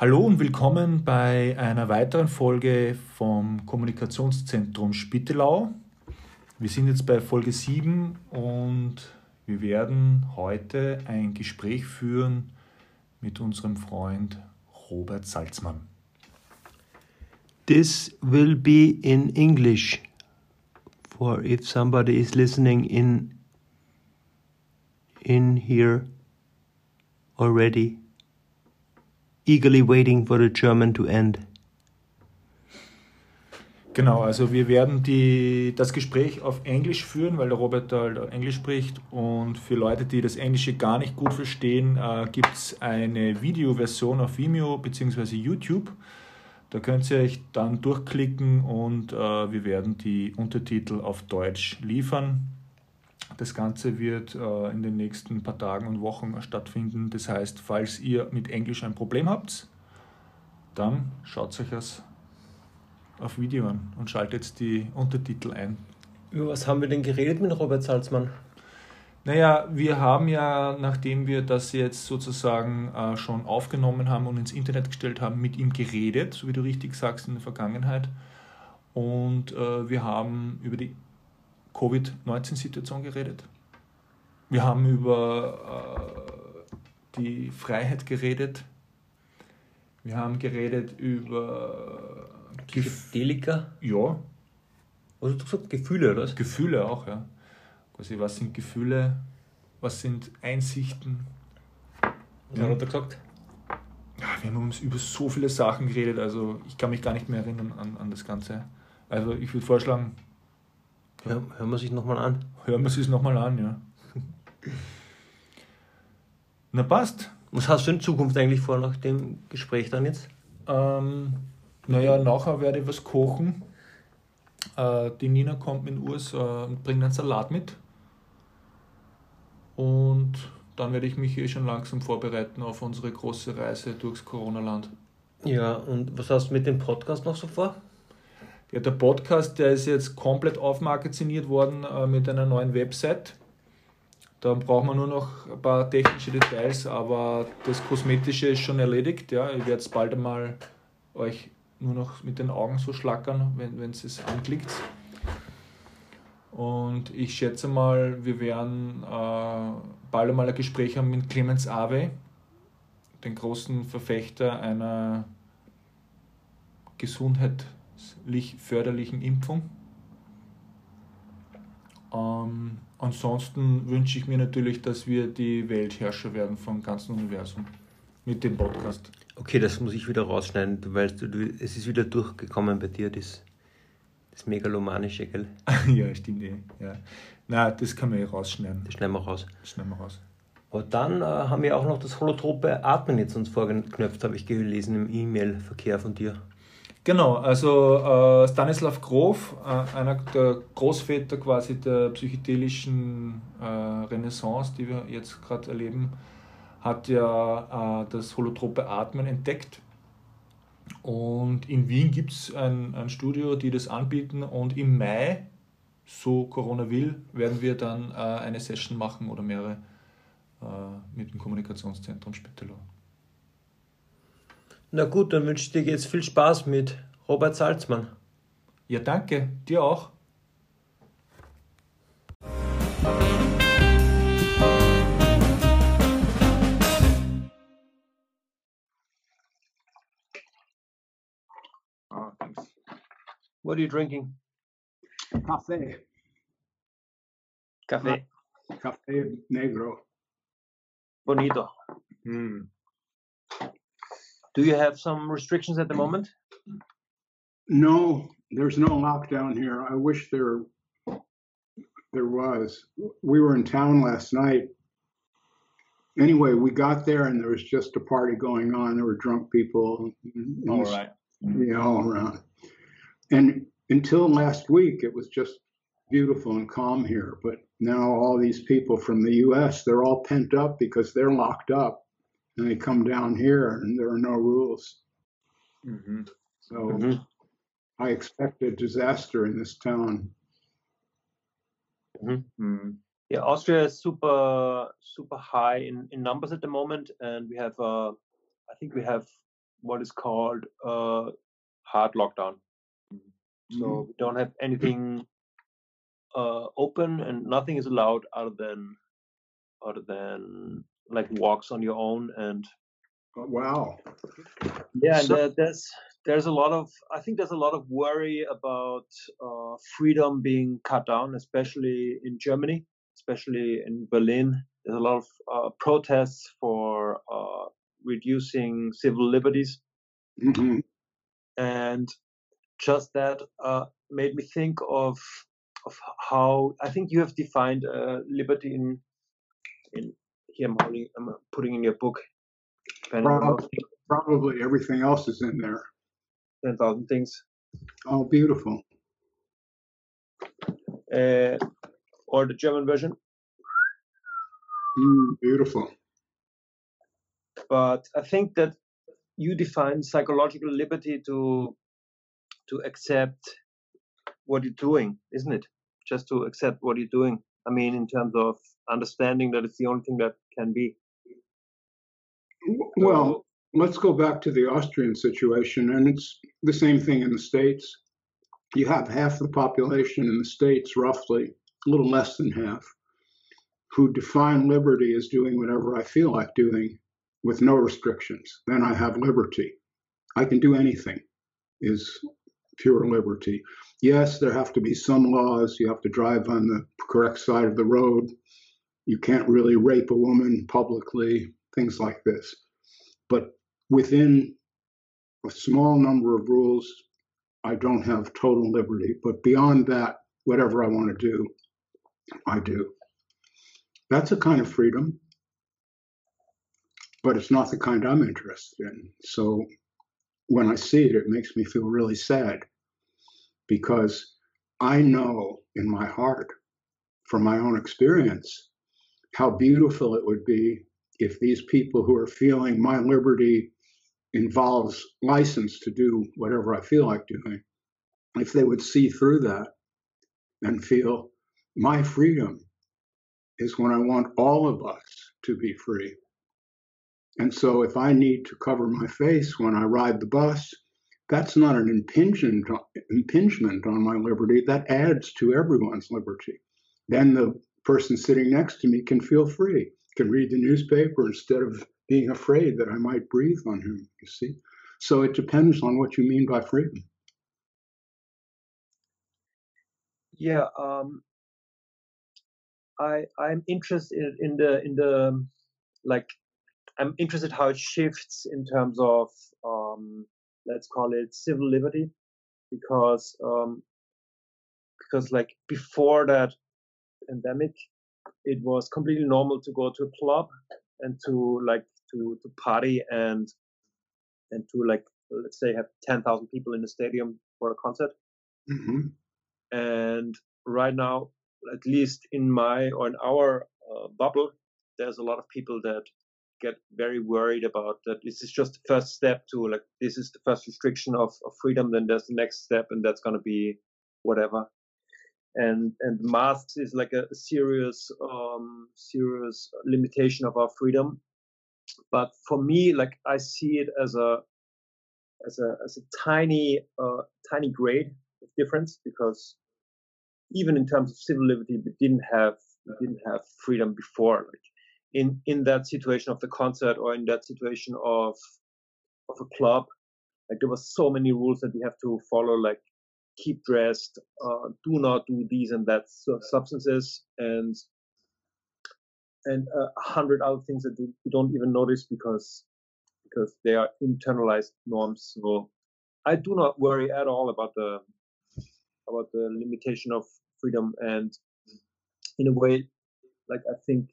Hallo und willkommen bei einer weiteren Folge vom Kommunikationszentrum Spittelau. Wir sind jetzt bei Folge 7 und wir werden heute ein Gespräch führen mit unserem Freund Robert Salzmann. This will be in English for if somebody is listening in in here already eagerly waiting for the German to end. Genau, also wir werden die, das Gespräch auf Englisch führen, weil der Robert halt Englisch spricht. Und für Leute, die das Englische gar nicht gut verstehen, äh, gibt es eine Videoversion auf Vimeo bzw. YouTube. Da könnt ihr euch dann durchklicken und äh, wir werden die Untertitel auf Deutsch liefern. Das Ganze wird äh, in den nächsten paar Tagen und Wochen stattfinden. Das heißt, falls ihr mit Englisch ein Problem habt, dann schaut euch das auf Video an und schaltet die Untertitel ein. Über was haben wir denn geredet mit Robert Salzmann? Naja, wir haben ja, nachdem wir das jetzt sozusagen äh, schon aufgenommen haben und ins Internet gestellt haben, mit ihm geredet, so wie du richtig sagst, in der Vergangenheit. Und äh, wir haben über die Covid-19-Situation geredet. Wir haben über äh, die Freiheit geredet. Wir haben geredet über Psychedelika? Ja. Was hast du gesagt? Gefühle, oder? Gefühle auch, ja. Quasi, was sind Gefühle? Was sind Einsichten? Was ja. hat er gesagt? Ja, wir haben uns über so viele Sachen geredet, also ich kann mich gar nicht mehr erinnern an, an das Ganze. Also ich würde vorschlagen, ja, hören wir sich nochmal an. Hören wir sich nochmal an, ja. Na passt. Was hast du in Zukunft eigentlich vor nach dem Gespräch dann jetzt? Ähm, naja, nachher werde ich was kochen. Äh, die Nina kommt mit Urs äh, und bringt einen Salat mit. Und dann werde ich mich eh schon langsam vorbereiten auf unsere große Reise durchs Corona-Land. Ja, und was hast du mit dem Podcast noch so vor? Ja, der Podcast, der ist jetzt komplett aufmagaziniert worden äh, mit einer neuen Website. Da braucht man nur noch ein paar technische Details, aber das Kosmetische ist schon erledigt. Ja. Ich werde es bald einmal euch nur noch mit den Augen so schlackern, wenn, wenn es anklickt. Und ich schätze mal, wir werden äh, bald einmal ein Gespräch haben mit Clemens Awe, den großen Verfechter einer Gesundheit förderlichen Impfung. Ähm, ansonsten wünsche ich mir natürlich, dass wir die Weltherrscher werden vom ganzen Universum mit dem Podcast. Okay, das muss ich wieder rausschneiden, weil es ist wieder durchgekommen bei dir, das, das Megalomanische, gell? ja, stimmt eh. Ja. Na, das kann man eh rausschneiden. Das schneiden wir raus. Das schneiden wir raus. Aber dann äh, haben wir auch noch das holotrope Atmen jetzt uns vorgeknöpft, habe ich gelesen im E-Mail-Verkehr von dir. Genau, also äh, Stanislav Grof, äh, einer der Großväter quasi der psychedelischen äh, Renaissance, die wir jetzt gerade erleben, hat ja äh, das holotrope Atmen entdeckt. Und in Wien gibt es ein, ein Studio, die das anbieten und im Mai, so Corona will, werden wir dann äh, eine Session machen oder mehrere äh, mit dem Kommunikationszentrum Spittelau. Na gut, dann wünsche ich dir jetzt viel Spaß mit Robert Salzmann. Ja, danke. Dir auch. Oh, What are you drinking? Café. Café. Café negro. Bonito. Mm. Do you have some restrictions at the moment? No, there's no lockdown here. I wish there there was. We were in town last night. Anyway, we got there and there was just a party going on. There were drunk people. All right. Yeah, all around. And until last week, it was just beautiful and calm here. But now all these people from the U.S. they're all pent up because they're locked up and they come down here and there are no rules. Mm-hmm. So mm-hmm. I expect a disaster in this town. Mm-hmm. Yeah, Austria is super super high in, in numbers at the moment, and we have uh, I think we have what is called a hard lockdown. So Mhm. we don't have anything uh, open, and nothing is allowed other than other than like walks on your own and Wow. yeah and So- there, there's there's a lot of i think there's a lot of worry about uh, freedom being cut down especially in germany especially in berlin. There's a lot of uh, protests for uh, reducing civil liberties. Hmm and just that uh, made me think of of how I think you have defined uh, liberty in in here I'm, holding, I'm putting in your book depending on Prob- Probably everything else is in there. ten thousand things Oh, beautiful. uh, or the German version Mm, beautiful. but I think that you define psychological liberty to to accept what you're doing, isn't it? Just to accept what you're doing. I mean, in terms of understanding that it's the only thing that can be. Well, let's go back to the Austrian situation, and it's the same thing in the States. You have half the population in the States, roughly, a little less than half, who define liberty as doing whatever I feel like doing with no restrictions. Then I have liberty. I can do anything, is pure liberty. Yes, there have to be some laws. You have to drive on the correct side of the road. You can't really rape a woman publicly, things like this but within a small number of rules, I don't have total liberty. But beyond that, whatever I want to do, I do. That's a kind of freedom, but it's not the kind I'm interested in. So when I see it, it makes me feel really sad because I know in my heart, from my own experience, how beautiful it would be if these people who are feeling my liberty involves license to do whatever I feel like doing, if they would see through that and feel my freedom is when I want all of us to be free. And so if I need to cover my face when I ride the bus, that's not an impingement, impingement on my liberty. That adds to everyone's liberty. Then the person sitting next to me can feel free, can read the newspaper instead of being afraid that I might breathe on him, you see? So it depends on what you mean by freedom. Yeah, um, I I'm interested in the in the like I'm interested how it shifts in terms of um, let's call it civil liberty because um, because like before that pandemic it was completely normal to go to a club and to like to to party and and to like let's say have 10,000 people in the stadium for a concert. Hmm and right now at least in my or in our uh, bubble there's a lot of people that get very worried about that this is just the first step to like this is the first restriction of, of freedom then there's the next step and that's going to be whatever and and masks is like a serious um serious limitation of our freedom. But for me like i see it as a as a as a tiny uh tiny grade of difference because even in terms of civil liberty we didn't have we didn't have freedom before. Like in in that situation of the concert or in that situation of of a club like there was so many rules that we have to follow like keep dressed uh, do not do these and that substances and and a hundred other things that we don't even notice because because they are internalized norms. So i do not worry at all about the about the limitation of freedom. And in a way like i think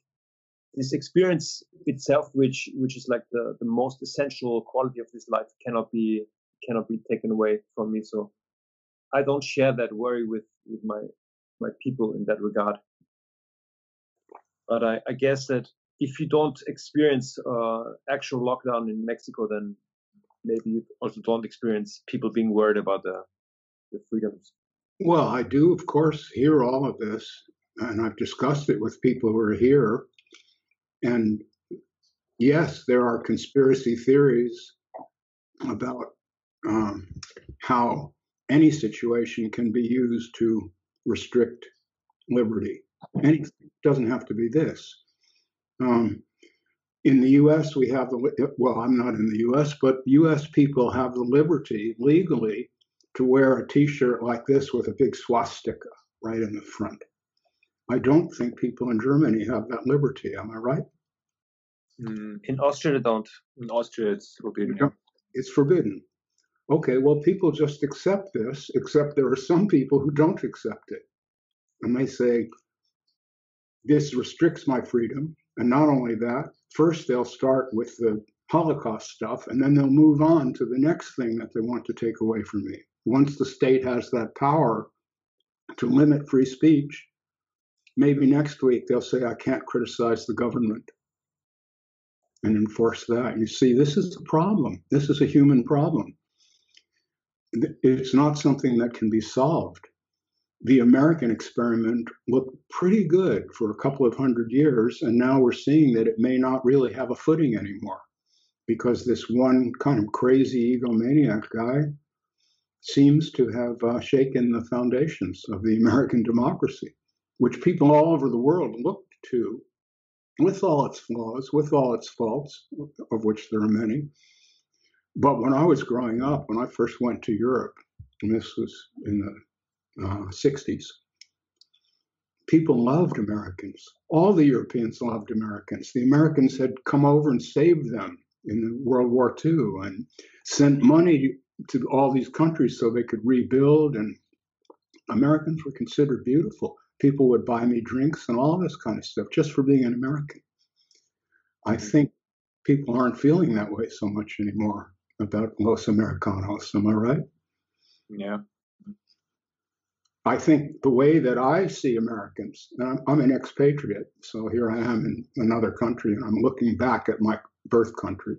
this experience itself which which is like the the most essential quality of this life cannot be cannot be taken away from me. So i don't share that worry with with my my people in that regard but i i guess that if you don't experience uh actual lockdown in mexico then maybe you also don't experience people being worried about the the freedoms Well, I do, of course, hear all of this, and I've discussed it with people who are here. And yes, there are conspiracy theories about um, how any situation can be used to restrict liberty. Anything doesn't have to be this. Um, in the U.S., we have the well, I'm not in the U.S., but U.S. people have the liberty legally to wear a T-shirt like this with a big swastika right in the front. I don't think people in Germany have that liberty. Am I right? Mm, in Austria, they don't. In Austria, it's forbidden. It's forbidden. Okay, well, people just accept this, except there are some people who don't accept it. And they say, this restricts my freedom. And not only that, first they'll start with the Holocaust stuff, and then they'll move on to the next thing that they want to take away from me. Once the state has that power to limit free speech, maybe next week they'll say, I can't criticize the government and enforce that. You see, this is a problem. This is a human problem. It's not something that can be solved. The American experiment looked pretty good for a couple of hundred years, and now we're seeing that it may not really have a footing anymore because this one kind of crazy egomaniac guy seems to have uh, shaken the foundations of the American democracy, which people all over the world looked to with all its flaws, with all its faults, of which there are many. But when I was growing up, when I first went to Europe, and this was in the uh, 60s, people loved Americans. All the Europeans loved Americans. The Americans had come over and saved them in World War II and sent money to all these countries so they could rebuild. And Americans were considered beautiful people would buy me drinks and all this kind of stuff just for being an American. I mm-hmm. think people aren't feeling that way so much anymore about Los Americanos. Am I right? Yeah. I think the way that I see Americans, I'm, I'm, an expatriate, so here I am in another country and I'm looking back at my birth country.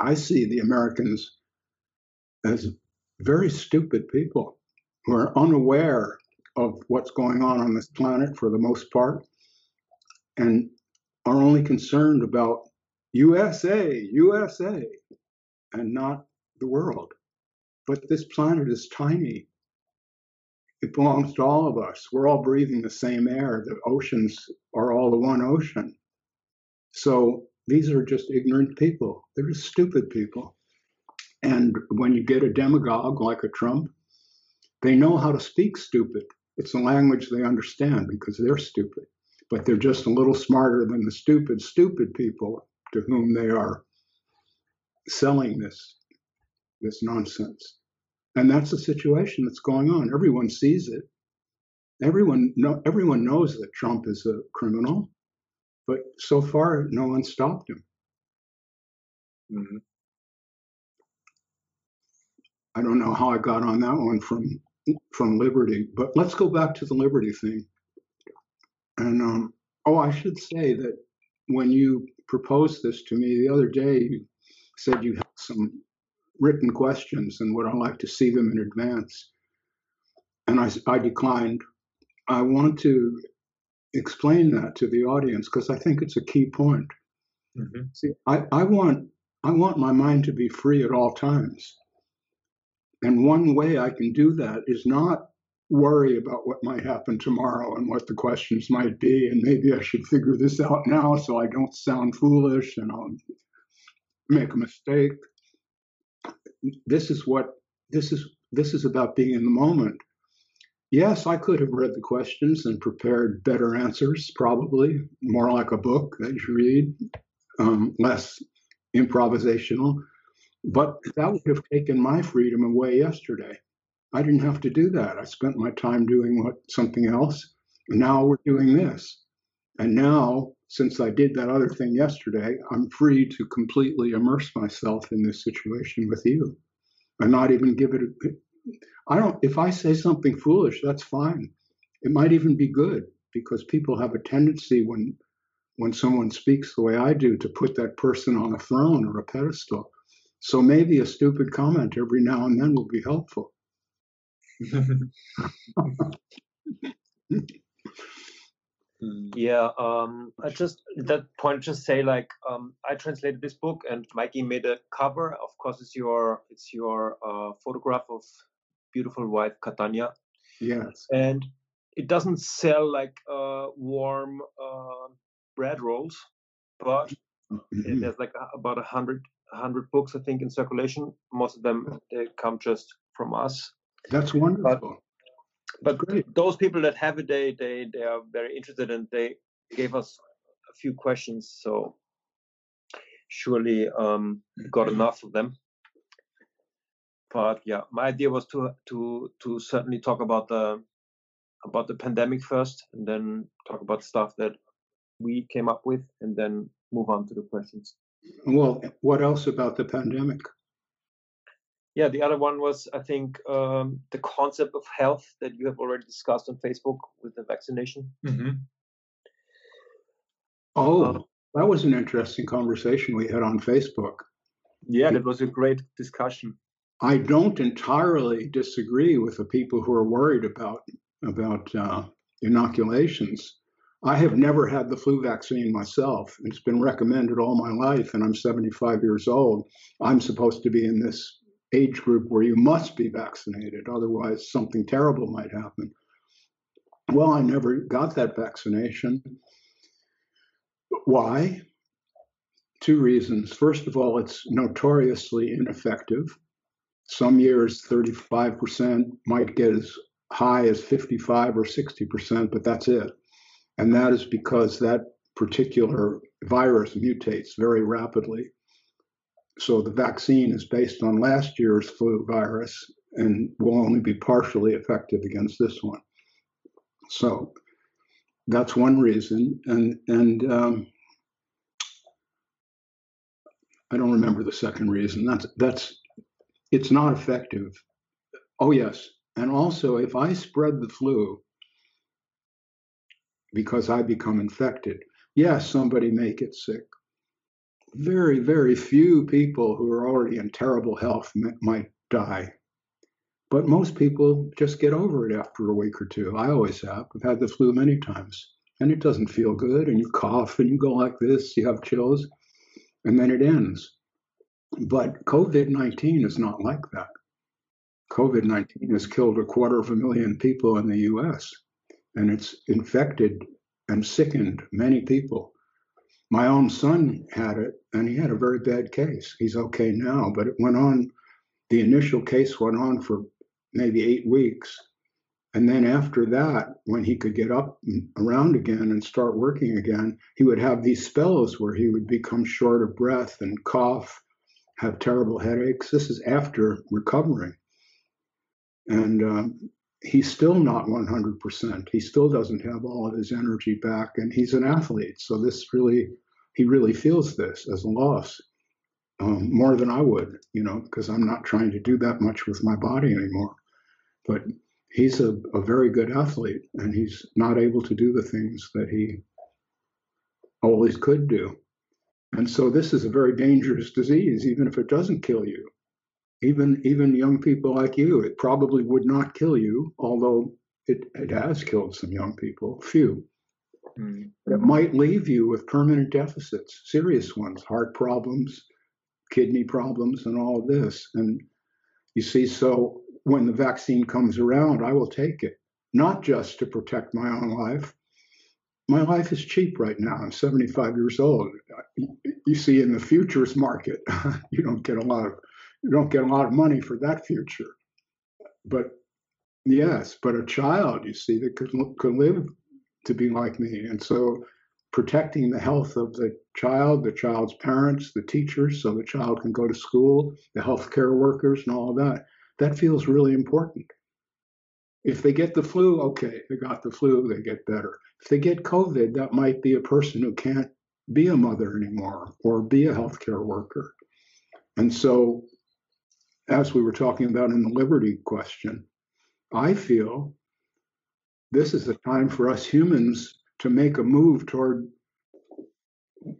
I see the Americans as very stupid people who are unaware of what's going on on this planet for the most part and are only concerned about USA, USA, and not the world. But this planet is tiny. It belongs to all of us. We're all breathing the same air. The oceans are all the one ocean. So these are just ignorant people. They're just stupid people. And when you get a demagogue like a Trump, they know how to speak stupid. It's a language they understand because they're stupid, but they're just a little smarter than the stupid, stupid people to whom they are selling this, this nonsense. And that's the situation that's going on. Everyone sees it. Everyone, know, everyone knows that Trump is a criminal, but so far no one stopped him. Mm-hmm. I don't know how I got on that one from from liberty. But let's go back to the liberty thing. And um, oh, I should say that when you proposed this to me the other day, you said you have some written questions and would I like to see them in advance. And I, I declined. I want to explain that to the audience because I think it's a key point. Mm-hmm. See, I, I want I want my mind to be free at all times. And one way I can do that is not worry about what might happen tomorrow and what the questions might be. And maybe I should figure this out now so I don't sound foolish and I'll make a mistake. This is what this is this is about being in the moment. Yes, I could have read the questions and prepared better answers, probably more like a book that you read, um, less improvisational. But that would have taken my freedom away yesterday. I didn't have to do that. I spent my time doing what something else. Now we're doing this. And now, since I did that other thing yesterday, I'm free to completely immerse myself in this situation with you and not even give it a, I don't, if I say something foolish, that's fine. It might even be good because people have a tendency when, when someone speaks the way I do to put that person on a throne or a pedestal. So maybe a stupid comment every now and then will be helpful. Mm. Yeah, um, I just that point just say like um, I translated this book and Mikey made a cover. Of course, it's your it's your uh, photograph of beautiful wife Catania. Yes. And it doesn't sell like uh, warm uh, bread rolls, but mm-hmm. there's like about a hundred hundred books I think in circulation. Most of them they come just from us. That's wonderful but Great. those people that have it, they they they are very interested, and they gave us a few questions. So surely um, got enough of them. But yeah, my idea was to to to certainly talk about the about the pandemic first, and then talk about stuff that we came up with, and then move on to the questions. Well, what else about the pandemic? Yeah, the other one was, I think, um, the concept of health that you have already discussed on Facebook with the vaccination. Mm-hmm. Oh, uh, that was an interesting conversation we had on Facebook. Yeah, that was a great discussion. I don't entirely disagree with the people who are worried about about uh, inoculations. I have never had the flu vaccine myself. It's been recommended all my life, and I'm 75 years old. I'm supposed to be in this age group where you must be vaccinated, otherwise, something terrible might happen. Well, I never got that vaccination. Why? Two reasons. First of all, it's notoriously ineffective. Some years, 35% might get as high as 55 or 60%, but that's it. And that is because that particular virus mutates very rapidly. So the vaccine is based on last year's flu virus and will only be partially effective against this one. So that's one reason. And and um, I don't remember the second reason. That's that's it's not effective. Oh yes, and also if I spread the flu because I become infected, yes, somebody may get sick very, very few people who are already in terrible health might die. But most people just get over it after a week or two. I always have. I've had the flu many times. And it doesn't feel good. And you cough and you go like this, you have chills, and then it ends. But COVID 19 is not like that. COVID 19 has killed a quarter of a million people in the US, and it's infected and sickened many people. My own son had it, and he had a very bad case. He's okay now, but it went on. The initial case went on for maybe eight weeks. And then after that, when he could get up and around again and start working again, he would have these spells where he would become short of breath and cough, have terrible headaches. This is after recovering. And um, he's still not 100%. He still doesn't have all of his energy back, and he's an athlete. So this really, he really feels this as a loss um, more than I would, you know, because I'm not trying to do that much with my body anymore. But he's a, a very good athlete, and he's not able to do the things that he always could do. And so this is a very dangerous disease, even if it doesn't kill you even even young people like you, it probably would not kill you, although it, it has killed some young people, few. Mm. It might leave you with permanent deficits, serious ones, heart problems, kidney problems, and all of this. And you see, so when the vaccine comes around, I will take it, not just to protect my own life. My life is cheap right now. I'm 75 years old. You see, in the futures market, you don't get a lot of you don't get a lot of money for that future. But yes, but a child, you see, that could could live to be like me, and so protecting the health of the child, the child's parents, the teachers, so the child can go to school, the healthcare workers, and all of that. That feels really important. If they get the flu, okay, they got the flu, they get better. If they get COVID, that might be a person who can't be a mother anymore or be a healthcare worker. And so as we were talking about in the liberty question, I feel this is a time for us humans to make a move toward.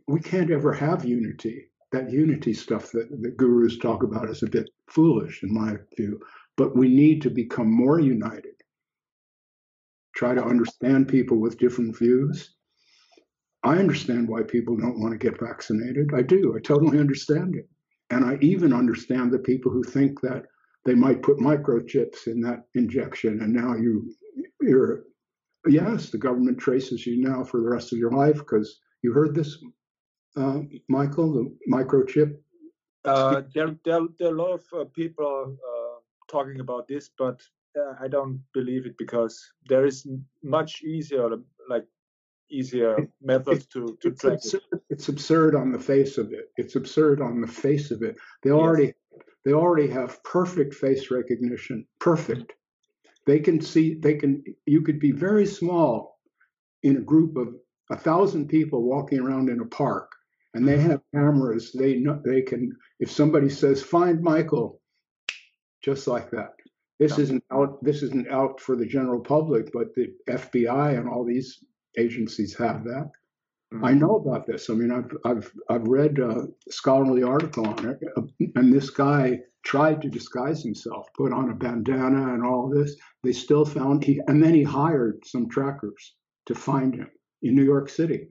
We can't ever have unity. That unity stuff that the gurus talk about is a bit foolish, in my view, but we need to become more united. try to understand people with different views. I understand why people don't want to get vaccinated. I do. I totally understand it. And I even understand the people who think that they might put microchips in that injection and now you you're yes, the government traces you now for the rest of your life because you heard this, uh, Michael, the microchip. Uh, there, there, there, are a lot of uh, people uh, talking about this, but uh, I don't believe it because there is much easier, like easier methods to to it's track absurd, it. It's absurd on the face of it. It's absurd on the face of it. They already they already have perfect face recognition. Perfect. They can see. They can. You could be very small in a group of a thousand people walking around in a park, and they mm-hmm. have cameras. They know they can. If somebody says, "Find Michael," just like that. This isn't out. This isn't out for the general public, but the FBI and all these agencies have that. Mm-hmm. I know about this. I mean, I've I've I've read a scholarly article on it, uh, and this guy tried to disguise himself, put on a bandana and all this. They still found he, and then he hired some trackers to find him in New York City.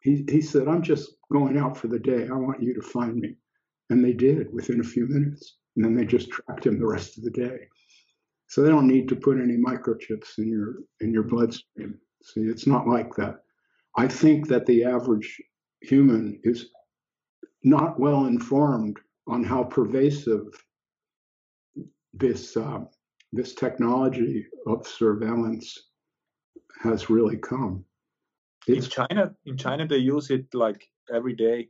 He he said, "I'm just going out for the day. I want you to find me," and they did within a few minutes. And then they just tracked him the rest of the day. So they don't need to put any microchips in your in your bloodstream. See, it's not like that. I think that the average human is not well informed on how pervasive this uh, this technology of surveillance has really come. It's, in China, in China, they use it like every day.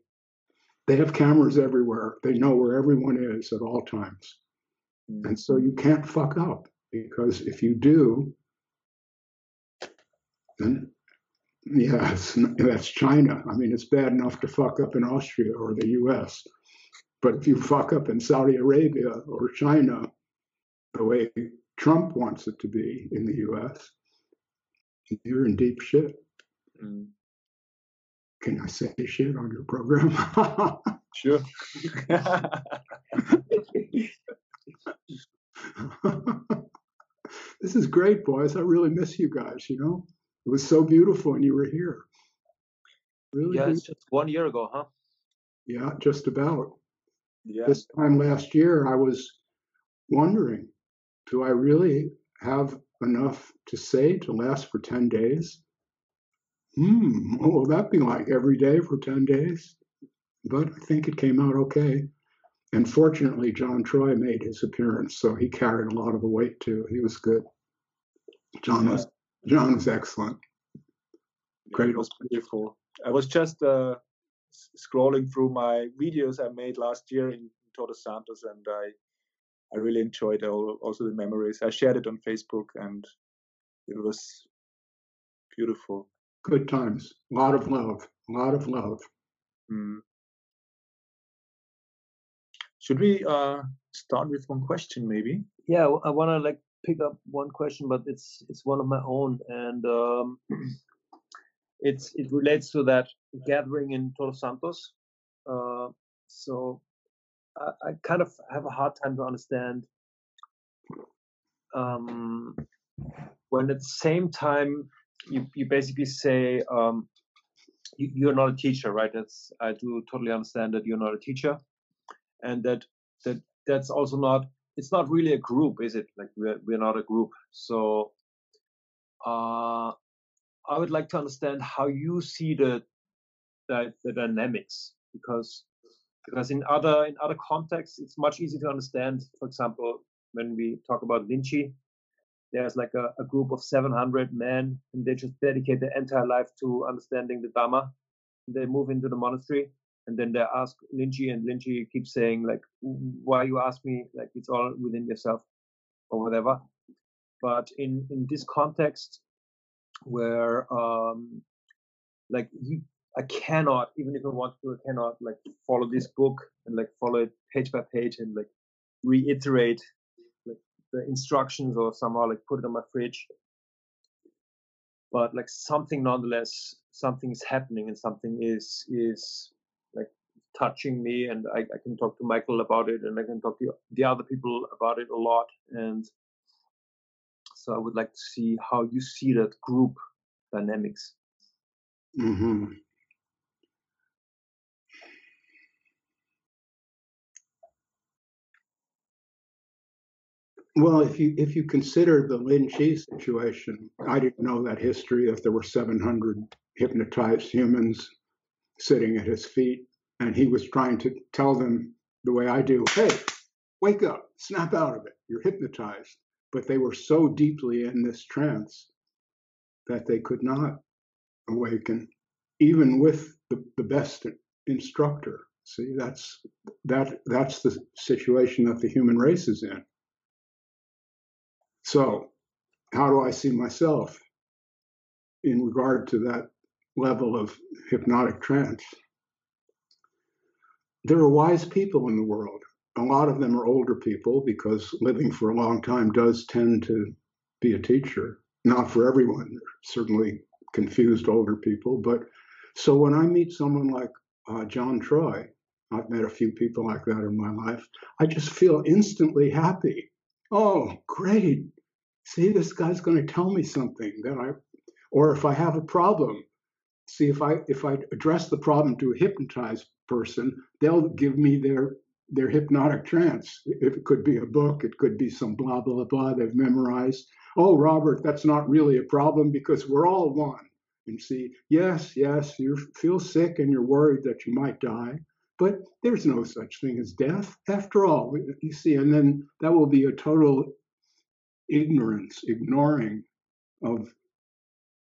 They have cameras everywhere. They know where everyone is at all times, mm. and so you can't fuck up because if you do, then yeah, that's China. I mean, it's bad enough to fuck up in Austria or the U.S., but if you fuck up in Saudi Arabia or China, the way Trump wants it to be in the U.S., you're in deep shit. Mm. Can I say shit on your program? sure. this is great, boys. I really miss you guys. You know. It was so beautiful and you were here. Really? Yeah, it's just one year ago, huh? Yeah, just about. Yeah. This time last year, I was wondering, do I really have enough to say to last for 10 days? Hmm, what will that be like every day for 10 days? But I think it came out okay. And fortunately, John Troy made his appearance, so he carried a lot of the weight too. He was good. John yeah. was John was excellent. Great. It was beautiful. I was just uh, scrolling through my videos I made last year in Todos Santos, and I I really enjoyed all, also the memories. I shared it on Facebook, and it was beautiful. Good times. A lot of love. A lot of love. Mm. Should we uh, start with one question, maybe? Yeah, I want to like pick up one question, but it's it's one of my own, and um, it's it relates to that gathering in Todos Santos. Uh, so I, I, kind of have a hard time to understand um, when at the same time you you basically say um, you, you're not a teacher, right? That's I do totally understand that you're not a teacher, and that that that's also not it's not really a group, is it? Like we're we're not a group. So uh, I would like to understand how you see the the, the dynamics because because in other in other contexts it's much easier to understand. For example, when we talk about Linchi, there's like a, a group of 700 men and they just dedicate their entire life to understanding the Dharma. They move into the monastery and then they ask Linchi, and Linchi keeps saying like, "Why you ask me? Like it's all within yourself, or whatever." But in in this context, where um, like you, I cannot, even if I want to, I cannot like follow this book and like follow it page by page and like reiterate like the instructions or somehow like put it on my fridge. But like something nonetheless, something is happening and something is is touching me and I, I, can talk to michael about it and i can talk to the other people about it a lot and So I would like to see how you see that group dynamics. hmm Well, if you if you consider the Lin Chi situation, I didn't know that history. If there were 700 hypnotized humans sitting at his feet, and he was trying to tell them the way I do, "Hey, wake up, snap out of it. You're hypnotized." But they were so deeply in this trance that they could not awaken, even with the, the best instructor. See, that's that that's the situation that the human race is in. So, how do I see myself in regard to that level of hypnotic trance? There are wise people in the world. A lot of them are older people because living for a long time does tend to be a teacher. Not for everyone, certainly confused older people. But so when I meet someone like uh, John Troy, I've met a few people like that in my life, I just feel instantly happy. Oh, great see this guy's going to tell me something that i or if i have a problem see if i if i address the problem to a hypnotized person they'll give me their their hypnotic trance. If it could be a book it could be some blah blah blah they've memorized. Oh robert that's not really a problem because we're all one. And see yes yes you feel sick and you're worried that you might die but there's no such thing as death after all. You see and then that will be a total ignorance, ignoring of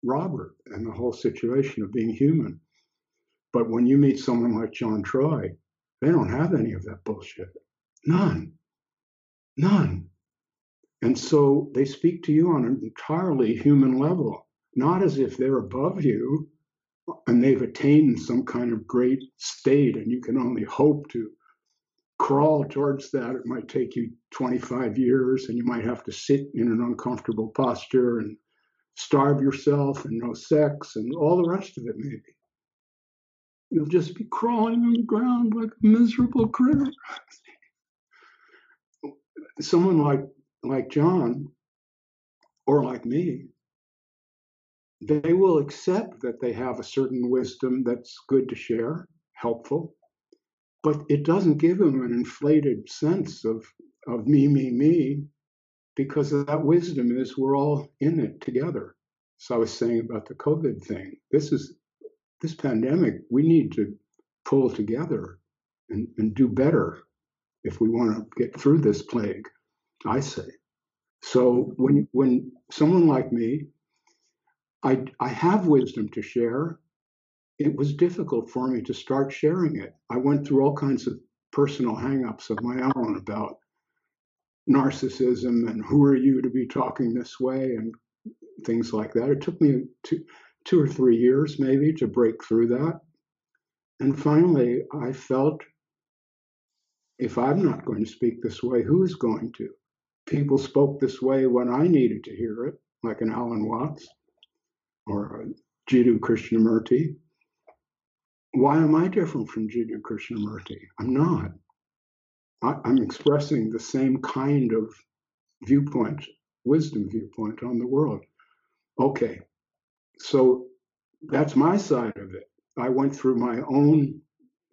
Robert and the whole situation of being human. But when you meet someone like John Troy, they don't have any of that bullshit. None. None. And so they speak to you on an entirely human level, not as if they're above you and they've attained some kind of great state and you can only hope to crawl towards that. It might take you 25 years, and you might have to sit in an uncomfortable posture and starve yourself and no sex and all the rest of it, maybe. You'll just be crawling on the ground like a miserable critter. Someone like like John or like me, they will accept that they have a certain wisdom that's good to share, helpful, but it doesn't give them an inflated sense of of me, me, me, because that wisdom is we're all in it together. So I was saying about the COVID thing. This is this pandemic. We need to pull together and, and do better if we want to get through this plague. I say. So when when someone like me, I I have wisdom to share, it was difficult for me to start sharing it. I went through all kinds of personal hangups of my own about narcissism and who are you to be talking this way and things like that. It took me two, two or three years maybe to break through that. And finally, I felt if I'm not going to speak this way, who is going to? People spoke this way when I needed to hear it, like an Alan Watts or a Jiddu Krishnamurti why am I different from Jiddu Krishnamurti? I'm not. I, I'm expressing the same kind of viewpoint, wisdom viewpoint on the world. Okay, so that's my side of it. I went through my own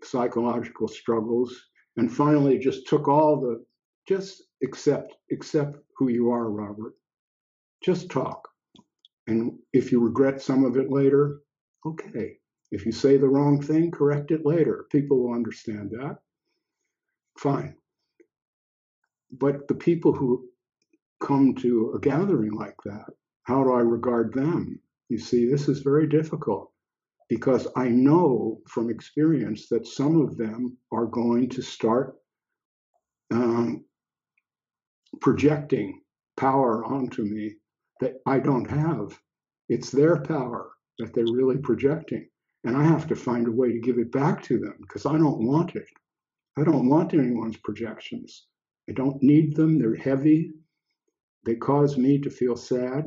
psychological struggles and finally just took all the just accept accept who you are robert just talk and if you regret some of it later okay if you say the wrong thing, correct it later. People will understand that. Fine. But the people who come to a gathering like that, how do I regard them? You see, this is very difficult because I know from experience that some of them are going to start um, projecting power onto me that I don't have. It's their power that they're really projecting. And I have to find a way to give it back to them because I don't want it. I don't want anyone's projections. I don't need them. They're heavy. They cause me to feel sad.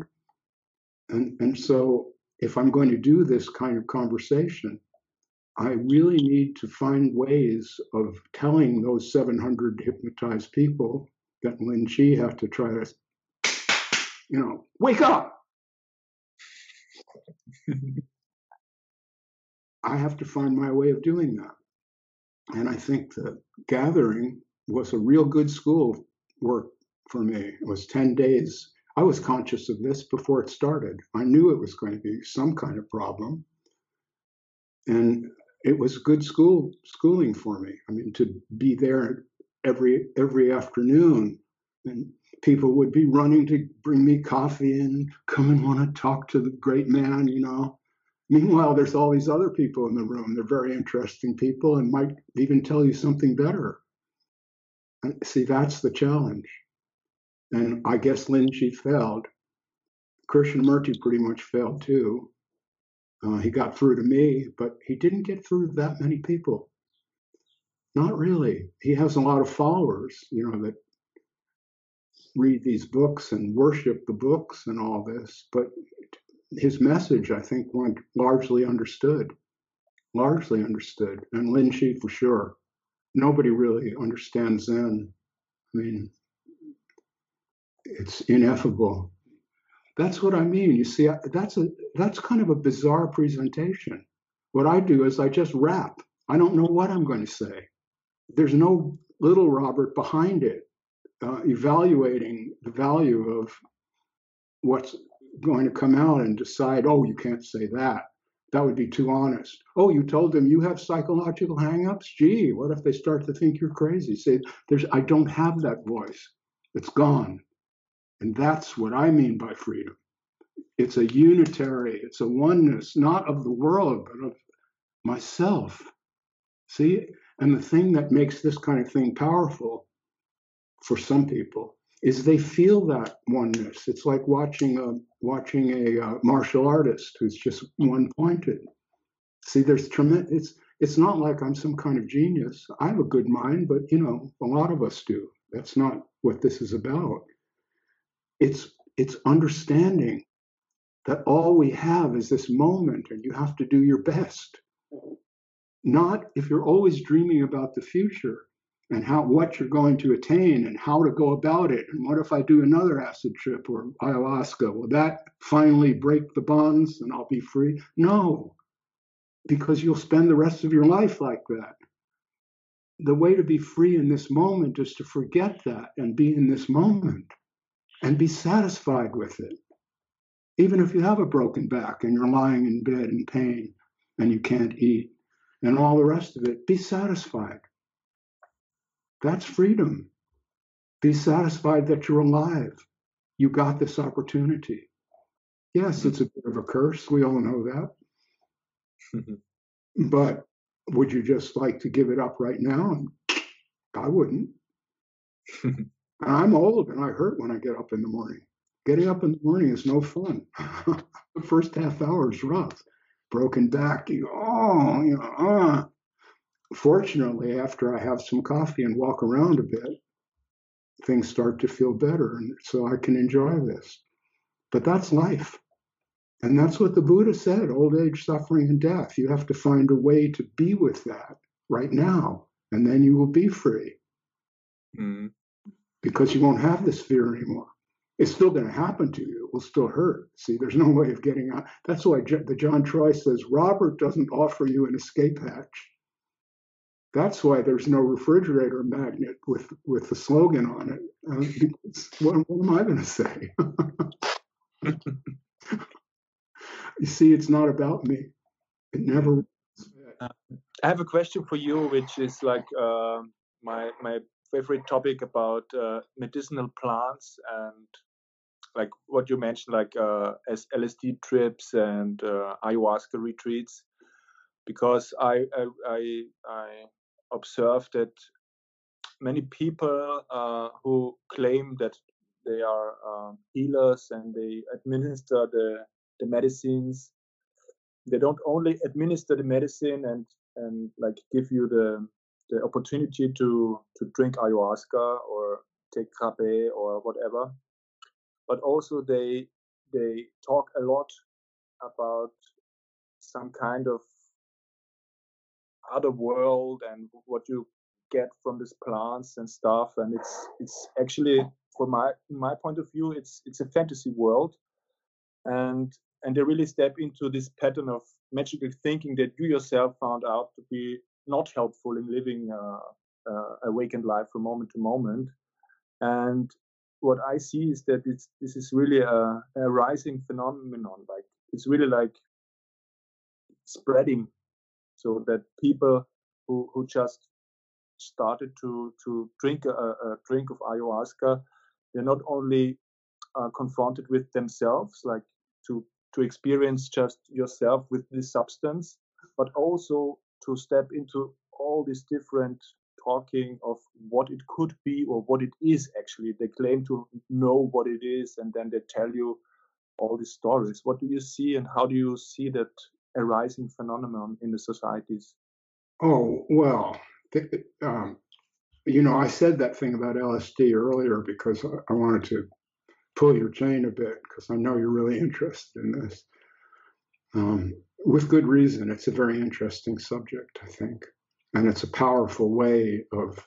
And, and so, if I'm going to do this kind of conversation, I really need to find ways of telling those 700 hypnotized people that Lin Chi have to try to you know, wake up. I have to find my way of doing that. And I think the gathering was a real good school work for me. It was 10 days. I was conscious of this before it started. I knew it was going to be some kind of problem. And it was good school schooling for me. I mean, to be there every every afternoon and people would be running to bring me coffee and come and want to talk to the great man, you know. Meanwhile, there's all these other people in the room. They're very interesting people and might even tell you something better. See, that's the challenge. And I guess Linji failed. Krishnamurti pretty much failed too. Uh, he got through to me, but he didn't get through to that many people. Not really. He has a lot of followers, you know, that read these books and worship the books and all this, but his message, I think, went largely understood. Largely understood. And Lin for sure. Nobody really understands Zen. I mean, it's ineffable. That's what I mean. You see, that's a that's kind of a bizarre presentation. What I do is I just rap. I don't know what I'm going to say. There's no little Robert behind it, uh, evaluating the value of what's going to come out and decide, oh, you can't say that. That would be too honest. Oh, you told them you have psychological hangups? Gee, what if they start to think you're crazy? Say, there's I don't have that voice. It's gone. And that's what I mean by freedom. It's a unitary, it's a oneness, not of the world, but of myself. See? And the thing that makes this kind of thing powerful for some people is they feel that oneness. It's like watching a watching a uh, martial artist who's just one pointed. See, there's tremendous. It's it's not like I'm some kind of genius. I have a good mind, but you know, a lot of us do. That's not what this is about. It's it's understanding that all we have is this moment, and you have to do your best. Not if you're always dreaming about the future and how what you're going to attain and how to go about it. And what if I do another acid trip or ayahuasca? Will that finally break the bonds and I'll be free? No, because you'll spend the rest of your life like that. The way to be free in this moment is to forget that and be in this moment and be satisfied with it. Even if you have a broken back and you're lying in bed in pain and you can't eat and all the rest of it, be satisfied that's freedom. Be satisfied that you're alive. You got this opportunity. Yes, it's a bit of a curse. We all know that. but would you just like to give it up right now? I wouldn't. I'm old and I hurt when I get up in the morning. Getting up in the morning is no fun. the first half hour is rough. Broken back, you oh, you know, uh, fortunately, after I have some coffee and walk around a bit, things start to feel better. And so I can enjoy this. But that's life. And that's what the Buddha said old age, suffering, and death. You have to find a way to be with that right now, and then you will be free. Mm. Because you won't have this fear anymore. It's still going to happen to you. It will still hurt. See, there's no way of getting out. That's why the John Troy says Robert doesn't offer you an escape hatch. That's why there's no refrigerator magnet with with the slogan on it. Uh, what, what, am I going to say? you see, it's not about me. It never. Uh, I have a question for you, which is like uh, my my favorite topic about uh, medicinal plants and like what you mentioned, like uh, as LSD trips and uh, ayahuasca retreats? Because I I I, I observed that many people uh, who claim that they are uh, healers and they administer the, the medicines they don't only administer the medicine and and like give you the the opportunity to to drink ayahuasca or take crabe or whatever. But also they they talk a lot about some kind of other world and what you get from these plants and stuff. And it's it's actually from my my point of view, it's it's a fantasy world, and and they really step into this pattern of magical thinking that you yourself found out to be not helpful in living uh, uh, awakened life from moment to moment. And what I see is that it's this is really a, a rising phenomenon. Like it's really like spreading, so that people who who just started to to drink a, a drink of ayahuasca, they're not only uh, confronted with themselves, like to to experience just yourself with this substance, but also to step into all these different talking of what it could be or what it is actually. They claim to know what it is and then they tell you all these stories. What do you see and how do you see that arising phenomenon in the societies? Oh, well, um, you know, I said that thing about LSD earlier because I wanted to pull your chain a bit because I know you're really interested in this. Um, with good reason. It's a very interesting subject, I think. And it's a powerful way of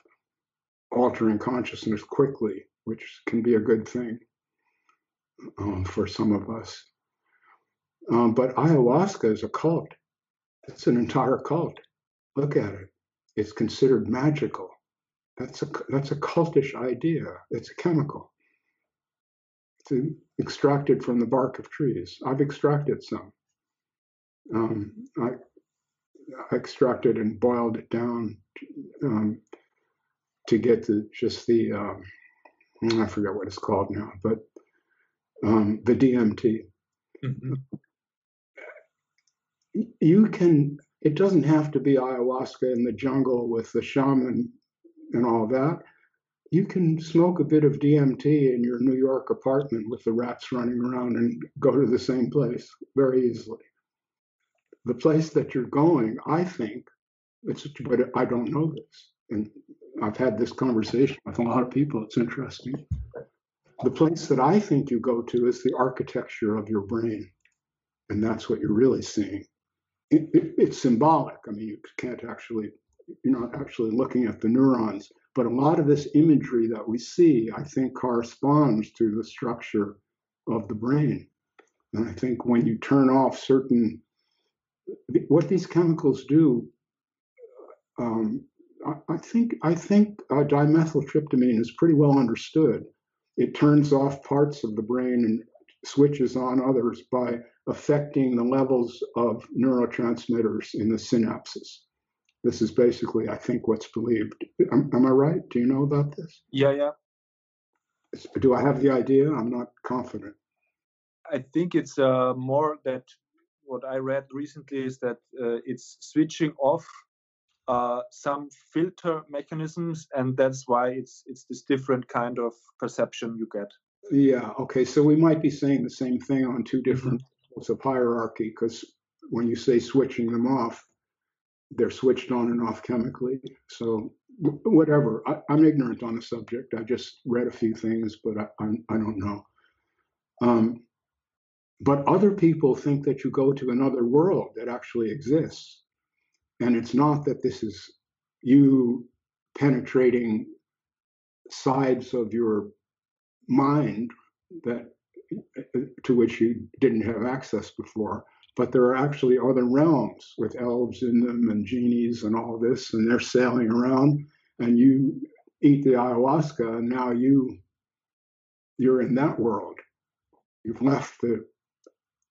altering consciousness quickly, which can be a good thing um, for some of us. Um, but ayahuasca is a cult. It's an entire cult. Look at it. It's considered magical. That's a that's a cultish idea. It's a chemical. It's extracted from the bark of trees. I've extracted some. Um, I, I, extracted and boiled it down um, to get to just the um, I forget what it's called now, but um, the DMT. Mm-hmm. You can. It doesn't have to be ayahuasca in the jungle with the shaman and all that. You can smoke a bit of DMT in your New York apartment with the rats running around and go to the same place very easily the place that you're going, I think, it's, but I don't know this. And I've had this conversation with a lot of people. It's interesting. The place that I think you go to is the architecture of your brain. And that's what you're really seeing. It, it, it's symbolic. I mean, you can't actually, you're not actually looking at the neurons. But a lot of this imagery that we see, I think, corresponds to the structure of the brain. And I think when you turn off certain what these chemicals do, um, I, I, think I think uh, dimethyltryptamine is pretty well understood. It turns off parts of the brain and switches on others by affecting the levels of neurotransmitters in the synapses. This is basically, I think, what's believed. Am, am I right? Do you know about this? Yeah, yeah. Do I have the idea? I'm not confident. I think it's uh, more that what I read recently is that uh, it's switching off uh, some filter mechanisms, and that's why it's it's this different kind of perception you get. Yeah. Okay. So we might be saying the same thing on two different levels of hierarchy, because when you say switching them off, they're switched on and off chemically. So whatever. I, am ignorant on the subject. I just read a few things, but I I, I don't know. Um, but other people think that you go to another world that actually exists. And it's not that this is you penetrating sides of your mind that to which you didn't have access before. But there are actually other realms with elves in them and genies and all this and they're sailing around. And you eat the ayahuasca and now you you're in that world. You've left the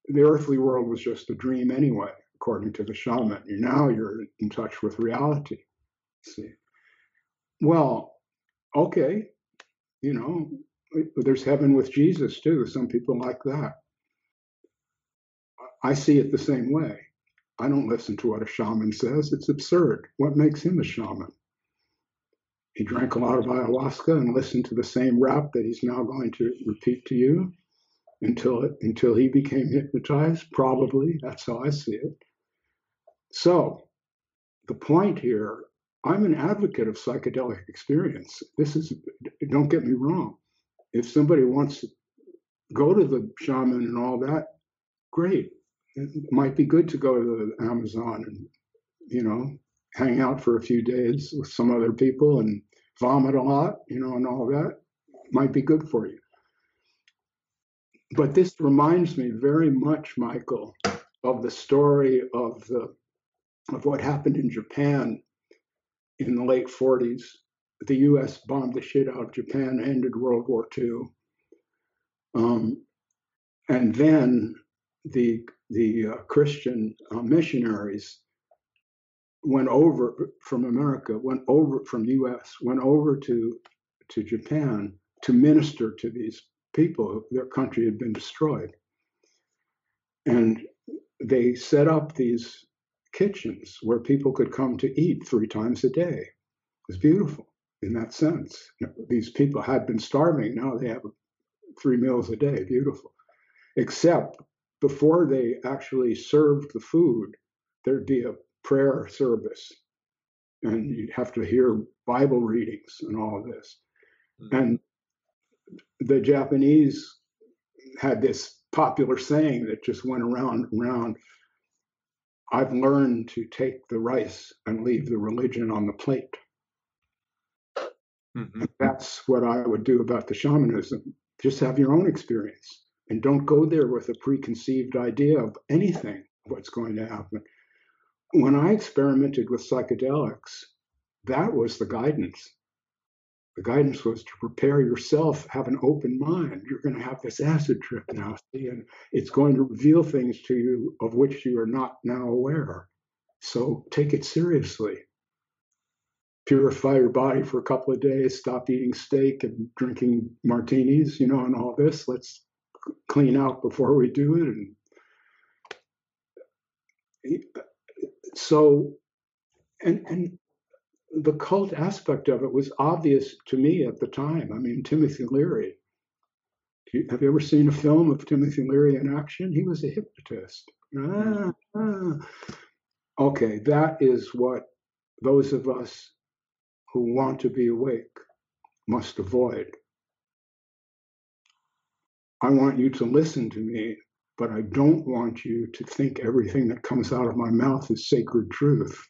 the earthly world was just a dream anyway, according to the shaman. Now you're in touch with reality. See, well, okay, you know, there's heaven with Jesus too. Some people like that. I see it the same way. I don't listen to what a shaman says. It's absurd. What makes him a shaman? He drank a lot of ayahuasca and listened to the same rap that he's now going to repeat to you until until he became hypnotized. Probably that's how I see it. So the point here, I'm an advocate of psychedelic experience. This is don't get me wrong. If somebody wants to go to the shaman and all that, great. It might be good to go to the Amazon and you know hang out for a few days with some other people and vomit a lot, you know, and all that. might be good for you. But this reminds me very much, Michael, of the story of the of what happened in Japan in the late 40s. The U.S. bombed the shit out of Japan, ended World War II, um, and then the the uh, Christian uh, missionaries went over from America, went over from U.S., went over to to Japan to minister to these people. Their country had been destroyed, and they set up these kitchens where people could come to eat three times a day. It was beautiful in that sense. These people had been starving. Now they have three meals a day. Beautiful. Except before they actually served the food, there'd be a prayer service and you'd have to hear Bible readings and all of this. Mm-hmm. And the Japanese had this popular saying that just went around and around. I've learned to take the rice and leave the religion on the plate. Mm-hmm. That's what I would do about the shamanism. Just have your own experience and don't go there with a preconceived idea of anything what's going to happen when I experimented with psychedelics, that was the guidance. The guidance was to prepare yourself, have an open mind. You're going to have this acid trip now, see, and it's going to reveal things to you of which you are not now aware. So take it seriously. Purify your body for a couple of days, stop eating steak and drinking martinis, you know, and all this. Let's clean out before we do it. And so, and and the cult aspect of it was obvious to me at the time. I mean, Timothy Leary. have you ever seen a film of Timothy Leary in action? He was a hypnotist. Ah, ah. Okay, that is what those of us who want to be awake must avoid. I want you to listen to me but I don't want you to think everything that comes out of my mouth is sacred truth.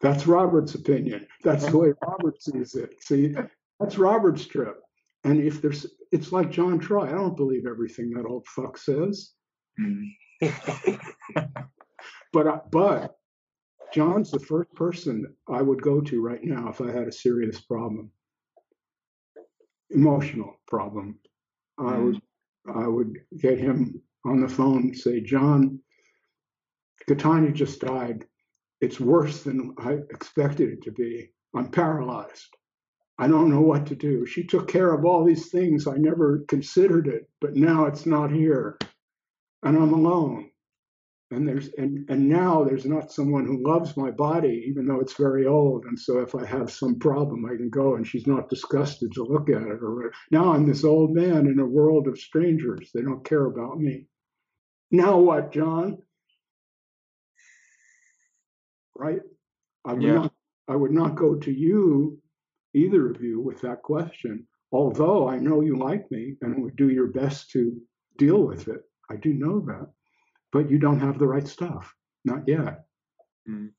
That's Robert's opinion. That's the way Robert sees it. See, that's Robert's trip. And if there's, it's like John Troy. I don't believe everything that old fuck says. Hmm. but uh, but John's the first person I would go to right now if I had a serious problem, emotional problem. I hmm. would I would get him on the phone and say, John, Katanya just died. It's worse than I expected it to be. I'm paralyzed. I don't know what to do. She took care of all these things. I never considered it, but now it's not here. And I'm alone and there's and and now there's not someone who loves my body even though it's very old and so if i have some problem i can go and she's not disgusted to look at it or now i'm this old man in a world of strangers they don't care about me now what john right i would yeah. not i would not go to you either of you with that question although i know you like me and would do your best to deal with it i do know that but you don't have the right stuff, not yet. Mm.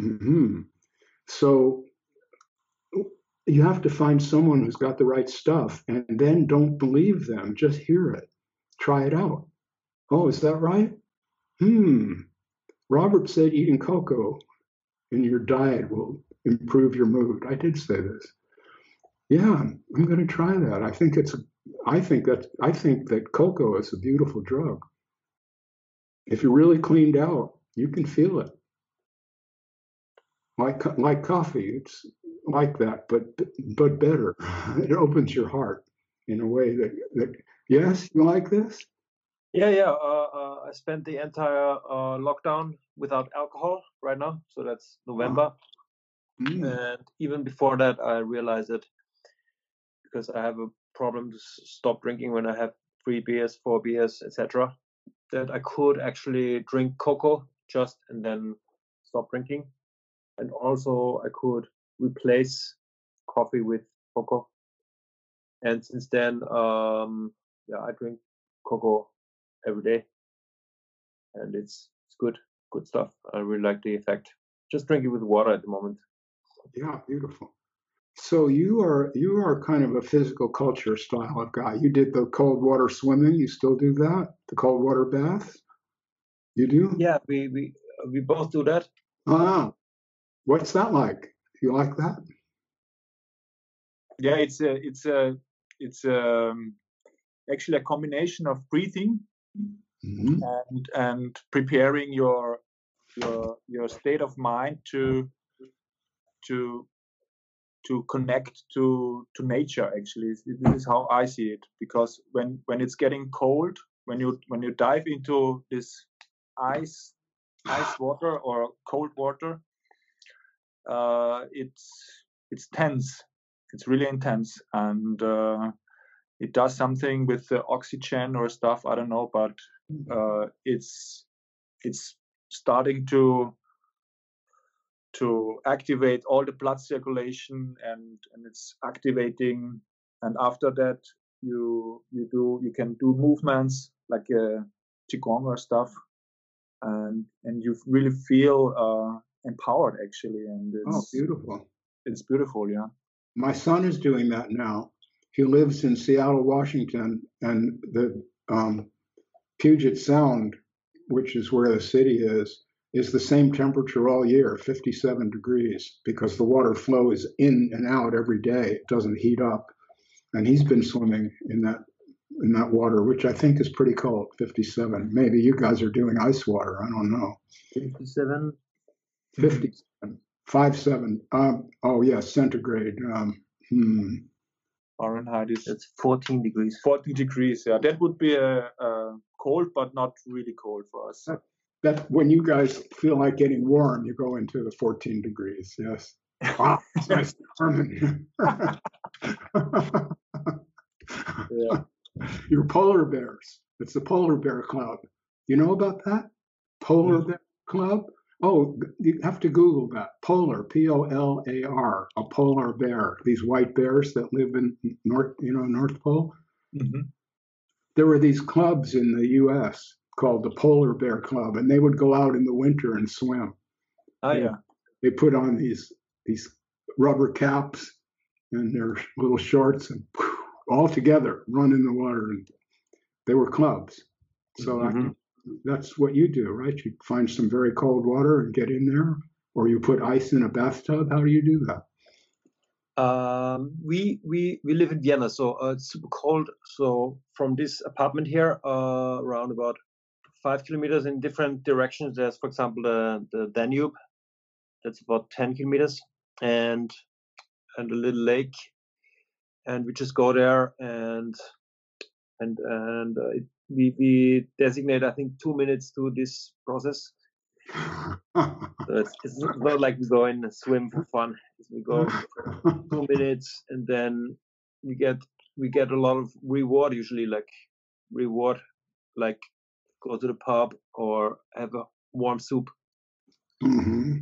Mm-hmm. So you have to find someone who's got the right stuff and then don't believe them, just hear it, try it out. Oh, is that right? Hmm. Robert said eating cocoa in your diet will improve your mood. I did say this. Yeah, I'm going to try that. I think it's I think that I think that cocoa is a beautiful drug if you're really cleaned out, you can feel it. Like like coffee, it's like that, but but better. It opens your heart in a way that that yes, you like this. Yeah, yeah. Uh, uh, I spent the entire uh, lockdown without alcohol right now, so that's November. Mm. And even before that, I realized it because I have a problem to stop drinking when I have three beers, four beers, etc that I could actually drink cocoa just and then stop drinking. And also I could replace coffee with cocoa. And since then, um, yeah, I drink cocoa every day. And it's it's good, good stuff. I really like the effect. Just drink it with water at the moment. Yeah, beautiful. So you are you are kind of a physical culture style of guy. You did the cold water swimming. You still do that? The cold water bath. You do? Yeah, we we we both do that. Ah, what's that like? You like that? Yeah, it's a it's a it's um, actually a combination of breathing hmm and and preparing your your your state of mind to to to connect to to nature actually. This is how i see it because when when it's getting cold when you when you dive into this ice ice water or cold water uh it's it's tense. It's really intense and uh it does something with the oxygen or stuff i don't know but uh it's it's starting to to activate all the blood circulation and and it's activating and after that you you do you can do movements like uh, qigong or stuff and and you really feel uh, empowered actually and Oh, it's beautiful. it's beautiful yeah My son is doing that now. He lives in Seattle, Washington, and the um, Puget Sound, which is where the city is, is the same temperature all year, 57 degrees, because the water flow is in and out every day. It doesn't heat up. And he's been swimming in that in that water, which I think is pretty cold, 57. Maybe you guys are doing ice water. I don't know. 57. 57, five seven. Um, oh yes, centigrade. Um, hmm. Fahrenheit is it's 14 degrees. 14 degrees yeah that would be a, a cold but not really cold for us That when you guys feel like getting warm, you go into the 14 degrees. Yes. Wow, ah, it's nice Herman. yeah You're polar bears. It's the polar bear club. You know about that? Polar hmm. bear club? Oh, you have to Google that. Polar, P O L A R, a polar bear. These white bears that live in North, you know, North Pole. hmm there were these clubs in the U.S. called the Polar Bear Club, and they would go out in the winter and swim. ah yeah They put on these these rubber caps and their little shorts, and all together run in the water. And they were clubs. So I- Mhm. That's what you do, right? You find some very cold water and get in there, or you put ice in a bathtub. How do you do that? Um, we we we live in Vienna, so uh, it's super cold. So from this apartment here, uh, around about five kilometers in different directions, there's, for example, the the Danube. That's about ten kilometers, and and a little lake, and we just go there and and and uh, it, we we designate I think two minutes to this process. So it's, it's not like we go in and swim for fun. We go two minutes and then we get we get a lot of reward usually like reward like go to the pub or have a warm soup hmm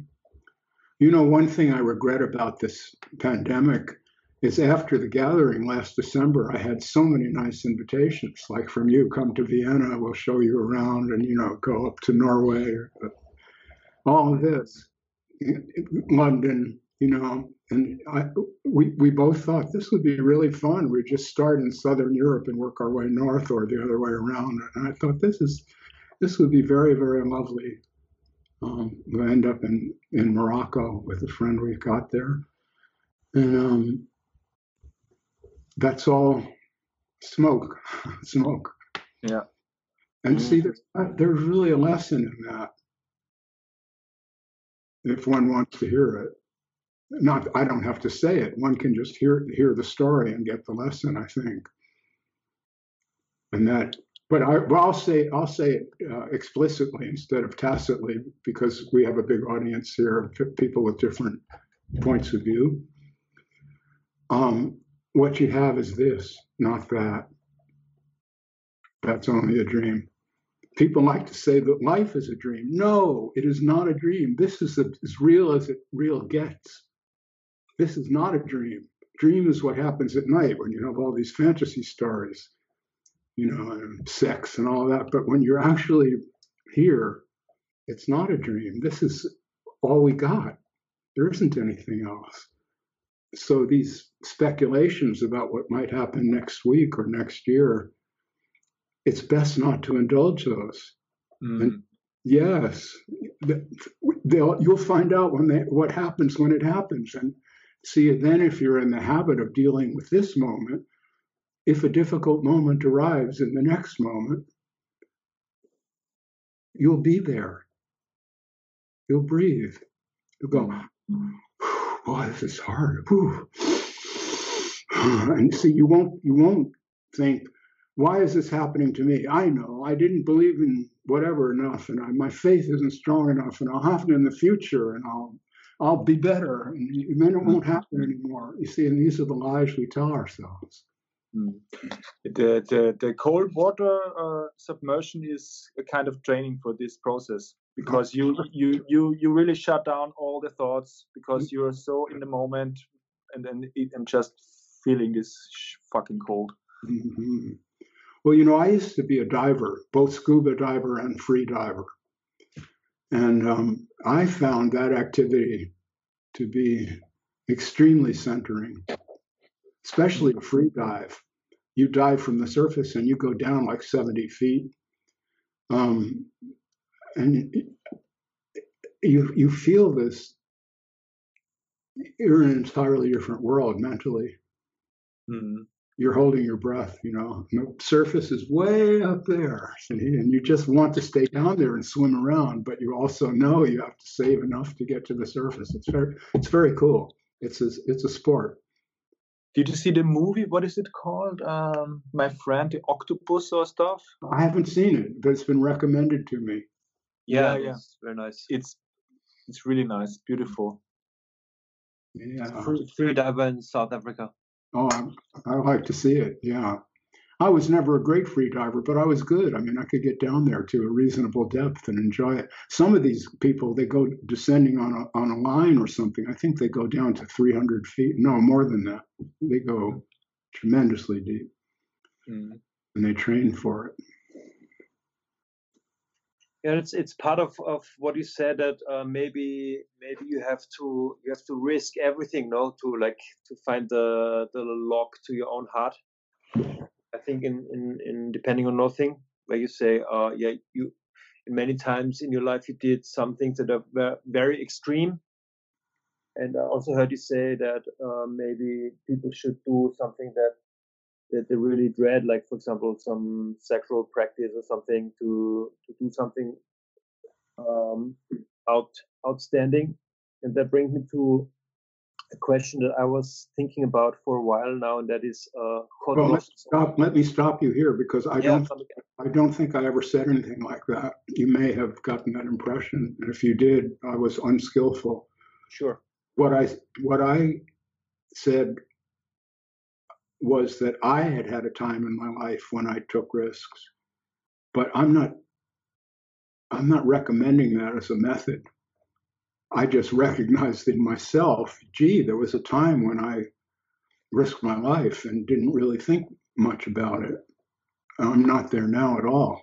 You know, one thing I regret about this pandemic is after the gathering last December, I had so many nice invitations, like from you, come to Vienna, we'll show you around, and, you know, go up to Norway, all of this, London, you know, and I, we, we both thought this would be really fun. We'd just start in Southern Europe and work our way north or the other way around. And I thought this is, this would be very, very lovely um, we end up in, in Morocco with a friend we've got there. And um, that's all smoke, smoke. Yeah. And see, there's, there's really a lesson in that if one wants to hear it. Not, I don't have to say it. One can just hear hear the story and get the lesson. I think. And that but I, well, I'll say I'll say it uh, explicitly instead of tacitly because we have a big audience here of people with different points of view. Um, what you have is this, not that. That's only a dream. People like to say that life is a dream. No, it is not a dream. This is as real as it real gets. This is not a dream. Dream is what happens at night when you have all these fantasy stories you know, and sex and all that. But when you're actually here, it's not a dream. This is all we got. There isn't anything else. So these speculations about what might happen next week or next year, it's best not to indulge those. Mm. And yes, they'll, you'll find out when they, what happens when it happens. And see, then if you're in the habit of dealing with this moment, if a difficult moment arrives in the next moment, you'll be there. You'll breathe. You'll go, boy, this is hard. Whew. And see, you won't you won't think, why is this happening to me? I know I didn't believe in whatever enough, and I, my faith isn't strong enough, and I'll have it in the future, and I'll I'll be better, and then it won't happen anymore. You see, and these are the lies we tell ourselves. Mm. The, the, the cold water uh, submersion is a kind of training for this process because you, you you you really shut down all the thoughts because you're so in the moment and and, and just feeling this fucking cold. Mm-hmm. Well, you know, I used to be a diver, both scuba diver and free diver, and um, I found that activity to be extremely centering, especially a free dive. You dive from the surface and you go down like 70 feet. Um, and you, you feel this, you're in an entirely different world mentally. Mm-hmm. You're holding your breath, you know. The surface is way up there, see? and you just want to stay down there and swim around, but you also know you have to save enough to get to the surface. It's very, it's very cool. It's a, it's a sport. Did you see the movie? What is it called? Um, my friend, the octopus or stuff. I haven't seen it, but it's been recommended to me. Yeah, Yeah, yeah. it's very nice. It's it's really nice, beautiful. Yeah. Free, free diver in South Africa. Oh, I, I like to see it. Yeah. I was never a great free diver, but I was good. I mean, I could get down there to a reasonable depth and enjoy it. Some of these people, they go descending on a on a line or something. I think they go down to 300 feet. No, more than that. They go tremendously deep, Mm. and they train for it. Yeah, it's it's part of, of what you said that uh, maybe maybe you have to you have to risk everything, no, to like to find the the lock to your own heart. I think in in, in depending on nothing, where you say, uh, yeah, you many times in your life you did some things that are very extreme, and I also heard you say that uh, maybe people should do something that that they really dread, like for example, some sexual practice or something to to do something um, out outstanding. And that brings me to a question that I was thinking about for a while now, and that is uh, Well, let's stop. Let me stop you here because I Yeah, don't. I don't think I ever said anything like that. You may have gotten that impression, and if you did, I was unskillful. sure. What I what I said was that I had had a time in my life when I took risks, but I'm not. I'm not recommending that as a method. I just recognized in myself, gee, there was a time when I risked my life and didn't really think much about it. I'm not there now at all.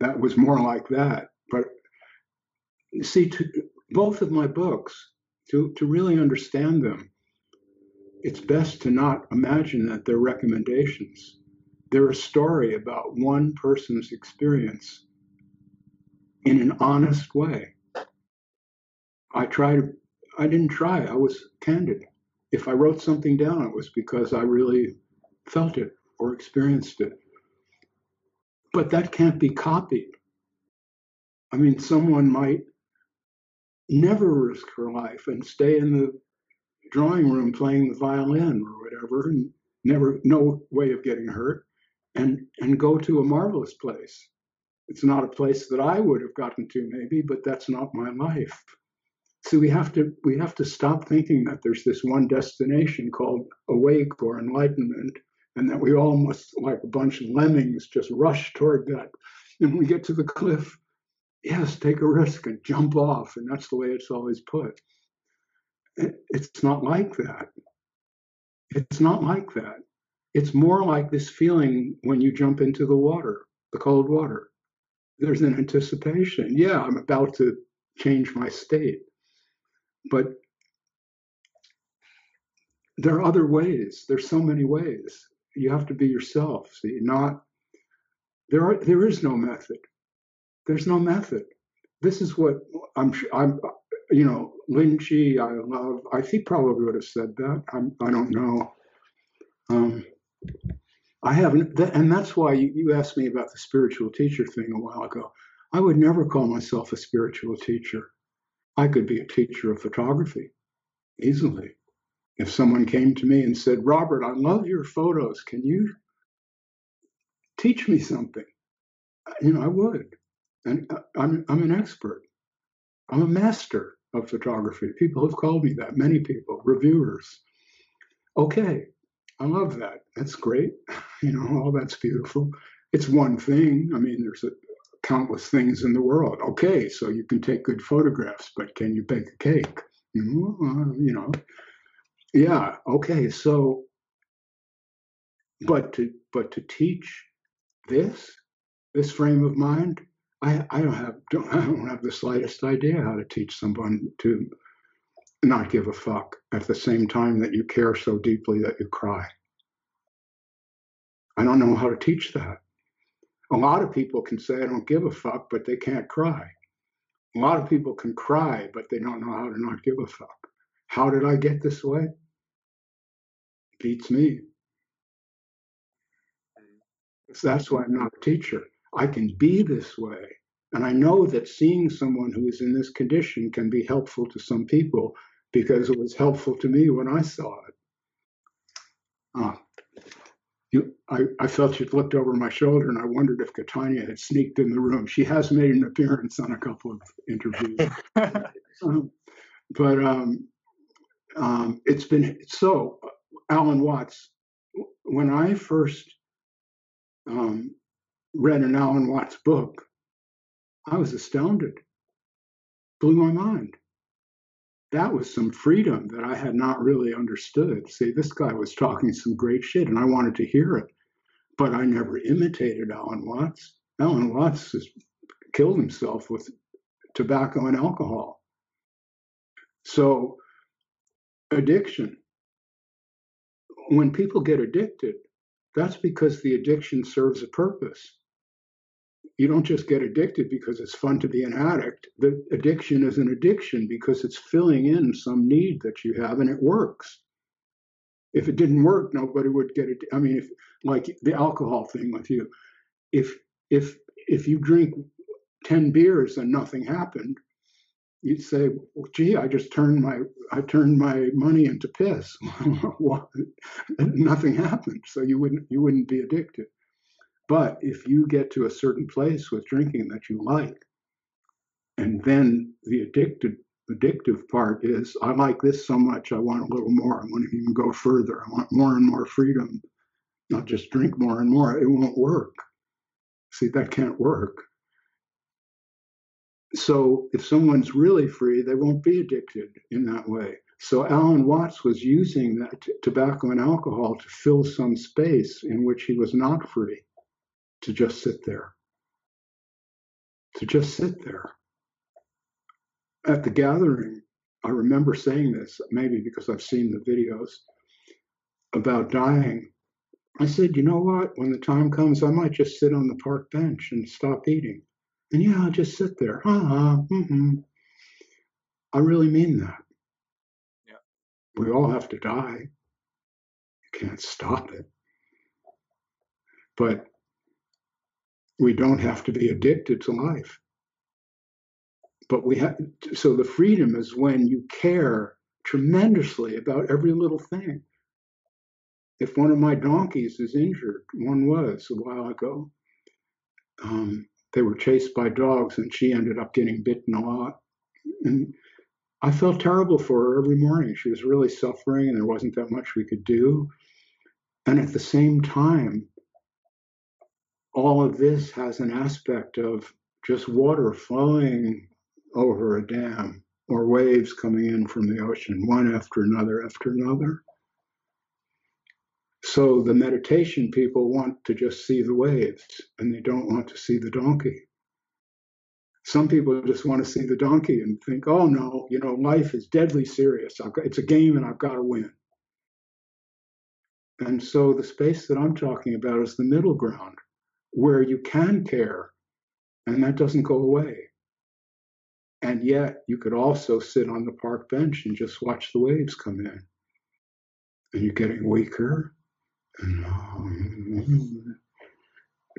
That was more like that. But see, to, both of my books, to, to really understand them, it's best to not imagine that they're recommendations. They're a story about one person's experience in an honest way. I tried, I didn't try, I was candid. If I wrote something down, it was because I really felt it or experienced it. But that can't be copied. I mean, someone might never risk her life and stay in the drawing room playing the violin or whatever and never no way of getting hurt and and go to a marvelous place. It's not a place that i would have gotten to maybe but that's not my life. So we have to we have to stop thinking that there's this one destination called awake or enlightenment and that we all must like a bunch of lemmings just rush toward that. And when we get to the cliff. Yes take a risk and jump off. And that's the way it's always put it- it's not like that it's not like that it's more like this feeling when you jump into the water the cold water there's an anticipation yeah i'm about to change my state but there are other ways. There's so many ways. You have to be yourself. See, not there are there is no method. There's no method. This is what I'm. I'm. You know, Lin Chi. I love. I think probably would have said that. I'm, I don't know. Um, I haven't, and that's why you, you asked me about the spiritual teacher thing a while ago. I would never call myself a spiritual teacher. I could be a teacher of photography easily. If someone came to me and said, Robert, I love your photos. Can you teach me something? You know, I would. And uh, I'm, I'm an expert. I'm a master of photography. People have called me that, many people, reviewers. Okay, I love that. That's great. You know, all that's beautiful. It's one thing. I mean, there's a, countless things in the world. Okay, so you can take good photographs, but can you bake a cake? You know, uh, you know. Yeah. Okay. So, but to but to teach this this frame of mind, I I don't have don't I don't have the slightest idea how to teach someone to not give a fuck at the same time that you care so deeply that you cry. I don't know how to teach that. A lot of people can say, I don't give a fuck, but they can't cry. A lot of people can cry, but they don't know how to not give a fuck. How did I get this way? Beats me. So that's why I'm not a teacher. I can be this way. And I know that seeing someone who is in this condition can be helpful to some people because it was helpful to me when I saw it. Ah, you, I, I felt she'd looked over my shoulder and I wondered if Catania had sneaked in the room. She has made an appearance on a couple of interviews. um, but um, um, it's been so, Alan Watts, when I first um, read an Alan Watts book, I was astounded, blew my mind that was some freedom that I had not really understood. See, this guy was talking some great shit and I wanted to hear it, but I never imitated Alan Watts. Alan Watts has killed himself with tobacco and alcohol. So, addiction. When people get addicted, that's because the addiction serves a purpose you don't just get addicted because it's fun to be an addict. The addiction is an addiction because it's filling in some need that you have and it works. If it didn't work, nobody would get it. I mean, if like the alcohol thing with you, if if if you drink 10 beers and nothing happened, you'd say, well, gee, I just turned my I turned my money into piss. nothing happened. So you wouldn't you wouldn't be addicted. But if you get to a certain place with drinking that you like, and then the addicted addictive part is I like this so much, I want a little more. I want to even go further. I want more and more freedom, not just drink more and more. It won't work. See, that can't work. So if someone's really free, they won't be addicted in that way. So Alan Watts was using that t- tobacco and alcohol to fill some space in which he was not free to just sit there. To just sit there. At the gathering, I remember saying this, maybe because I've seen the videos about dying. I said, you know what? When the time comes, I might just sit on the park bench and stop eating. And yeah, I'll just sit there. Ah, mm-hmm. I really mean that. Yeah. We all have to die. You can't stop it. But we don't have to be addicted to life. But we have, so the freedom is when you care tremendously about every little thing. If one of my donkeys is injured, one was a while ago, um, they were chased by dogs and she ended up getting bitten a lot. And I felt terrible for her every morning. She was really suffering and there wasn't that much we could do. And at the same time, all of this has an aspect of just water flowing over a dam or waves coming in from the ocean, one after another after another. So the meditation people want to just see the waves and they don't want to see the donkey. Some people just want to see the donkey and think, oh no, you know, life is deadly serious. Got, it's a game and I've got to win. And so the space that I'm talking about is the middle ground where you can care and that doesn't go away. And yet you could also sit on the park bench and just watch the waves come in. And you're getting weaker. And, um,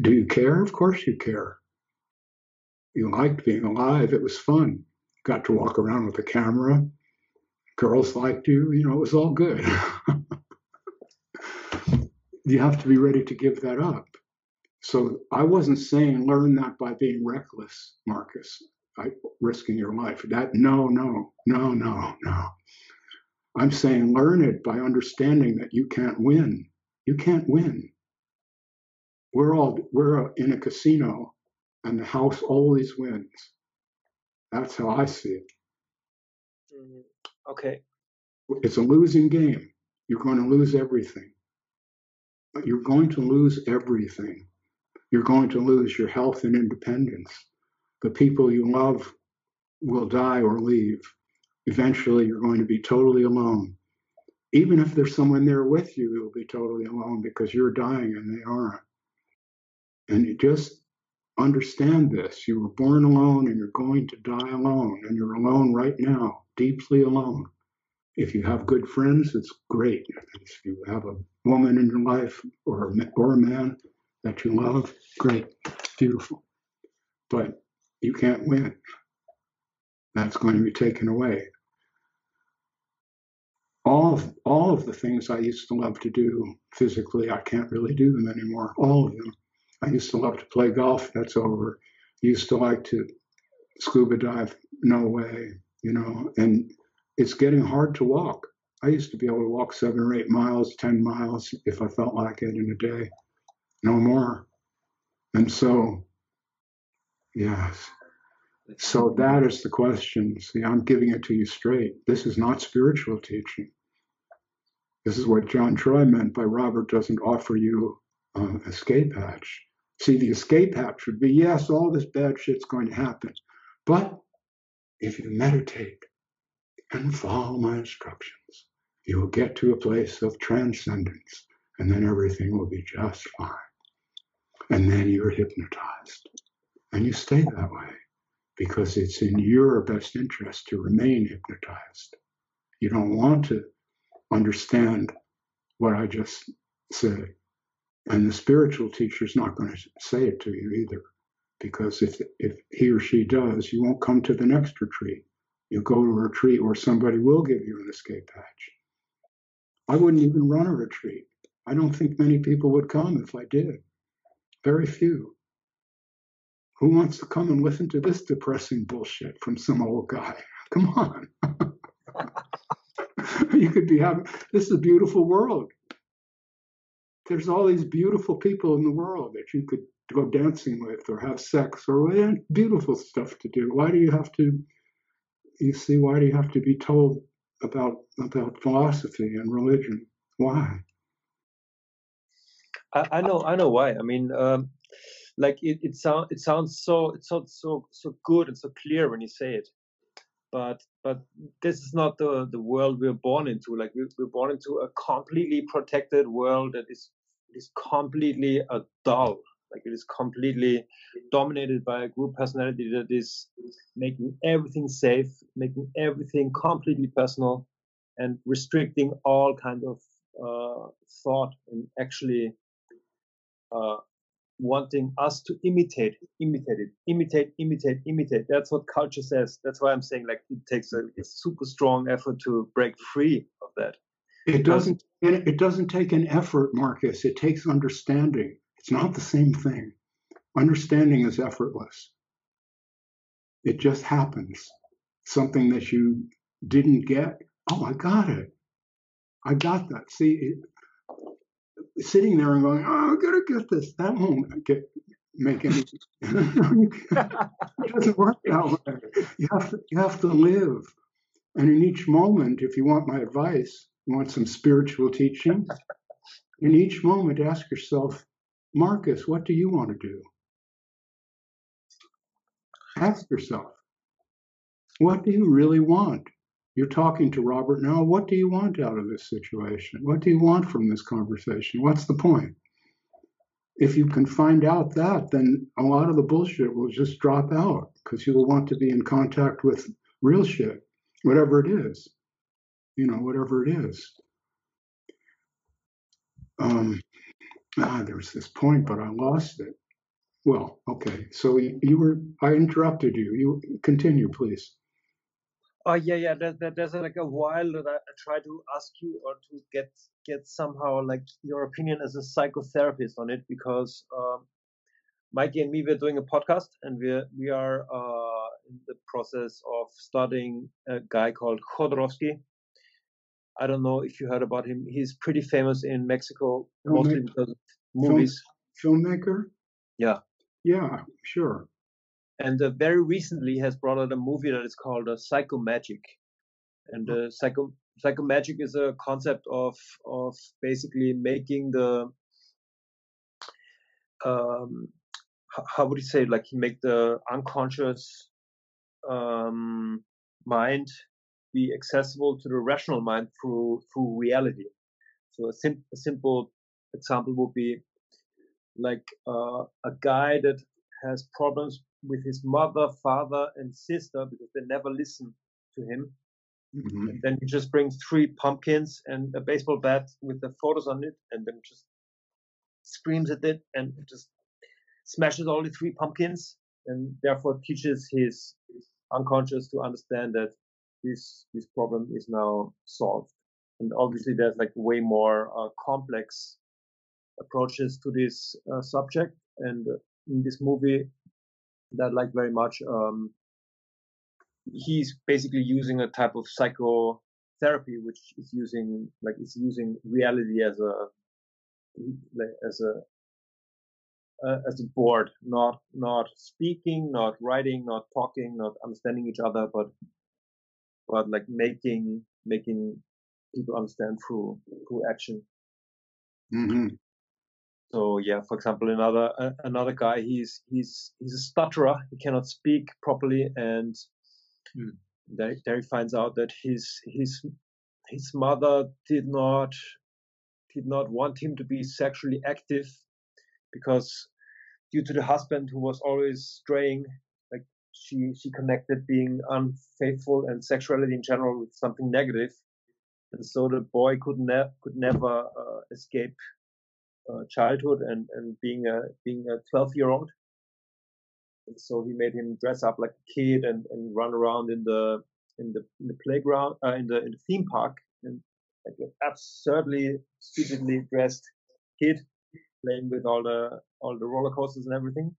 do you care? Of course you care. You liked being alive. It was fun. Got to walk around with a camera. Girls liked you. You know, it was all good. you have to be ready to give that up. So I wasn't saying learn that by being reckless, Marcus, by risking your life. That no, no, no, no, no. I'm saying learn it by understanding that you can't win. You can't win. We're all we're in a casino, and the house always wins. That's how I see it. Mm-hmm. Okay. It's a losing game. You're going to lose everything. You're going to lose everything. You're going to lose your health and independence. The people you love will die or leave. Eventually, you're going to be totally alone. Even if there's someone there with you, you'll be totally alone because you're dying and they aren't. And you just understand this. You were born alone and you're going to die alone, and you're alone right now, deeply alone. If you have good friends, it's great. If you have a woman in your life or a, or a man that you love, great, beautiful. But you can't win. That's going to be taken away. All of, all of the things I used to love to do physically, I can't really do them anymore. All of them. I used to love to play golf. That's over. Used to like to scuba dive. No way. You know, and it's getting hard to walk. I used to be able to walk seven or eight miles, 10 miles if I felt like it in a day. No more. And so, yes. So that is the question. See, I'm giving it to you straight. This is not spiritual teaching. This is what John Troy meant by Robert doesn't offer you uh, escape hatch. See, the escape hatch would be yes, all this bad shit's going to happen. But if you meditate and follow my instructions, you will get to a place of transcendence, and then everything will be just fine. And then you're hypnotized. And you stay that way because it's in your best interest to remain hypnotized. You don't want to understand what I just said. And the spiritual teacher is not going to say it to you either. Because if, if he or she does, you won't come to the next retreat. You'll go to a retreat where somebody will give you an escape hatch. I wouldn't even run a retreat. I don't think many people would come if I did. Very few. Who wants to come and listen to this depressing bullshit from some old guy? Come on. you could be having this is a beautiful world. There's all these beautiful people in the world that you could go dancing with or have sex or beautiful stuff to do. Why do you have to you see why do you have to be told about about philosophy and religion? Why? I, I know I know why. I mean um, like it, it sounds it sounds so it sounds so so good and so clear when you say it. But but this is not the the world we're born into. Like we, we're born into a completely protected world that is is completely a dull like it is completely dominated by a group personality that is making everything safe making everything completely personal and restricting all kind of uh, thought and actually uh, wanting us to imitate, imitate it, imitate, imitate, imitate. That's what culture says. That's why I'm saying like it takes a, a super strong effort to break free of that. It doesn't. It doesn't take an effort, Marcus. It takes understanding. It's not the same thing. Understanding is effortless. It just happens. Something that you didn't get. Oh, I got it. I got that. See, it, sitting there and going, "Oh, I gotta get this." That won't get make any. it doesn't work that way. You have to you have to live, and in each moment, if you want my advice, you want some spiritual teaching. In each moment, ask yourself, Marcus, what do you want to do? Ask yourself, what do you really want? You're talking to Robert now. What do you want out of this situation? What do you want from this conversation? What's the point? If you can find out that, then a lot of the bullshit will just drop out because you will want to be in contact with real shit, whatever it is, you know, whatever it is. Um, ah, there's this point, but I lost it. Well, okay. So you, you were, I interrupted you. You continue, please. Oh yeah, yeah. There, there, there's like a while that I, I try to ask you or to get get somehow like your opinion as a psychotherapist on it because um, Mikey and me we're doing a podcast and we we are uh, in the process of studying a guy called Jodorowsky. I don't know if you heard about him. He's pretty famous in Mexico, mostly because of movies. Film, filmmaker. Yeah. Yeah, sure. And uh, very recently has brought out a movie that is called uh, Psycho Magic. And uh, Psycho Psycho Magic is a concept of of basically making the um, how would you say like he make the unconscious um, mind be accessible to the rational mind through through reality. So a, sim- a simple example would be like uh, a guy that has problems with his mother, father, and sister because they never listen to him. Mm-hmm. then he just brings three pumpkins and a baseball bat with the photos on it, and then just screams at it and just smashes all the three pumpkins, and therefore teaches his unconscious to understand that this this problem is now solved. And obviously, there's like way more uh, complex approaches to this uh, subject. And in this movie, that like very much, um, he's basically using a type of psychotherapy, which is using like it's using reality as a as a uh, as a board, not not speaking, not writing, not talking, not understanding each other, but but like making making people understand through through action. Mm-hmm. So yeah, for example, another uh, another guy, he's he's he's a stutterer. He cannot speak properly, and mm. there, there he finds out that his his his mother did not did not want him to be sexually active because due to the husband who was always straying like she she connected being unfaithful and sexuality in general with something negative and so the boy could never could never uh, escape uh, childhood and and being a being a 12 year old so he made him dress up like a kid and and run around in the in the in the playground uh, in the in the theme park and like an absurdly stupidly dressed kid playing with all the all the roller coasters and everything.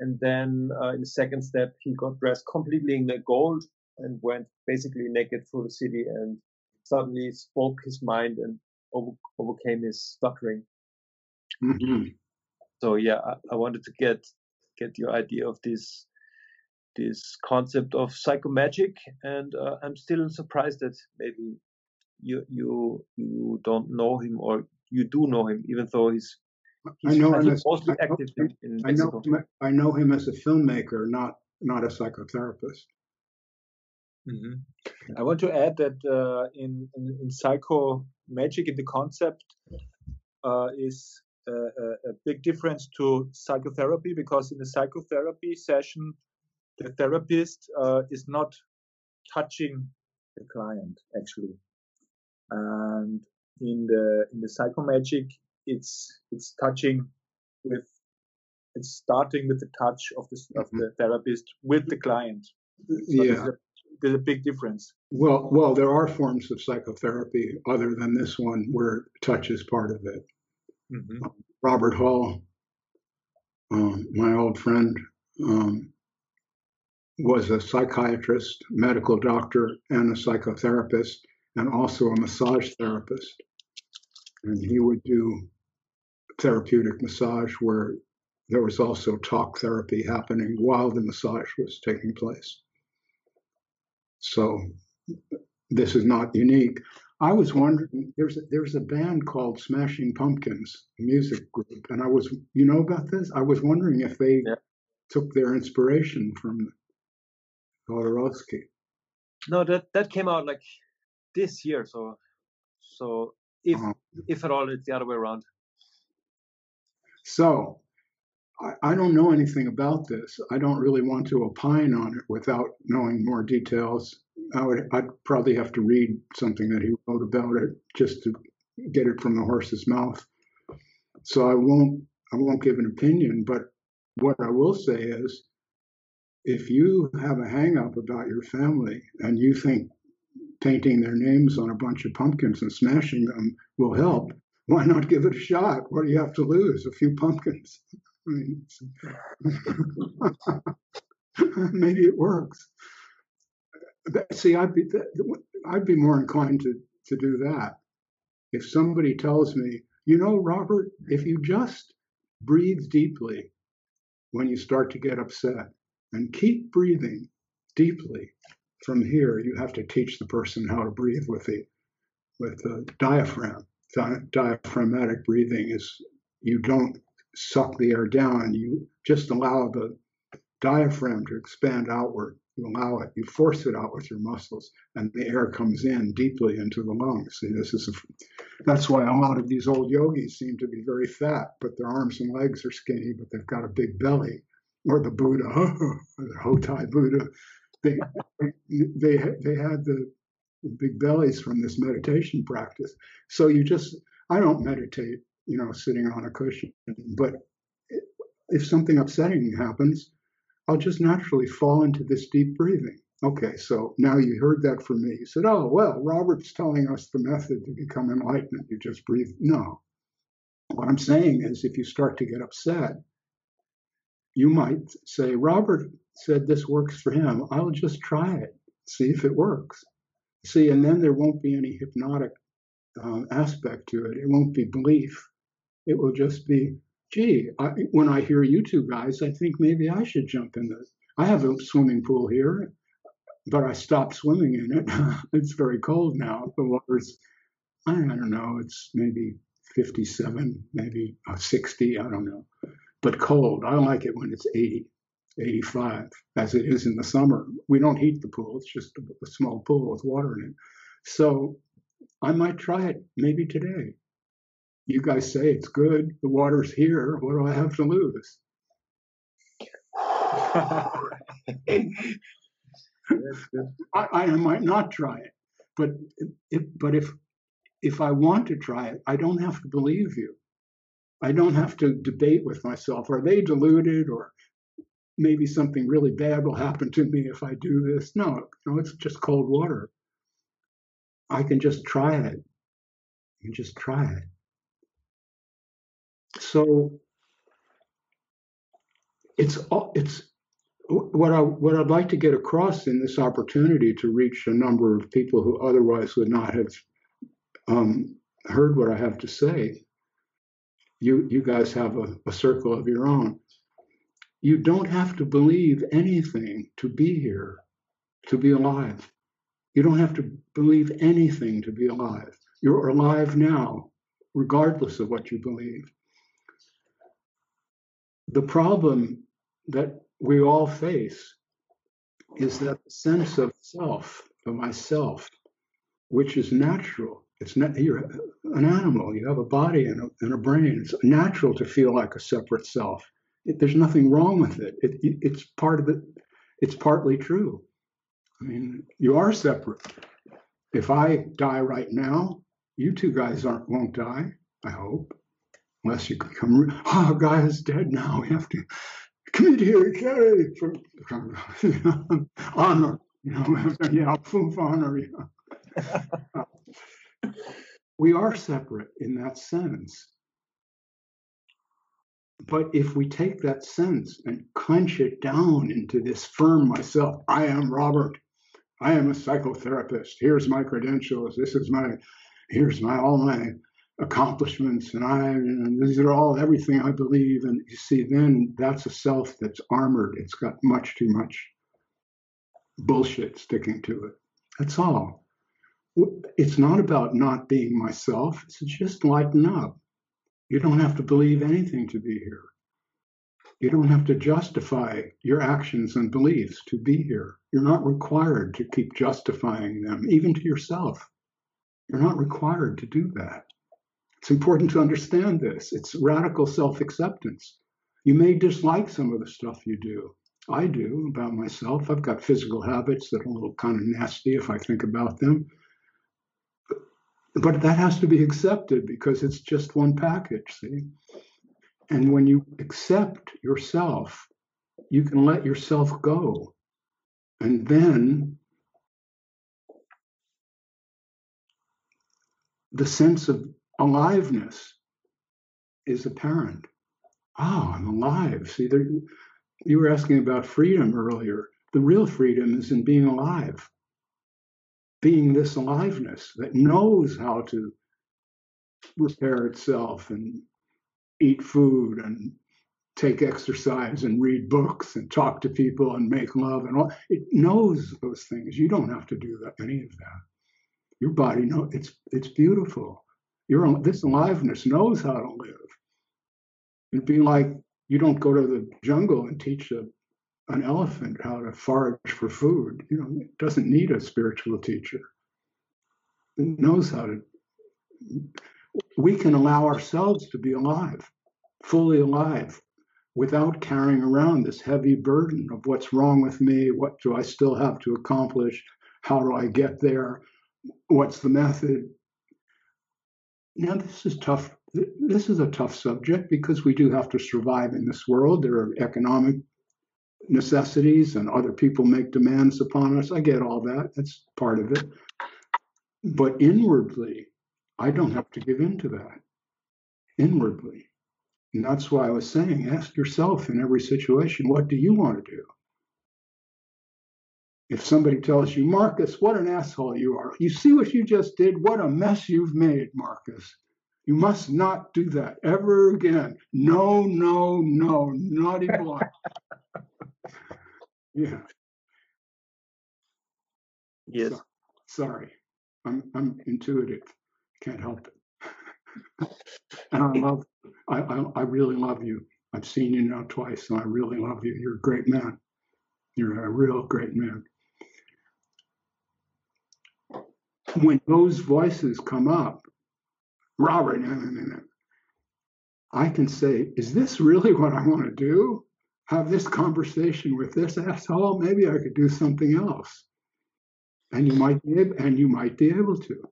And then uh, in the second step he got dressed completely in the gold and went basically naked through the city and suddenly spoke his mind and over, overcame his stuttering Mm-hmm. So yeah, I, I, wanted to get get your idea of this this concept of psychomagic, and uh, I'm still surprised that maybe you you you don't know him or you do know him, even though he's. he's I know him as, mostly I know, active in, in I know, I know him as a filmmaker, not not a psychotherapist. Mm-hmm. I want to add that uh, in, in, in psycho magic, in the concept, uh, is a, a big difference to psychotherapy because in a psychotherapy session, the therapist uh, is not touching the client actually, and in the in the psychomagic, it's it's touching with it's starting with the touch of the of the mm-hmm. therapist with the client. So yeah. There's a, there's a big difference. Well, well, there are forms of psychotherapy other than this one where touch is part of it. Mm-hmm. Robert Hall, um, my old friend, um, was a psychiatrist, medical doctor, and a psychotherapist, and also a massage therapist. And he would do therapeutic massage where there was also talk therapy happening while the massage was taking place. So this is not unique. I was wondering, there's a, there's a band called Smashing Pumpkins, music group, and I was, you know about this? I was wondering if they yeah. took their inspiration from Jodorowsky. no, that that came out like this year. So so if Uh, if at all, it's the other way around. so I, I don't know anything about this. I don't really want to opine on it without knowing more details. I would I'd probably have to read something that he wrote about it just to get it from the horse's mouth. So I won't I won't give an opinion, but what I will say is if you have a hang up about your family and you think painting their names on a bunch of pumpkins and smashing them will help, why not give it a shot? What do you have to lose? A few pumpkins. I mean, maybe it works. See, I'd be I'd be more inclined to to do that. If somebody tells me, you know, Robert, if you just breathe deeply when you start to get upset and keep breathing deeply from here, you have to teach the person how to breathe with the with the diaphragm. Di- diaphragmatic breathing is you don't suck the air down, you just allow the diaphragm to expand outward. You allow it, you force it out with your muscles, and the air comes in deeply into the lungs. See, this is a, that's why a lot of these old yogis seem to be very fat, but their arms and legs are skinny, but they've got a big belly. Or the Buddha, the Hotei Buddha, they they they had the big bellies from this meditation practice. So you just, I don't meditate, you know, sitting on a cushion, but if something upsetting happens, I'll just naturally fall into this deep breathing. Okay, so now you heard that from me. You said, oh, well, Robert's telling us the method to become enlightened. You just breathe. No. What I'm saying is, if you start to get upset, you might say, Robert said this works for him. I'll just try it, see if it works. See, and then there won't be any hypnotic um, aspect to it. It won't be belief. It will just be, gee, I, when I hear you two guys, I think maybe I should jump in this. I have a swimming pool here, but I stopped swimming in it. it's very cold now. The water's, I don't know, it's maybe 57, maybe uh, 60, I don't know, but cold. I like it when it's 80. 85 as it is in the summer. We don't heat the pool, it's just a, a small pool with water in it. So I might try it maybe today. You guys say it's good, the water's here, what do I have to lose? I, I might not try it, but if, but if if I want to try it, I don't have to believe you. I don't have to debate with myself. Are they deluded or maybe something really bad will happen to me if I do this? No, no, it's just cold water. I can just try it. You just try it. So it's it's what I what I'd like to get across in this opportunity to reach a number of people who otherwise would not have um, heard what I have to say. You you guys have a, a circle of your own. You don't have to believe anything to be here, to be alive. You don't have to believe anything to be alive. You're alive now, regardless of what you believe. The problem that we all face is that sense of self, of myself, which is natural. It's not you're an animal. You have a body and a, and a brain. It's natural to feel like a separate self. It, there's nothing wrong with it. it. it. It's part of it. It's partly true. I mean, you are separate. If I die right now, you two guys aren't won't die. I hope, unless you can come. Oh, guy is dead now. We have to come here, carry for honor. You know, yeah, honor. Yeah. we are separate in that sense. But if we take that sense and clench it down into this firm myself, I am Robert. I am a psychotherapist. Here's my credentials. This is my, here's my all my accomplishments, and I, and these are all everything I believe. And you see, then that's a self that's armored. It's got much too much bullshit sticking to it. That's all. It's not about not being myself. It's just lighten up. You don't have to believe anything to be here. You don't have to justify your actions and beliefs to be here. You're not required to keep justifying them, even to yourself. You're not required to do that. It's important to understand this. It's radical self acceptance. You may dislike some of the stuff you do. I do about myself. I've got physical habits that are a little kind of nasty if I think about them. But that has to be accepted because it's just one package, see? And when you accept yourself, you can let yourself go. And then the sense of aliveness is apparent. Oh, I'm alive. See, there, you were asking about freedom earlier. The real freedom is in being alive, being this aliveness that knows how to repair itself and eat food and take exercise and read books and talk to people and make love and all. It knows those things. You don't have to do that, any of that. Your body knows it's it's beautiful. This aliveness knows how to live. It'd be like you don't go to the jungle and teach a, an elephant how to forage for food. You know, it doesn't need a spiritual teacher. It knows how to. We can allow ourselves to be alive, fully alive, without carrying around this heavy burden of what's wrong with me, what do I still have to accomplish, how do I get there, what's the method. Now, this is tough this is a tough subject because we do have to survive in this world. There are economic necessities and other people make demands upon us. I get all that. That's part of it. But inwardly, I don't have to give in to that. Inwardly. And that's why I was saying ask yourself in every situation, what do you want to do? If somebody tells you, Marcus, what an asshole you are, you see what you just did? What a mess you've made, Marcus. You must not do that ever again. No, no, no, naughty even yeah. Yes. So, sorry. I'm I'm intuitive. Can't help it. and I love I, I I really love you. I've seen you now twice and I really love you. You're a great man. You're a real great man. When those voices come up, Robert, I can say, is this really what I want to do? Have this conversation with this asshole? Maybe I could do something else. And you might be able, and you might be able to.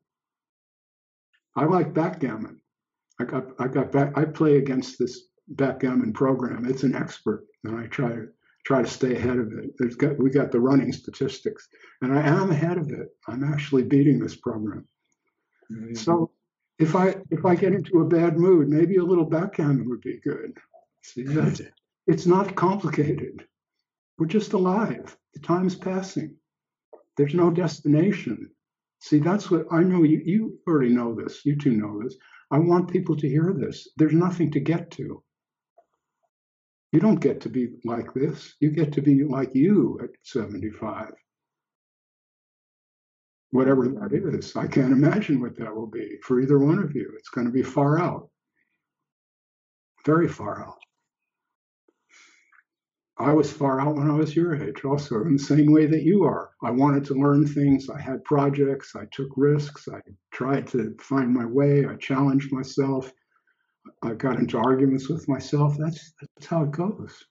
I like backgammon. I got I got back I play against this backgammon program. It's an expert, and I try to try to stay ahead of it. There's got we got the running statistics, and I am ahead of it. I'm actually beating this program. Mm-hmm. So if I if I get into a bad mood, maybe a little backgammon would be good. See, that's, it's not complicated. We're just alive. The time's passing. There's no destination. See, that's what I know. You you already know this. You two know this. I want people to hear this. There's nothing to get to. You don't get to be like this. You get to be like you at 75 whatever that is. I can't imagine what that will be for either one of you. It's going to be far out, very far out. I was far out when I was your age, also, in the same way that you are. I wanted to learn things. I had projects. I took risks. I tried to find my way. I challenged myself. I got into arguments with myself. That's that's how it goes.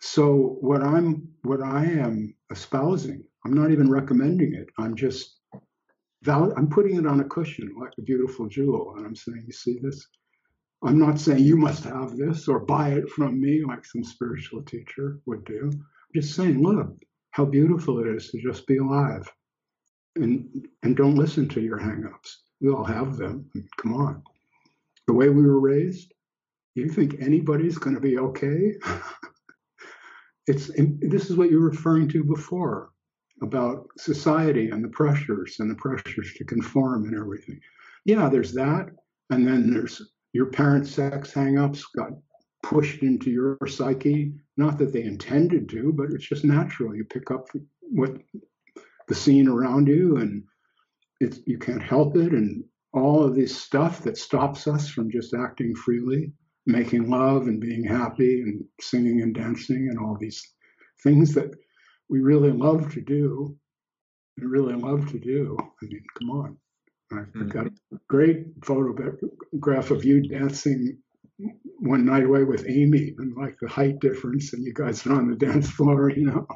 So what I'm what I am espousing I'm not even recommending it. I'm just val- I'm putting it on a cushion like a beautiful jewel, and I'm saying, you see this? I'm not saying you must have this or buy it from me like some spiritual teacher would do. I'm just saying, look how beautiful it is to just be alive, and and don't listen to your hangups. We all have them. Come on, the way we were raised. You think anybody's going to be okay? it's this is what you were referring to before about society and the pressures and the pressures to conform and everything. Yeah, there's that. And then there's your parents' sex hangups got pushed into your psyche. Not that they intended to, but it's just natural. You pick up what the scene around you and it's you can't help it and all of this stuff that stops us from just acting freely making love and being happy and singing and dancing and all these things that we really love to do. We really love to do. I mean, come on. I've mm-hmm. got a great photograph of you dancing one night away with Amy and like the height difference, and you guys are on the dance floor, you know.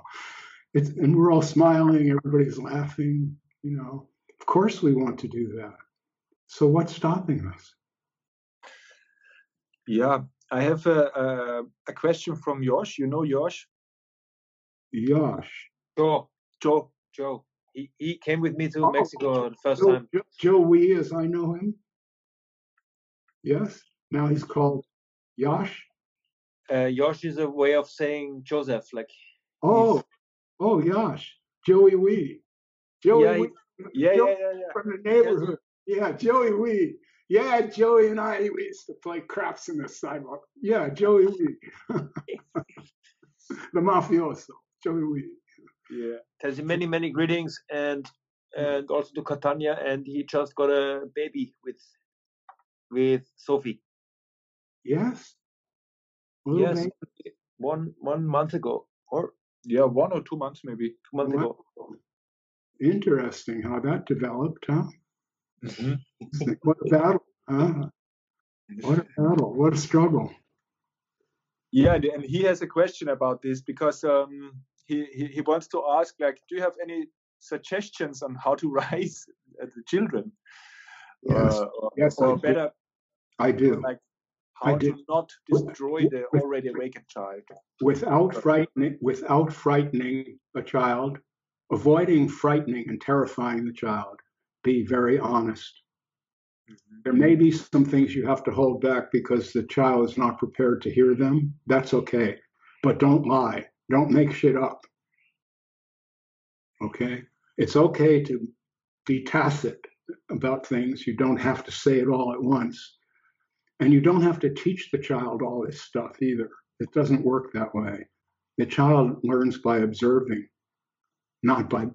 It's, and we're all smiling, everybody's laughing, you know. Of course, we want to do that. So, what's stopping us? Yeah, I have a, a, a question from Josh. You know Josh? Josh. Joe, Joe, Joe. He, he came with me to oh, Mexico the first Joe, time. Joe Wee, as I know him. Yes. Now he's called Josh. Uh, Josh is a way of saying Joseph, like. Oh, oh, Josh, Joey Wee, Joey. Yeah, Wee. yeah, Joey yeah, yeah, yeah, From the neighborhood. Yeah, Joey Wee. Yeah, Joey and I we used to play craps in the sidewalk. Yeah, Joey Wee. the mafioso, Joey Wee. Yeah, tells you many many greetings and and also to Catania, and he just got a baby with with Sophie. Yes. yes. Baby. One one month ago, or yeah, one or two months maybe. Two months wow. ago. Interesting how that developed, huh? Mm-hmm. what a battle, huh? What a battle! What a struggle! Yeah, and he has a question about this because um, he, he, he wants to ask, like, do you have any suggestions on how to raise the children? Yes, uh, or, yes, or I better, do. I do. Like how I to do. not destroy the already awakened child without frightening, without frightening a child, avoiding frightening and terrifying the child. Be very honest. Mm-hmm. There may be some things you have to hold back because the child is not prepared to hear them. That's okay. But don't lie. Don't make shit up. Okay? It's okay to be tacit about things. You don't have to say it all at once. And you don't have to teach the child all this stuff either. It doesn't work that way. The child learns by observing, not by,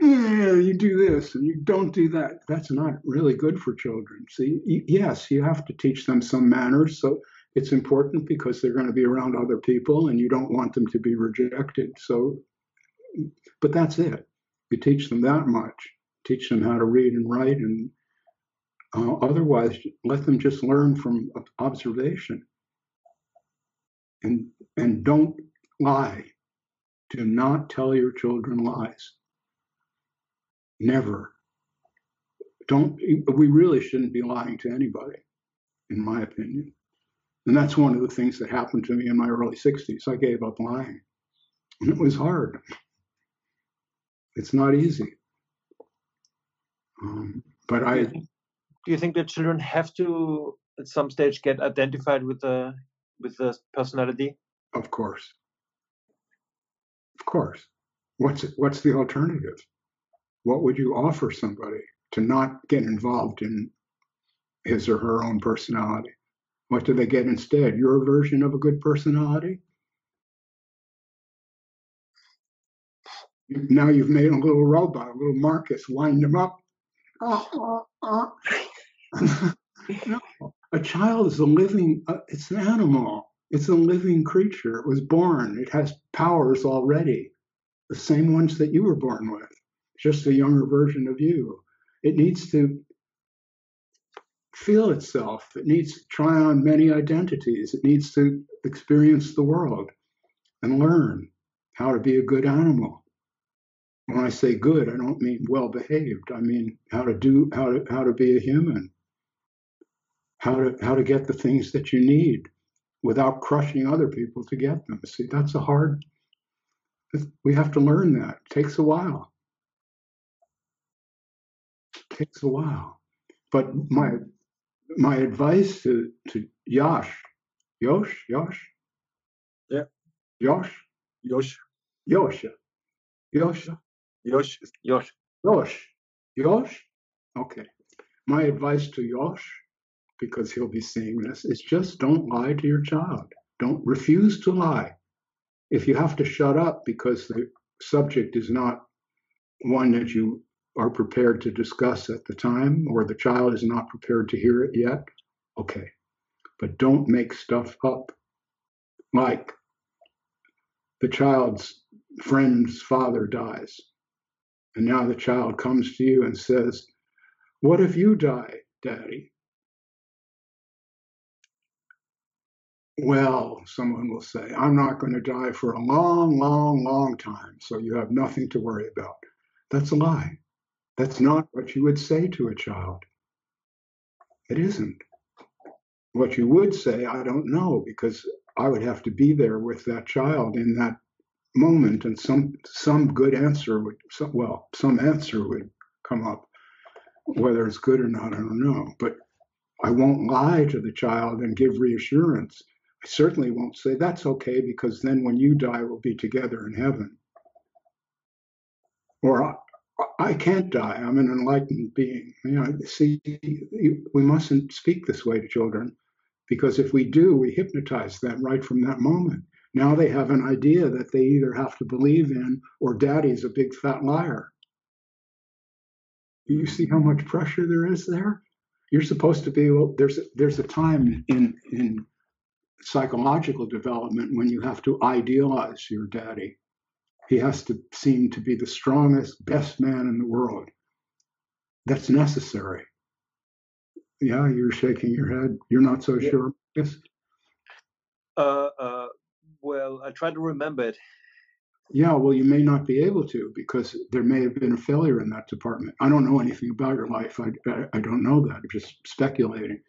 yeah, you do this and you don't do that. That's not really good for children. See, yes, you have to teach them some manners. So it's important because they're going to be around other people and you don't want them to be rejected. So, but that's it. You teach them that much. Teach them how to read and write and uh, otherwise, let them just learn from observation. And, and don't lie. Do not tell your children lies. Never. Don't, we really shouldn't be lying to anybody, in my opinion. And that's one of the things that happened to me in my early 60s. I gave up lying. And it was hard. It's not easy. Um, but I, do you think that children have to at some stage get identified with the with the personality? Of course. Of course. What's what's the alternative? What would you offer somebody to not get involved in his or her own personality? What do they get instead? Your version of a good personality? Now you've made a little robot, a little Marcus, wind him up. No, a child is a living, uh, it's an animal. It's a living creature. It was born. It has powers already, the same ones that you were born with, just a younger version of you. It needs to feel itself. It needs to try on many identities. It needs to experience the world and learn how to be a good animal. When I say good, I don't mean well behaved. I mean how to do how to how to be a human how to how to get the things that you need without crushing other people to get them. See, that's a hard. We have to learn that. It takes a while. Takes a while. But my my advice to to Yosh, Yosh, Yosh, yeah, Yosh, Yosh, Yosh, Yosh, Yosh, Yosh, Yosh, Yosh. Okay. My advice to Yosh because he'll be seeing this is just don't lie to your child. Don't refuse to lie. If you have to shut up because the subject is not one that you are prepared to discuss at the time or the child is not prepared to hear it yet, okay. but don't make stuff up. Like the child's friend's father dies. And now the child comes to you and says, What if you die, Daddy? Well, someone will say, I'm not going to die for a long, long, long time, so you have nothing to worry about. That's a lie. That's not what you would say to a child. It isn't. What you would say, I don't know, because I would have to be there with that child in that moment, and some some good answer would, some, well, some answer would come up. Whether it's good or not, I don't know. But I won't lie to the child and give reassurance. I certainly won't say that's okay because then when you die, we'll be together in heaven. Or I can't die. I'm an enlightened being. You know, see, we mustn't speak this way to children because if we do, we hypnotize them right from that moment. Now they have an idea that they either have to believe in or daddy's a big fat liar. Do You see how much pressure there is there? You're supposed to be well, there's a, there's a time in in psychological development when you have to idealize your daddy he has to seem to be the strongest, best man in the world. That's necessary. Yeah, you're shaking your head. You're not so yeah. sure. Yes. Uh, uh, well, I try to remember it. Yeah, well, you may not be able to because there may have been a failure in that department. I don't know anything about your life. I, I, I don't know that. I'm just speculating.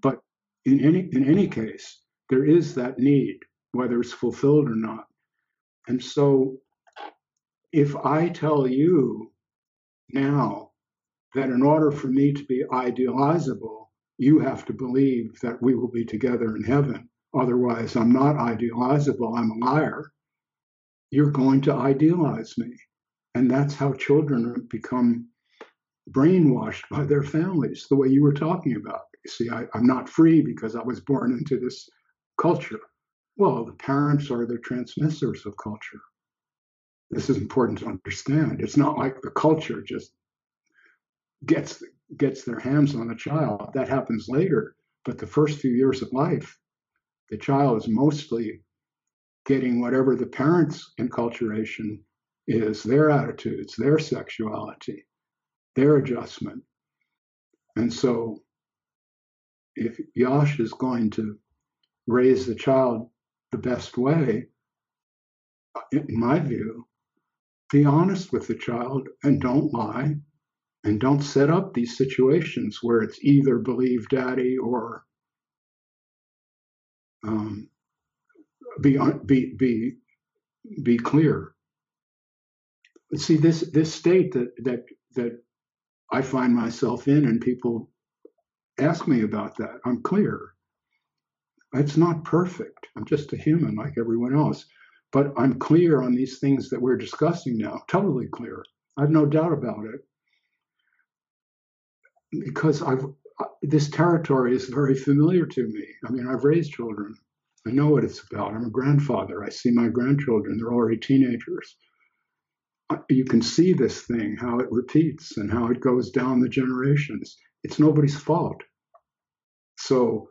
But in any in any case, there is that need, whether it's fulfilled or not. And so if I tell you now that in order for me to be idealizable, you have to believe that we will be together in heaven. Otherwise, I'm not idealizable, I'm a liar. You're going to idealize me. And that's how children become brainwashed by their families, the way you were talking about. You see, I, am not free because I was born into this culture. Well, the parents are the transmitters of culture this is important to understand. It's not like the culture just gets gets their hands on the child. That happens later. But the first few years of life, the child is mostly getting whatever the parents' enculturation is, their attitudes, their sexuality, their adjustment. And so if Yash is going to raise the child the best way, in my view, be honest with the child and don't lie and don't set up these situations where it's either believe daddy or um, be be be be clear. See this this state that that that I find myself in, and people ask me about that. I'm clear. It's not perfect. I'm just a human like everyone else. But I'm clear on these things that we're discussing now, totally clear. I have no doubt about it. Because I've this territory is very familiar to me. I mean, I've raised children. I know what it's about. I'm a grandfather. I see my grandchildren. They're already teenagers. You can see this thing, how it repeats and how it goes down the generations. It's nobody's fault. So,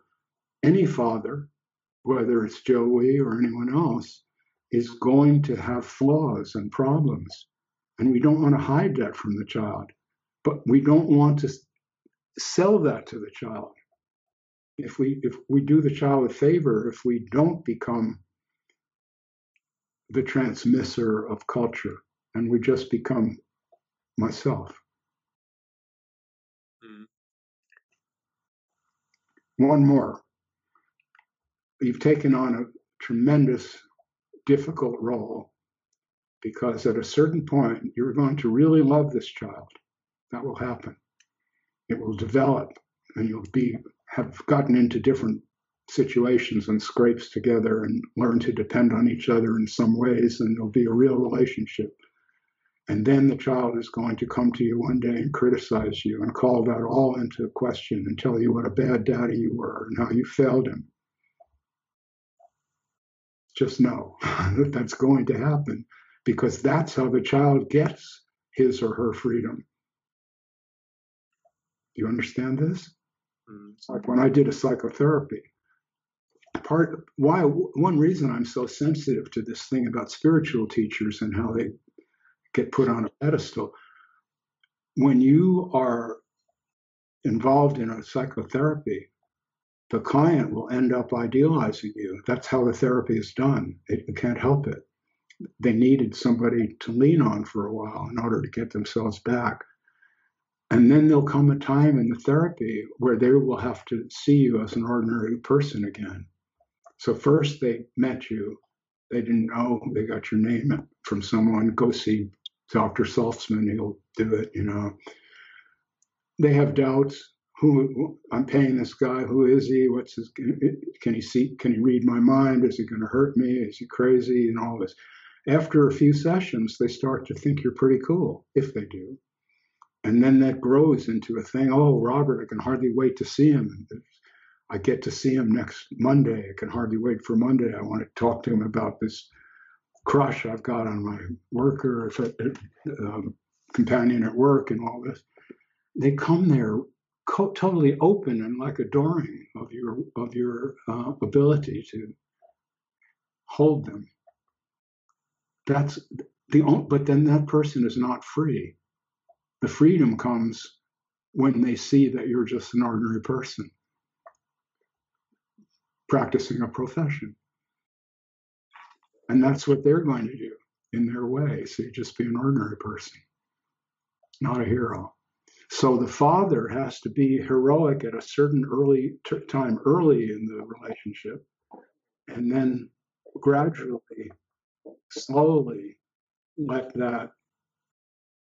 any father, whether it's Joey or anyone else, is going to have flaws and problems. And we don't want to hide that from the child. But we don't want to sell that to the child. If we if we do the child a favor, if we don't become the transmitter of culture and we just become myself. Mm. One more. You've taken on a tremendous difficult role because at a certain point, you're going to really love this child. That will happen. It will develop, and you'll be have gotten into different situations and scrapes together and learn to depend on each other in some ways, and there'll be a real relationship. And then the child is going to come to you one day and criticize you and call that all into question and tell you what a bad daddy you were and how you failed him just know that that's going to happen because that's how the child gets his or her freedom. Do you understand this? Mm-hmm. It's like when I did a psychotherapy, part why one reason I'm so sensitive to this thing about spiritual teachers and how they get put on a pedestal. When you are involved in a psychotherapy, the client will end up idealizing you. That's how the therapy is done. It, you can't help it. They needed somebody to lean on for a while in order to get themselves back. And then there'll come a time in the therapy where they will have to see you as an ordinary person again. So first they met you, they didn't know, they got your name from someone, go see Dr. Saltzman, he'll do it, you know. They have doubts. Who I'm paying this guy? Who is he? What's his? Can he see? Can he read my mind? Is he going to hurt me? Is he crazy? And all this. After a few sessions, they start to think you're pretty cool, if they do. And then that grows into a thing. Oh, Robert, I can hardly wait to see him. I get to see him next Monday. I can hardly wait for Monday. I want to talk to him about this crush I've got on my worker, um, companion at work, and all this. They come there totally open and like adoring of your of your uh, ability to hold them. That's the only, but then that person is not free. The freedom comes when they see that you're just an ordinary person practicing a profession. And that's what they're going to do in their way. So you just be an ordinary person, not a hero. So the father has to be heroic at a certain early t- time, early in the relationship, and then gradually, slowly let that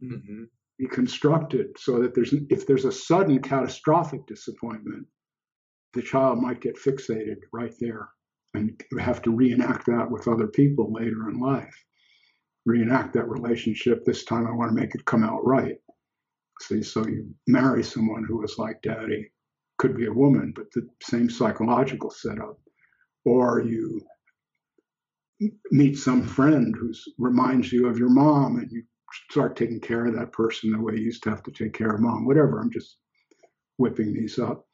mm-hmm. be constructed so that there's if there's a sudden catastrophic disappointment, the child might get fixated right there and have to reenact that with other people later in life. Reenact that relationship. This time I want to make it come out right. See, so you marry someone who is like daddy, could be a woman, but the same psychological setup. Or you meet some friend who reminds you of your mom and you start taking care of that person the way you used to have to take care of mom, whatever. I'm just whipping these up.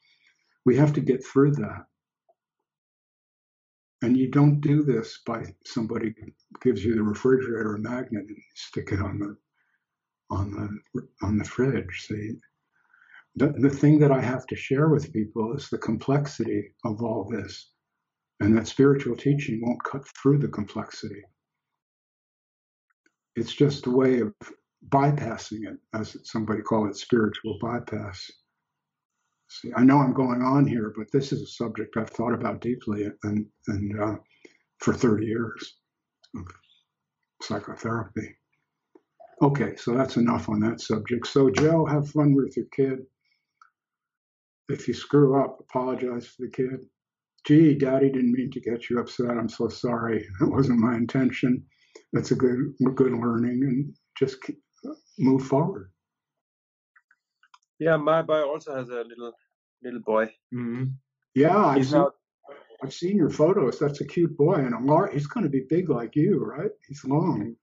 We have to get through that. And you don't do this by somebody gives you the refrigerator magnet and stick it on the on the on the fridge. See, the, the thing that I have to share with people is the complexity of all this, and that spiritual teaching won't cut through the complexity. It's just a way of bypassing it, as somebody called it, spiritual bypass. See, I know I'm going on here, but this is a subject I've thought about deeply and and uh, for 30 years of psychotherapy. Okay, so that's enough on that subject. So Joe, have fun with your kid. If you screw up, apologize to the kid. Gee, Daddy didn't mean to get you upset. I'm so sorry. That wasn't my intention. That's a good good learning, and just move forward. Yeah, my boy also has a little little boy. Mm-hmm. Yeah, I've seen, I've seen your photos. That's a cute boy, and a lar- he's going to be big like you, right? He's long.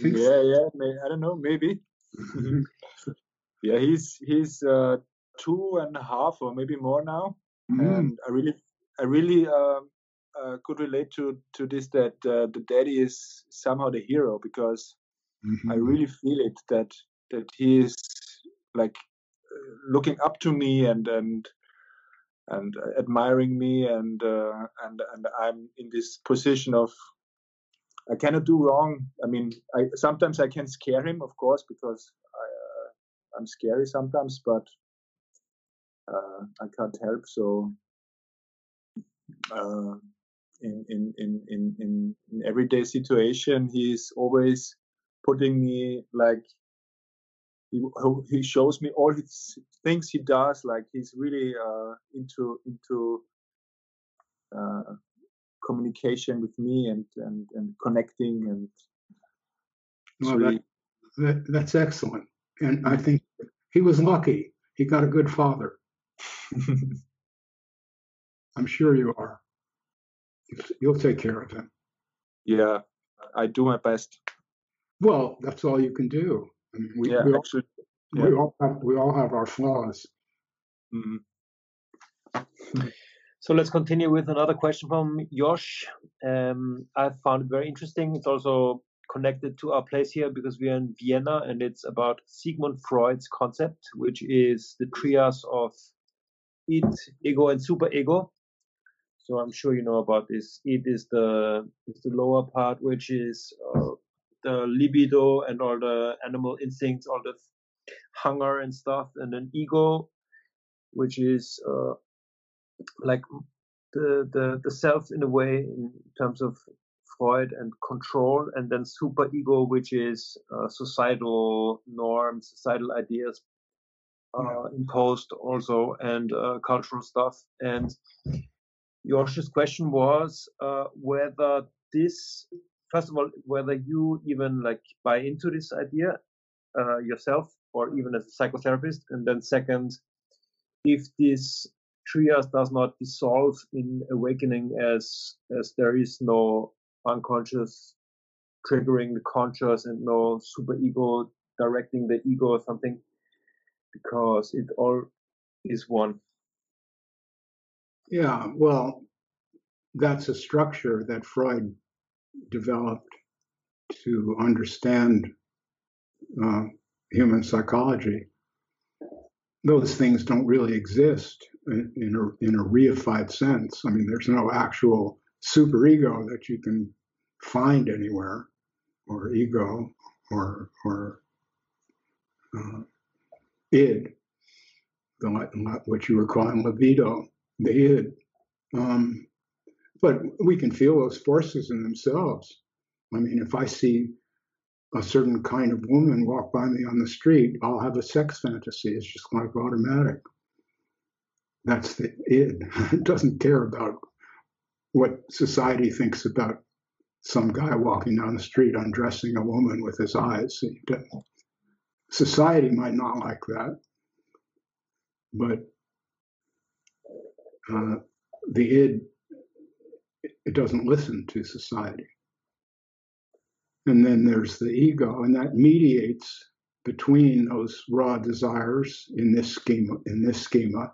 Yeah, yeah. May, I don't know, maybe. Mm-hmm. yeah, he's he's uh, two and a half or maybe more now, mm. and I really I really uh, uh, could relate to to this that uh, the daddy is somehow the hero because mm-hmm. I really feel it that that he is like looking up to me and and and admiring me and uh, and and I'm in this position of I cannot do wrong. I mean, I sometimes I can scare him, of course, because I, uh, I'm scary sometimes, but uh, I can't help. So uh, in, in in in in in everyday situation, he's always putting me like he he shows me all his things he does. Like he's really uh, into into uh, communication with me and and and connecting and. Well, really... that, that, that's excellent, and I think he was lucky. He got a good father. I'm sure you are. You'll take care of him. Yeah, I do my best. Well, that's all you can do. I mean, we, yeah, we, all, yeah. we all have we all have our flaws. Mm-hmm. So let's continue with another question from Josh. Um, I found it very interesting. It's also connected to our place here because we are in Vienna and it's about Sigmund Freud's concept, which is the trias of id, ego, and superego. So I'm sure you know about this. Id is the is the lower part, which is uh, the libido and all the animal instincts, all the hunger and stuff, and then ego, which is uh, like the, the the self in a way in terms of Freud and control, and then super ego, which is uh, societal norms, societal ideas uh, imposed also, and uh, cultural stuff. And Josh's question was uh, whether this, first of all, whether you even like buy into this idea uh, yourself, or even as a psychotherapist, and then second, if this trias does not dissolve in awakening as as there is no unconscious triggering the conscious and no super ego directing the ego or something because it all is one. Yeah well that's a structure that freud developed to understand uh, human psychology those things don't really exist in a, in a reified sense. I mean, there's no actual superego that you can find anywhere, or ego, or or uh, id, the, what you were calling libido, the id. Um, but we can feel those forces in themselves. I mean, if I see a certain kind of woman walk by me on the street, I'll have a sex fantasy. It's just like automatic. That's the id. it doesn't care about what society thinks about some guy walking down the street undressing a woman with his eyes. Society might not like that, but uh, the id it doesn't listen to society. And then there's the ego, and that mediates between those raw desires in this schema, in this schema,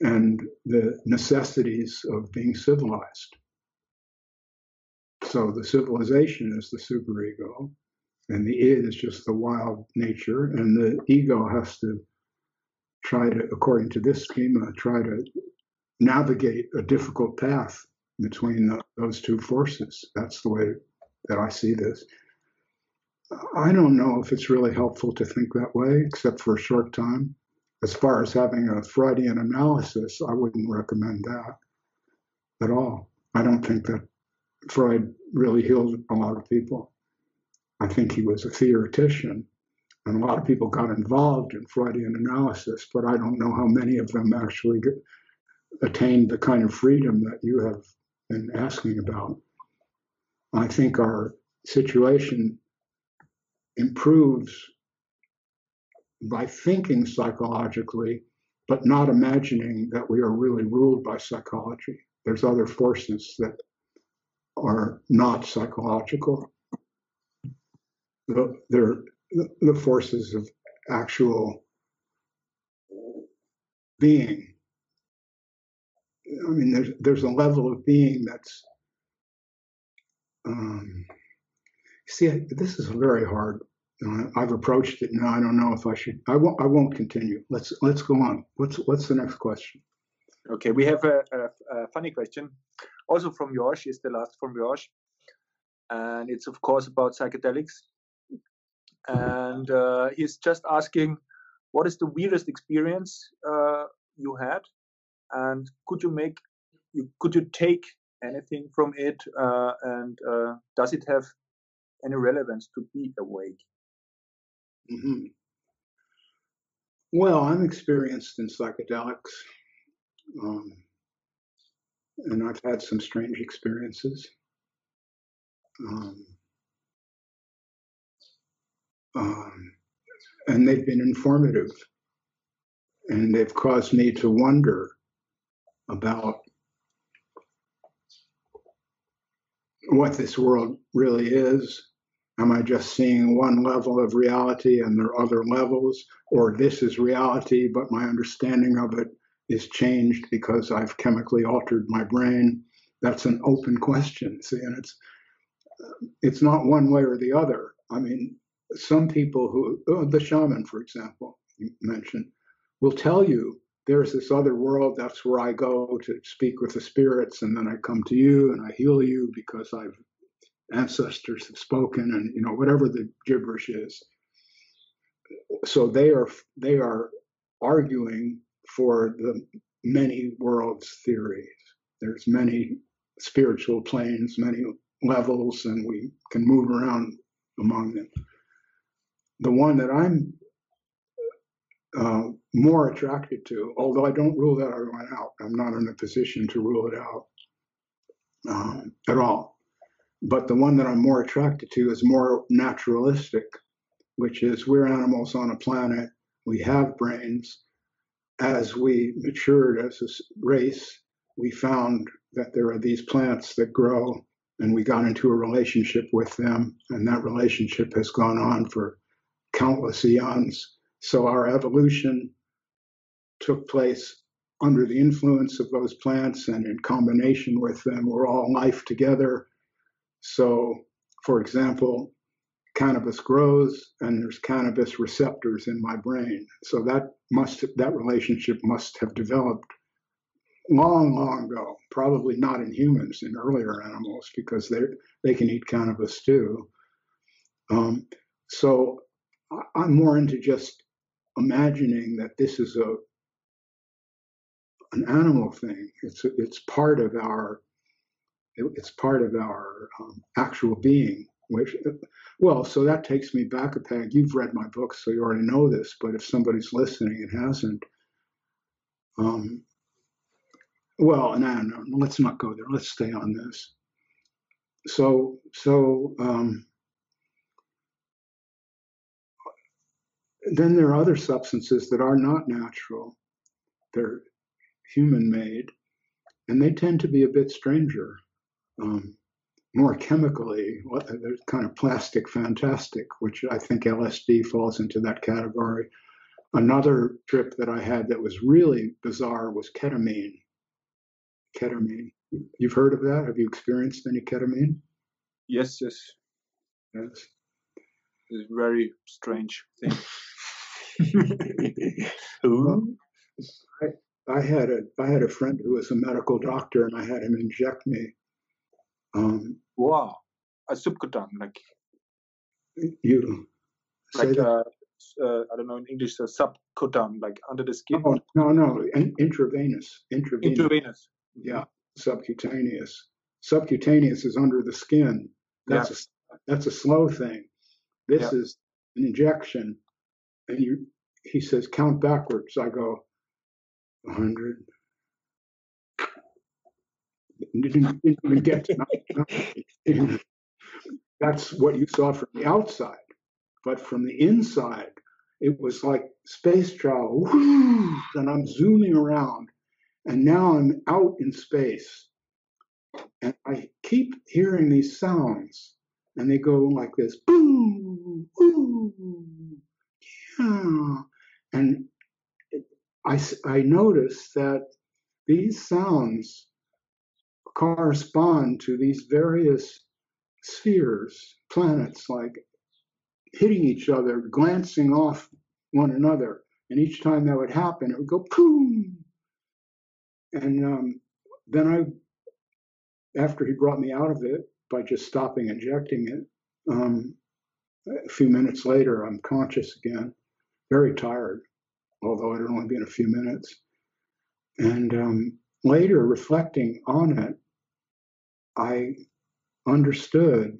and the necessities of being civilized. So the civilization is the superego, and the id is just the wild nature, and the ego has to try to, according to this schema, try to navigate a difficult path between the, those two forces. That's the way that I see this. I don't know if it's really helpful to think that way, except for a short time. As far as having a Freudian analysis, I wouldn't recommend that at all. I don't think that Freud really healed a lot of people. I think he was a theoretician, and a lot of people got involved in Freudian analysis, but I don't know how many of them actually attained the kind of freedom that you have been asking about. I think our situation improves by thinking psychologically, but not imagining that we are really ruled by psychology. There's other forces that are not psychological. They're the forces of actual being. I mean, there's there's a level of being that's um, see, this is very hard. I've approached it now. I don't know if I should. I won't. I won't continue. Let's let's go on. What's what's the next question? Okay, we have a, a, a funny question, also from Josh. Is the last from Josh, and it's of course about psychedelics. And uh, he's just asking, what is the weirdest experience uh, you had, and could you make, you could you take anything from it, uh, and uh, does it have any relevance to be awake? Mm-hmm. Well, I'm experienced in psychedelics, um, and I've had some strange experiences. Um, um, and they've been informative, and they've caused me to wonder about what this world really is. Am I just seeing one level of reality and there are other levels? Or this is reality, but my understanding of it is changed because I've chemically altered my brain? That's an open question. See, and it's it's not one way or the other. I mean, some people who, oh, the shaman, for example, you mentioned, will tell you there's this other world. That's where I go to speak with the spirits, and then I come to you and I heal you because I've ancestors have spoken, and you know whatever the gibberish is. So they are they are arguing for the many worlds theories. There's many spiritual planes, many levels, and we can move around among them. The one that I'm uh, more attracted to, although I don't rule that other one out. I'm not in a position to rule it out um, at all. But the one that I'm more attracted to is more naturalistic, which is we're animals on a planet, we have brains. As we matured as a race, we found that there are these plants that grow, and we got into a relationship with them, and that relationship has gone on for countless eons so our evolution took place under the influence of those plants and in combination with them. We're all life together. So, for example, cannabis grows and there's cannabis receptors in my brain. So that must that relationship must have developed long, long ago. Probably not in humans, in earlier animals, because they they can eat cannabis too. Um, so I'm more into just imagining that this is a an animal thing. It's it's part of our it's part of our um, actual being. Which, well, so that takes me back a peg. You've read my book, so you already know this. But if somebody's listening and hasn't, um, well, no, no, let's not go there. Let's stay on this. So, so um, then there are other substances that are not natural. They're human made, and they tend to be a bit stranger, um, more chemically. They're kind of plastic fantastic, which I think LSD falls into that category. Another trip that I had that was really bizarre was ketamine. Ketamine. You've heard of that? Have you experienced any ketamine? Yes, yes. Yes. It's a very strange thing. Who? I, I had a I had a friend who was a medical doctor, and I had him inject me. Um, wow, a subcutan, like you like uh, uh, I don't know in English, a subcutan, like under the skin. Oh, no, no, in, intravenous, intravenous. Intravenous. Yeah, subcutaneous. Subcutaneous is under the skin. That's yeah. a that's a slow thing. This yeah. is an injection and you, he says, count backwards. I go, 100. Didn't, didn't even get to That's what you saw from the outside. But from the inside, it was like space travel. And I'm zooming around. And now I'm out in space. And I keep hearing these sounds. And they go like this boom, yeah. And I, I noticed that these sounds correspond to these various spheres, planets, like hitting each other, glancing off one another. And each time that would happen, it would go boom. And um, then I, after he brought me out of it by just stopping injecting it, um, a few minutes later, I'm conscious again very tired, although it had only been a few minutes. And um, later, reflecting on it, I understood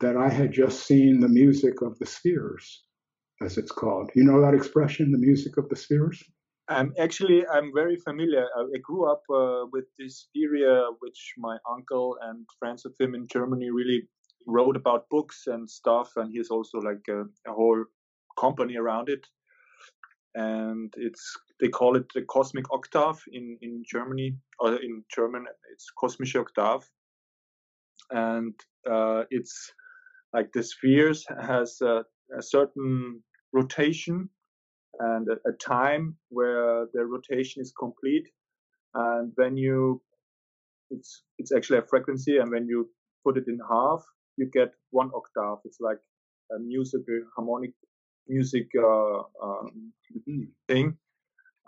that I had just seen the music of the spheres, as it's called. You know that expression, the music of the spheres? Um, actually, I'm very familiar. I grew up uh, with this area, which my uncle and friends of him in Germany really wrote about books and stuff. And he's also like a, a whole company around it and it's they call it the cosmic octave in in Germany or in German it's kosmische Octave. and uh, it's like the spheres has a, a, certain rotation and a, a time where the rotation is complete. And when you, it's it's actually a frequency, and when you put it in half, you get one octave. It's like a musical harmonic music uh, um, mm-hmm. thing,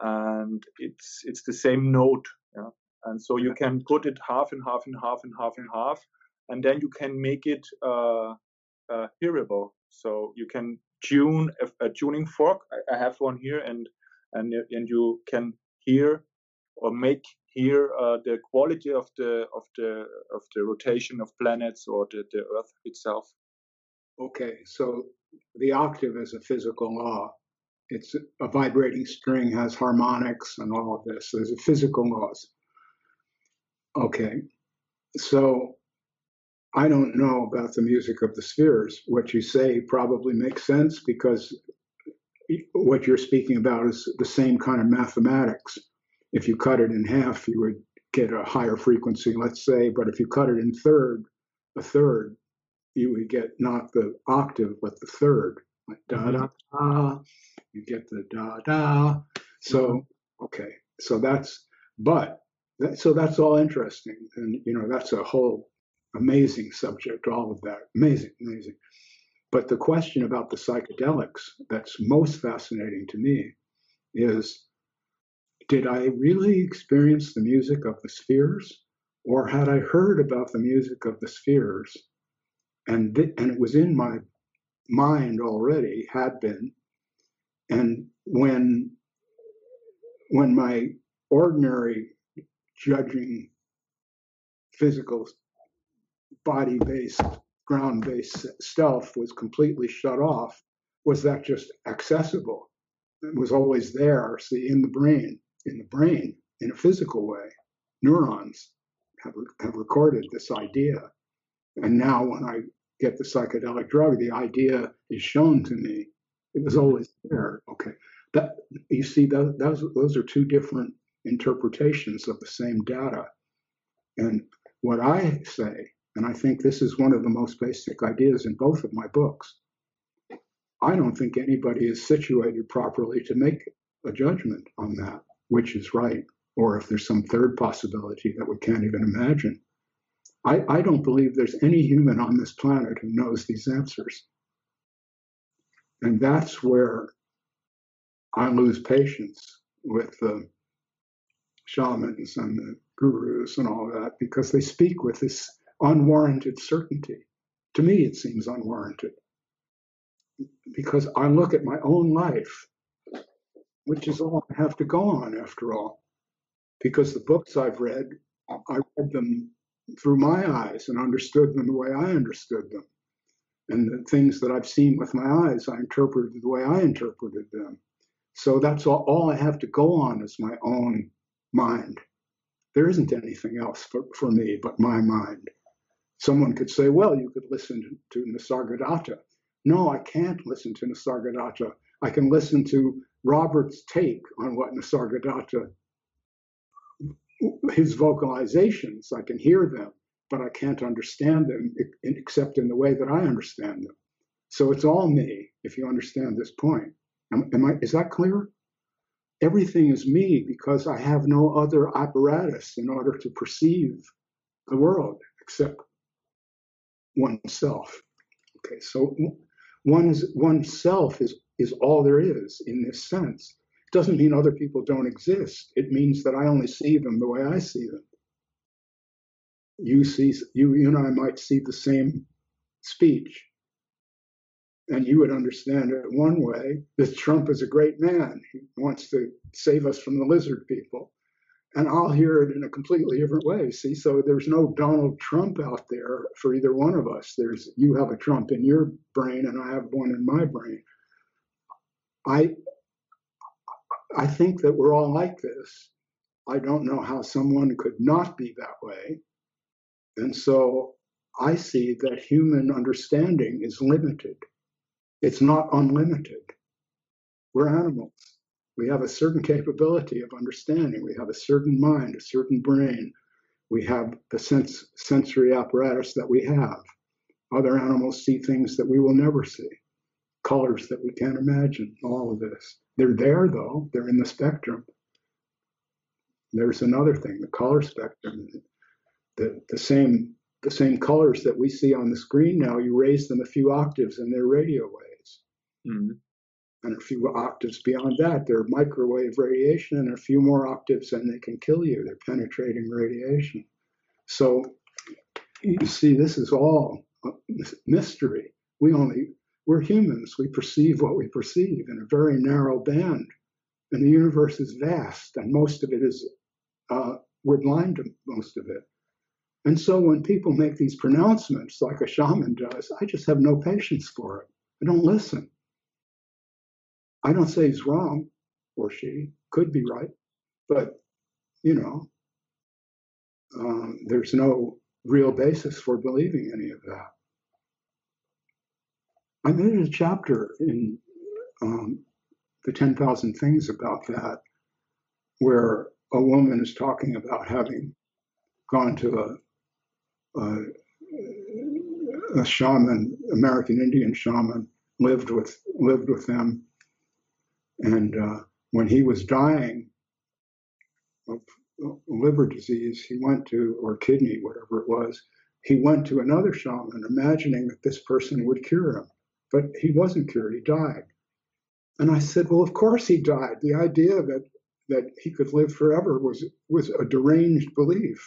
and it's it's the same note. Yeah? And so you can put it half and half and half and half and half, and then you can make it uh, uh, hearable. So you can tune a, a tuning fork. I, I, have one here, and and and you can hear or make hear uh, the quality of the of the of the rotation of planets or the, the Earth itself. Okay, so the octave is a physical law. It's a vibrating string has harmonics and all of this. There's a physical laws. Okay, so I don't know about the music of the spheres. What you say probably makes sense because what you're speaking about is the same kind of mathematics. If you cut it in half, you would get a higher frequency, let's say, but if you cut it in third, a third, you would get not the octave, but the third. Like da da da, you get the da da. So, mm-hmm. okay, so that's, but, that, so that's all interesting. And, you know, that's a whole amazing subject, all of that. Amazing, amazing. But the question about the psychedelics that's most fascinating to me is did I really experience the music of the spheres? Or had I heard about the music of the spheres and, th- and it was in my mind already, had been. And when, when my ordinary judging physical body based, ground based self was completely shut off, was that just accessible? It was always there, see, in the brain, in the brain, in a physical way. Neurons have, have recorded this idea. And now, when I get the psychedelic drug, the idea is shown to me. It was always there. Okay, that you see, that, those those are two different interpretations of the same data. And what I say and I think this is one of the most basic ideas in both of my books. I don't think anybody is situated properly to make a judgment on that, which is right, or if there's some third possibility that we can't even imagine. I, I don't believe there's any human on this planet who knows these answers. And that's where I lose patience with the shamans and the gurus and all that because they speak with this unwarranted certainty. To me, it seems unwarranted because I look at my own life, which is all I have to go on after all. Because the books I've read, I read them through my eyes and understood them the way I understood them. And the things that I've seen with my eyes, I interpreted the way I interpreted them. So that's all, all I have to go on is my own mind. There isn't anything else for, for me but my mind. Someone could say, well, you could listen to Nisargadatta. No, I can't listen to Nisargadatta. I can listen to Robert's take on what Nisargadatta, his vocalizations, I can hear them, but I can't understand them except in the way that I understand them. So it's all me, if you understand this point. Am, am I, is that clear? Everything is me because I have no other apparatus in order to perceive the world except oneself. Okay, so one's oneself is is all there is in this sense. Doesn't mean other people don't exist. It means that I only see them the way I see them. You see, you you and I might see the same speech, and you would understand it one way. That Trump is a great man. He wants to save us from the lizard people and I'll hear it in a completely different way. See, so there's no Donald Trump out there for either one of us. There's you have a Trump in your brain, and I have one in my brain. I I think that we're all like this. I don't know how someone could not be that way. And so I see that human understanding is limited. It's not unlimited. We're animals. We have a certain capability of understanding. We have a certain mind, a certain brain. We have the sense, sensory apparatus that we have. Other animals see things that we will never see, colors that we can't imagine, all of this. They're there though, they're in the spectrum. There's another thing, the color spectrum. The, the same the same colors that we see on the screen now, you raise them a few octaves and they're radio waves. Mm-hmm. And a few octaves beyond that, they're microwave radiation, and a few more octaves and they can kill you. They're penetrating radiation. So you see, this is all mystery. We only, we're humans. We perceive what we perceive in a very narrow band. And the universe is vast, and most of it is, uh, we're blind to most of it. And so when people make these pronouncements, like a shaman does, I just have no patience for it. I don't listen. I don't say he's wrong or she could be right, but you know, um, there's no real basis for believing any of that. I made a chapter in um, the 10,000 Things about that, where a woman is talking about having gone to a uh, a shaman, American Indian shaman, lived with lived with them, and uh, when he was dying of liver disease, he went to or kidney, whatever it was. He went to another shaman, imagining that this person would cure him, but he wasn't cured. He died. And I said, well, of course he died. The idea that that he could live forever was was a deranged belief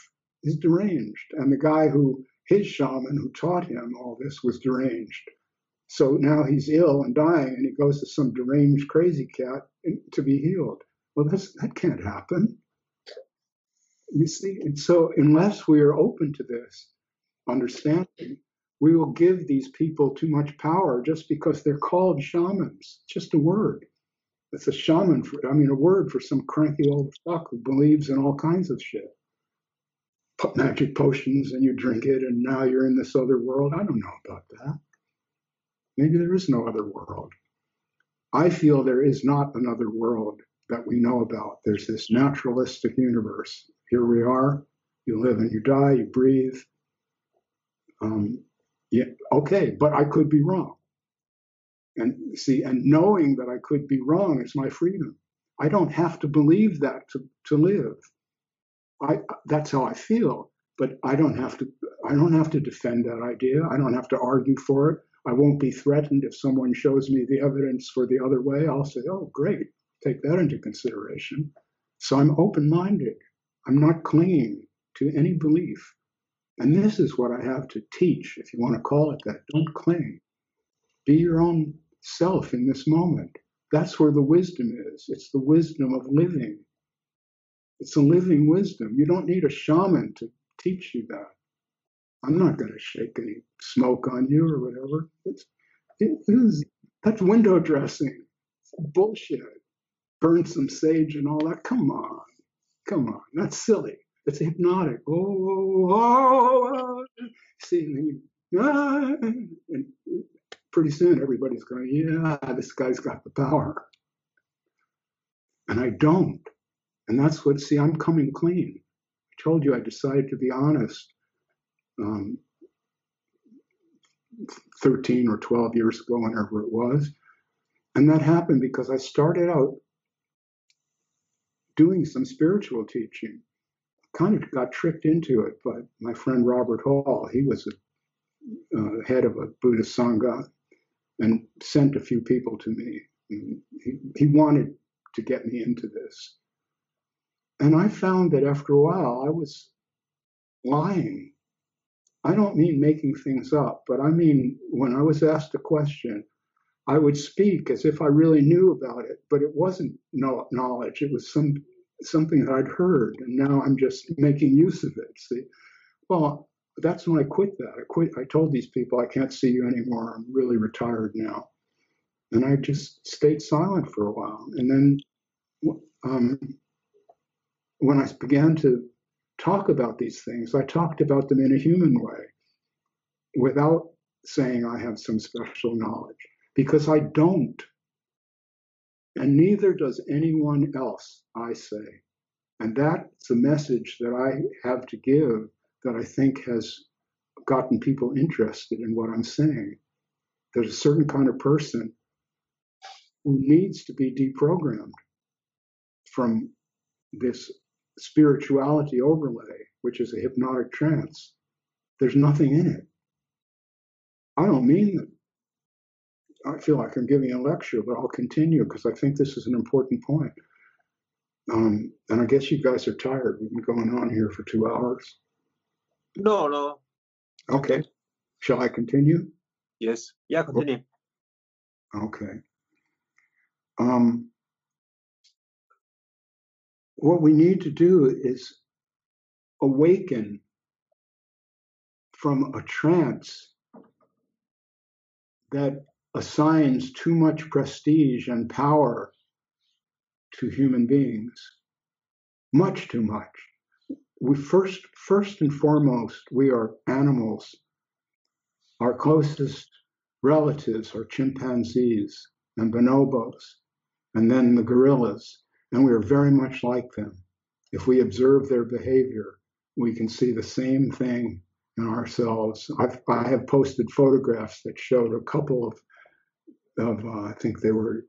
is deranged. And the guy who, his shaman who taught him all this was deranged. So now he's ill and dying, and he goes to some deranged crazy cat to be healed. Well, that's, that can't happen. You see, and so unless we are open to this understanding, we will give these people too much power just because they're called shamans. Just a word. It's a shaman for, I mean, a word for some cranky old fuck who believes in all kinds of shit Put magic potions and you drink it and now you're in this other world. I don't know about that. Maybe there is no other world. I feel there is not another world that we know about. There's this naturalistic universe. Here we are. You live and you die, you breathe. Um, yeah, okay, but I could be wrong. And see, and knowing that I could be wrong is my freedom. I don't have to believe that to, to live. I that's how I feel. But I don't have to. I don't have to defend that idea. I don't have to argue for it. I won't be threatened if someone shows me the evidence for the other way. I'll say, "Oh, great, take that into consideration." So I'm open-minded. I'm not clinging to any belief. And this is what I have to teach, if you want to call it that. Don't cling. Be your own self in this moment. That's where the wisdom is. It's the wisdom of living it's a living wisdom. You don't need a shaman to teach you that. I'm not going to shake any smoke on you or whatever. It's, it is, that's window dressing. It's bullshit. Burn some sage and all that. Come on. Come on. That's silly. It's hypnotic. Oh, oh, oh. see, and, you, ah, and pretty soon everybody's going, yeah, this guy's got the power. And I don't. And that's what, see, I'm coming clean. I told you I decided to be honest um, 13 or 12 years ago, whenever it was. And that happened because I started out doing some spiritual teaching. Kind of got tricked into it by my friend Robert Hall. He was a uh, head of a Buddhist Sangha and sent a few people to me. He, he wanted to get me into this. And I found that after a while, I was lying. I don't mean making things up, but I mean when I was asked a question, I would speak as if I really knew about it, but it wasn't knowledge. It was some something that I'd heard, and now I'm just making use of it. See, well, that's when I quit that. I quit. I told these people I can't see you anymore. I'm really retired now, and I just stayed silent for a while, and then um, when I began to talk about these things, I talked about them in a human way without saying I have some special knowledge because I don't. And neither does anyone else, I say. And that's the message that I have to give that I think has gotten people interested in what I'm saying. There's a certain kind of person who needs to be deprogrammed from this spirituality overlay, which is a hypnotic trance. There's nothing in it. I don't mean. I feel like I'm giving a lecture, but I'll continue because I think this is an important point. Um, and I guess you guys are tired. We've been going on here for two hours. No, no. Okay. Shall I continue? Yes. Yeah, continue. Okay. Um, what we need to do is awaken from a trance that assigns too much prestige and power to human beings, much too much. We first, first and foremost, we are animals. Our closest relatives are chimpanzees and bonobos, and then the gorillas, and we are very much like them. If we observe their behavior, we can see the same thing in ourselves. I've, I have posted photographs that showed a couple of, of uh, I think they were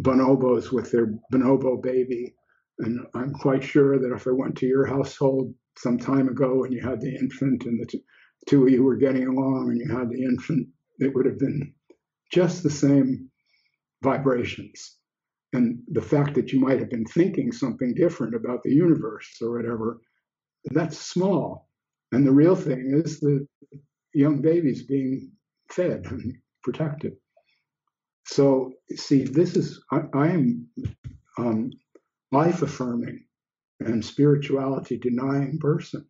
bonobos with their bonobo baby. And I'm quite sure that if I went to your household some time ago and you had the infant and the t- two of you were getting along and you had the infant, it would have been just the same vibrations. And the fact that you might have been thinking something different about the universe or whatever, that's small. And the real thing is the young babies being fed and protected. So, see, this is, I, I am um, life affirming and spirituality denying person.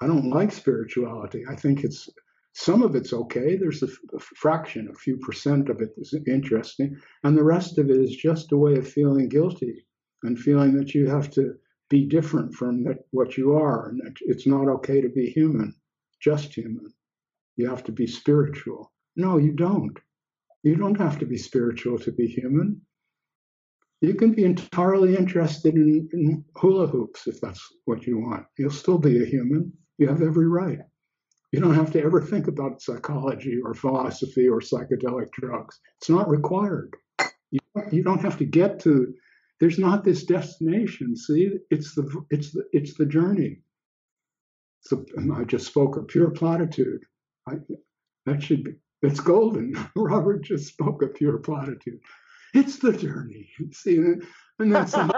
I don't like spirituality. I think it's some of it's okay. There's a, a, fraction, a few percent of it is interesting, and the rest of it is just a way of feeling guilty and feeling that you have to be different from that, what you are, and that it's not okay to be human, just human. You have to be spiritual. No, you don't. You don't have to be spiritual to be human. You can be entirely interested in, in hula hoops if that's what you want. You'll still be a human. You have every right. You don't have to ever think about psychology or philosophy or psychedelic drugs. It's not required. You, you don't have to get to. There's not this destination. See, it's the it's the it's the journey. So I just spoke a pure platitude. I, that should be it's golden. Robert just spoke a pure platitude. It's the journey. See, and that's know,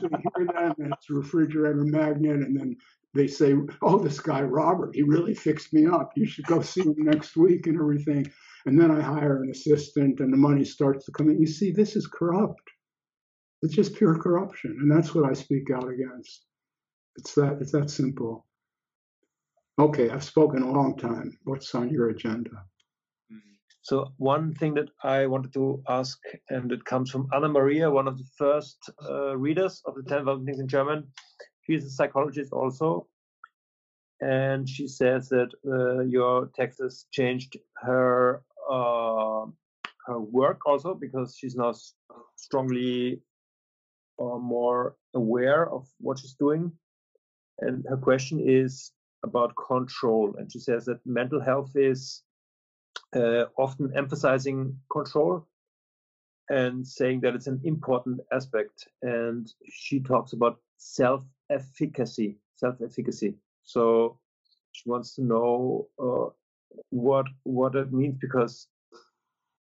so hear that, and it's a refrigerator magnet, and then they say, "Oh, this guy Robert, he really fixed me up. You should go see him next week and everything." And then I hire an assistant, and the money starts to come in. You see, this is corrupt. It's just pure corruption, and that's what I speak out against. It's that. It's that simple. Okay, I've spoken a long time. What's on your agenda? So one thing that I wanted to ask, and it comes from Anna Maria, one of the first uh, readers of the Ten Thousand Things in German. She's a psychologist also, and she says that uh, your text has changed her uh, her work also because she's now strongly uh, more aware of what she's doing. And her question is about control, and she says that mental health is uh, often emphasizing control and saying that it's an important aspect. And she talks about self-efficacy, self-efficacy. So she wants to know uh, what what it means because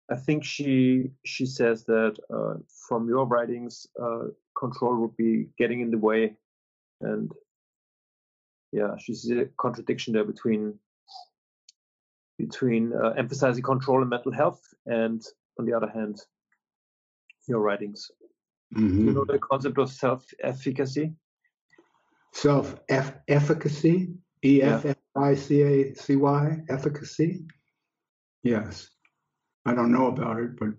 I think she she says that uh, from your writings, uh, control would be getting in the way, and yeah, she sees a contradiction there between between uh, emphasizing control and mental health, and on the other hand, your writings. Mm-hmm. You know the concept of self-efficacy. Self-efficacy, E F F I C A C Y, efficacy. Yes, I don't know about it, but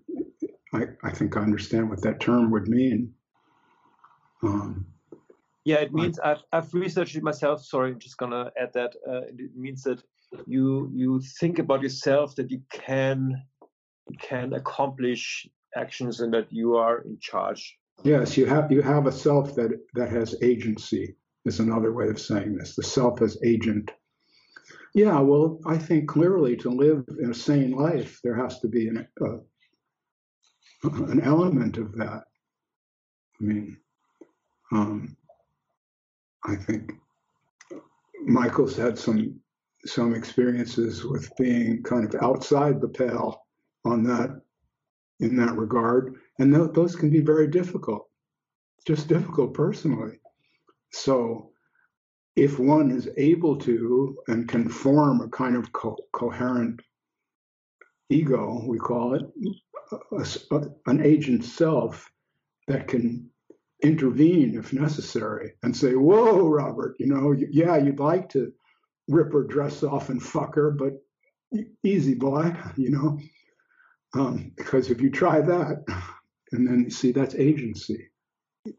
I, I think I understand what that term would mean. Um, yeah, it means I've, I've researched it myself. Sorry, I'm just gonna add that. Uh, it means that you you think about yourself that you can can accomplish actions and that you are in charge. Yes, you have you have a self that that has agency. Is another way of saying this. The self as agent. Yeah, well, I think clearly to live in a sane life, there has to be an, uh, an element of that. I mean, um, I think Michael's had some some experiences with being kind of outside the pale on that in that regard, and th- those can be very difficult, just difficult personally. So, if one is able to and can form a kind of co- coherent ego, we call it, a, a, an agent self that can intervene if necessary and say, Whoa, Robert, you know, yeah, you'd like to rip her dress off and fuck her, but easy, boy, you know. Um, because if you try that, and then see that's agency,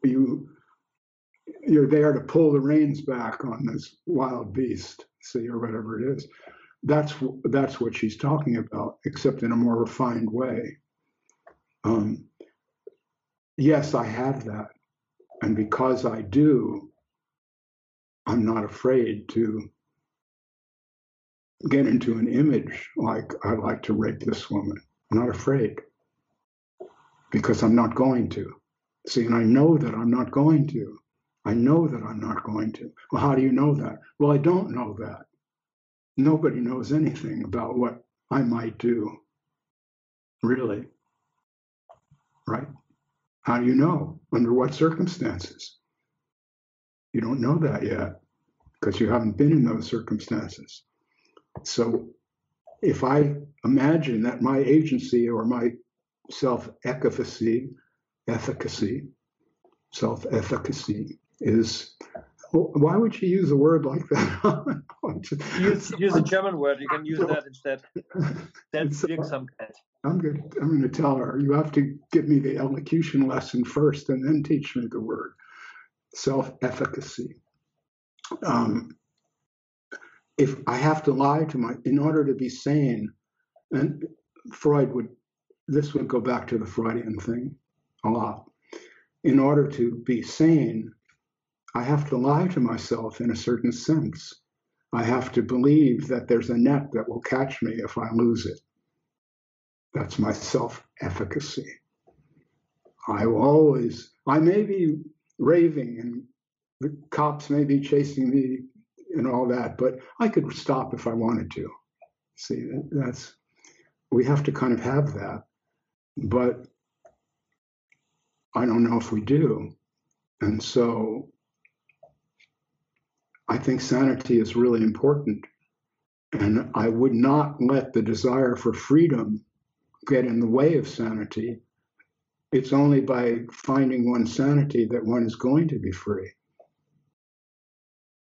you you're there to pull the reins back on this wild beast, see, or whatever it is. That's that's what she's talking about, except in a more refined way. Um, yes, I have that, and because I do, I'm not afraid to get into an image like I'd like to rape this woman. I'm not afraid because I'm not going to. See, and I know that I'm not going to. I know that I'm not going to. Well, how do you know that? Well, I don't know that. Nobody knows anything about what I might do, really. Right? How do you know? Under what circumstances? You don't know that yet because you haven't been in those circumstances. So if I imagine that my agency or my self efficacy, efficacy, self efficacy is why would you use a word like that? use, use a German word. You can use that instead. That's I'm good. I'm going to tell her you have to give me the elocution lesson first, and then teach me the word self-efficacy. Um, if I have to lie to my, in order to be sane, and Freud would, this would go back to the Freudian thing a lot. In order to be sane, I have to lie to myself in a certain sense. I have to believe that there's a net that will catch me if I lose it. That's my self efficacy. I always, I may be raving and the cops may be chasing me and all that, but I could stop if I wanted to. See, that's, we have to kind of have that. But I don't know if we do. And so I think sanity is really important. And I would not let the desire for freedom get in the way of sanity. It's only by finding one's sanity that one is going to be free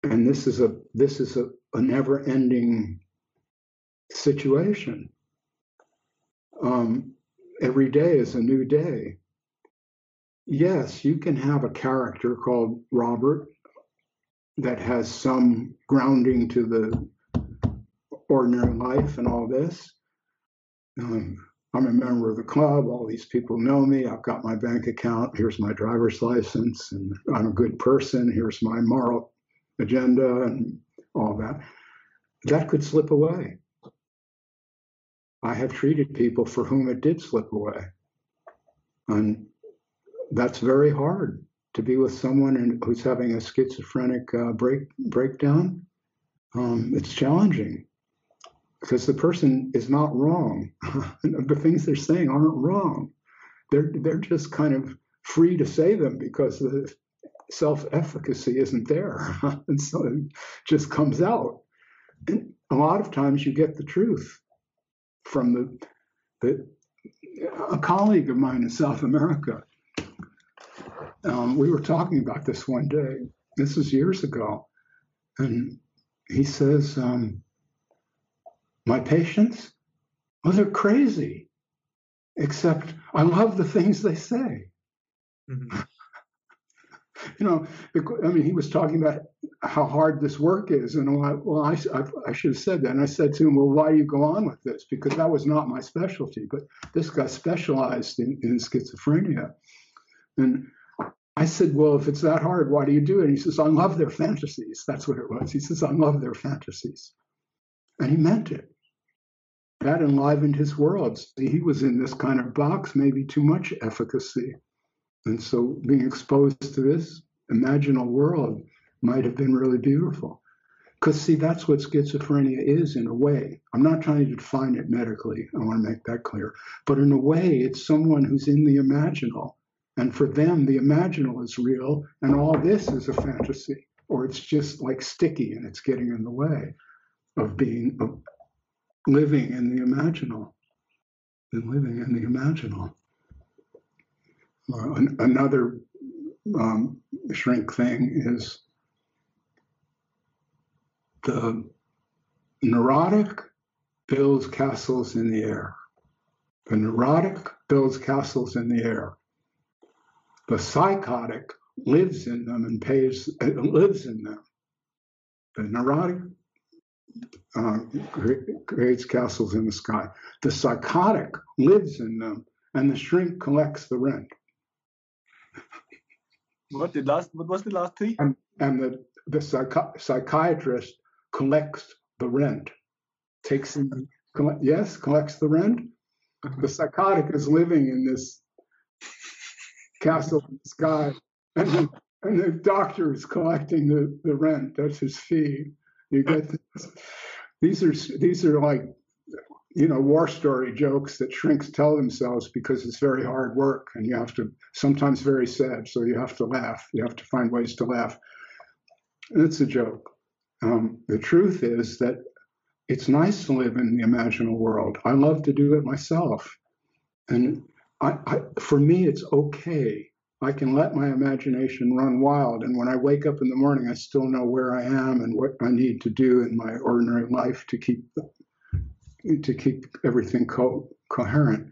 and this is a this is a, a never ending situation um, every day is a new day yes you can have a character called robert that has some grounding to the ordinary life and all this. Um, i'm a member of the club. All these people know me. I've got my bank account. Here's my driver's license and i'm a good person. Here's my moral agenda and all that, that could slip away. I have treated people for whom it did slip away. And that's very hard to be with someone who's having a schizophrenic uh, break breakdown. Um, it's challenging because the person is not wrong. the things they're saying aren't wrong. They're they're just kind of free to say them because the self efficacy isn't there. and so it just comes out. And a lot of times you get the truth from the, the a colleague of mine in South America. Um, we were talking about this one day. This was years ago. And he says, um, My patients, well, they're crazy, except I love the things they say. Mm-hmm you know, I mean, he was talking about how hard this work is, and I, well, I, I, I, should have said that. And I said to him, "Well, why do you go on with this? Because that was not my specialty, but this guy specialized in, in schizophrenia." And I said, "Well, if it's that hard, why do you do it?" He says, "I love their fantasies." That's what it was. He says, "I love their fantasies," and he meant it. that enlivened his world. See, he was in this kind of box, maybe too much efficacy. And so being exposed to this imaginal world might have been really beautiful. Because, see, that's what schizophrenia is in a way. I'm not trying to define it medically, I want to make that clear. But in a way, it's someone who's in the imaginal. And for them, the imaginal is real, and all this is a fantasy, or it's just like sticky and it's getting in the way of being, of living in the imaginal, and living in the imaginal. Uh, an, another um, shrink thing is the neurotic builds castles in the air. The neurotic builds castles in the air. The psychotic lives in them and pays, uh, lives in them. The neurotic uh, creates castles in the sky. The psychotic lives in them, and the shrink collects the rent. What the last? What was the last thing? And, and the the psychi- psychiatrist collects the rent, takes in, collect, yes, collects the rent. The psychotic is living in this castle in the sky, and the, and the doctor is collecting the, the rent. That's his fee. You get this. These are these are like you know war story jokes that shrinks tell themselves because it's very hard work and you have to sometimes very sad so you have to laugh you have to find ways to laugh it's a joke um, the truth is that it's nice to live in the imaginal world. I love to do it myself. And I, I, for me, it's okay. I can let my imagination run wild. And when I wake up in the morning, I still know where I am and what I need to do in my ordinary life to keep to keep everything co- coherent.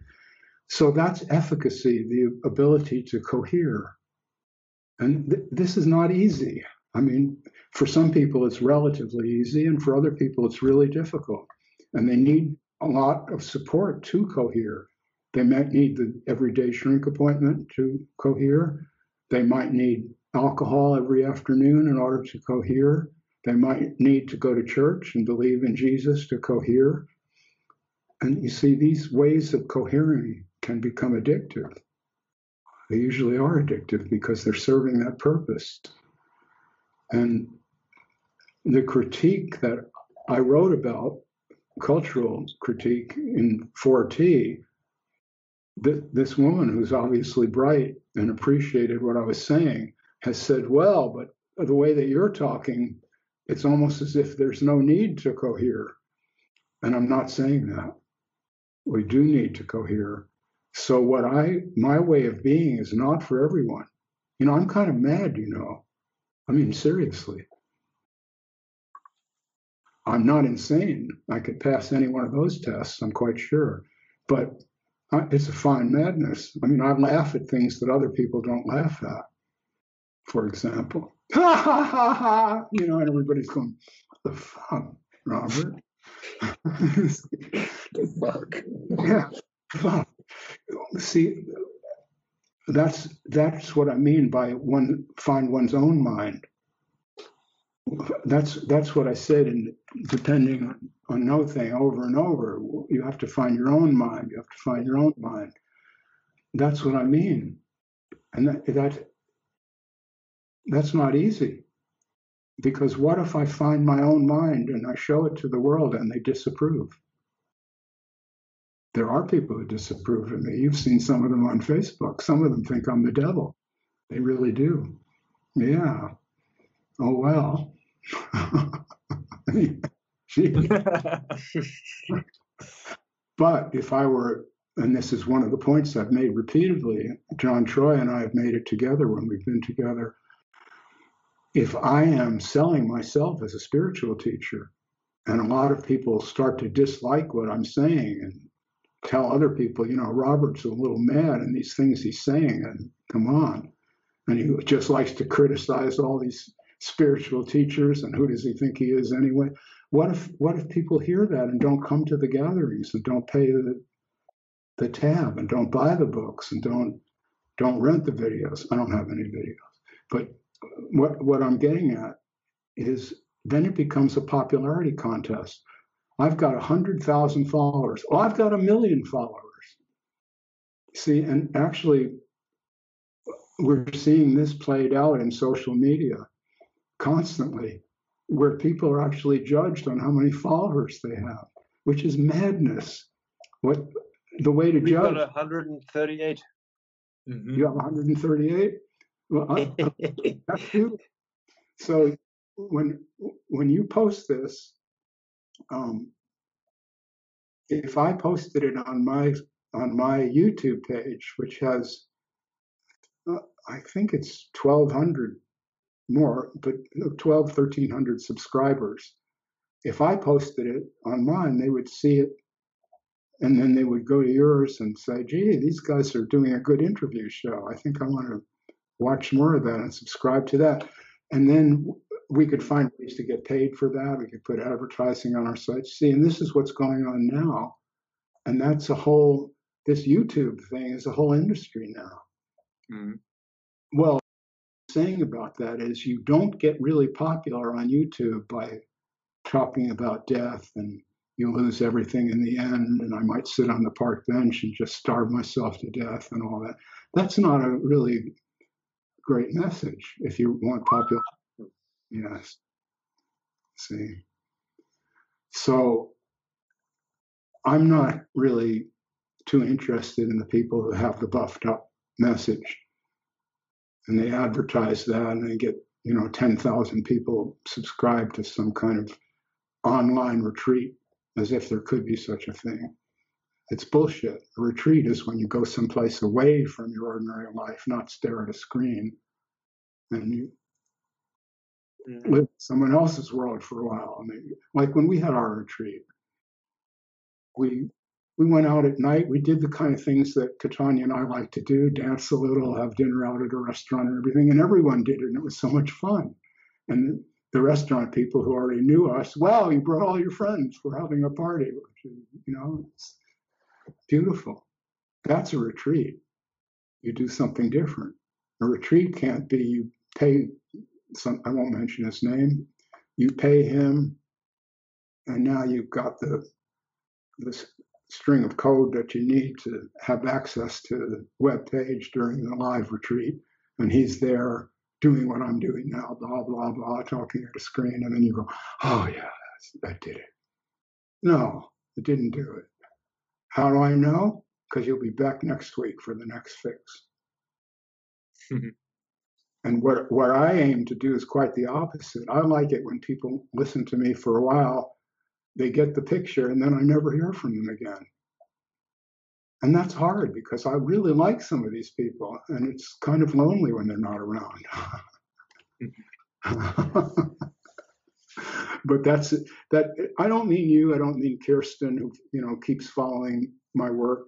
So that's efficacy, the ability to cohere. And th- this is not easy. I mean, for some people, it's relatively easy, and for other people, it's really difficult. And they need a lot of support to cohere. They might need the everyday shrink appointment to cohere. They might need alcohol every afternoon in order to cohere. They might need to go to church and believe in Jesus to cohere. And you see, these ways of cohering can become addictive. They usually are addictive because they're serving that purpose. And the critique that I wrote about, cultural critique in 4T, th- this woman who's obviously bright and appreciated what I was saying has said, well, but the way that you're talking, it's almost as if there's no need to cohere. And I'm not saying that. We do need to cohere. So what I my way of being is not for everyone. You know, I'm kind of mad, you know. I mean, seriously. I'm not insane. I could pass any one of those tests, I'm quite sure. But it's a fine madness. I mean, I laugh at things that other people don't laugh at. For example, ha ha ha ha, you know, and everybody's going, what the fuck, Robert? the fuck. Yeah. Fuck. See, that's that's what I mean by one find one's own mind. That's that's what I said, and depending on, no thing over and over, you have to find your own mind. You have to find your own mind. That's what I mean, and that, that that's not easy. Because what if I find my own mind and I show it to the world and they disapprove? There are people who disapprove of me. You've seen some of them on Facebook. Some of them think I'm the devil. They really do. Yeah. Oh, well. but if I were, and this is one of the points I've made repeatedly, John Troy and I have made it together when we've been together. If I am selling myself as a spiritual teacher, and a lot of people start to dislike what I'm saying and tell other people, you know, Robert's a little mad and these things he's saying, and come on. And he just likes to criticize all these spiritual teachers, and who does he think he is anyway? What if what if people hear that and don't come to the gatherings and don't pay the the tab and don't buy the books and don't don't rent the videos? I don't have any videos, but what what I'm getting at is then it becomes a popularity contest I've got a hundred thousand followers. Oh, I've got a million followers. See, and actually, we're seeing this played out in social media constantly, where people are actually judged on how many followers they have, which is madness. What the way to We've judge? got 138. Mhm. You have 138. Well, I, that's beautiful. So when when you post this, um, if I posted it on my on my YouTube page, which has uh, I think it's 1,200 more, but 12, 1,300 subscribers. If I posted it on mine, they would see it, and then they would go to yours and say, "Gee, these guys are doing a good interview show. I think I want to watch more of that and subscribe to that." And then we could find ways to get paid for that. We could put advertising on our site. See, and this is what's going on now, and that's a whole. This YouTube thing is a whole industry now. Mhm. Well, saying about that is you don't get really popular on YouTube by talking about death and you lose everything in the end and I might sit on the park bench and just starve myself to death and all that. That's not a really great message if you want popular. Yes. See. So I'm not really too interested in the people who have the buffed up message and they advertise that and they get you know 10,000 people subscribed to some kind of online retreat as if there could be such a thing. It's bullshit. A retreat is when you go someplace away from your ordinary life not stare at a screen and you Mm. live in someone else's world for a while. And they, like when we had our retreat we we went out at night. We did the kind of things that Katanya and I like to do: dance a little, have dinner out at a restaurant, and everything. And everyone did it, and it was so much fun. And the restaurant people who already knew us, wow, you brought all your friends. We're having a party. You know, it's beautiful. That's a retreat. You do something different. A retreat can't be you pay some. I won't mention his name. You pay him, and now you've got the this string of code that you need to have access to the web page during the live retreat. And he's there doing what I'm doing now, blah, blah, blah, talking at a screen. And then you go, oh, yeah, that's, that did it. No, it didn't do it. How do I know? Because you'll be back next week for the next fix. Mhm. And what, what I aim to do is quite the opposite. I like it when people listen to me for a while they get the picture and then I never hear from them again. And that's hard because I really like some of these people and it's kind of lonely when they're not around. but that's that I don't mean you, I don't mean Kirsten who you know keeps following my work.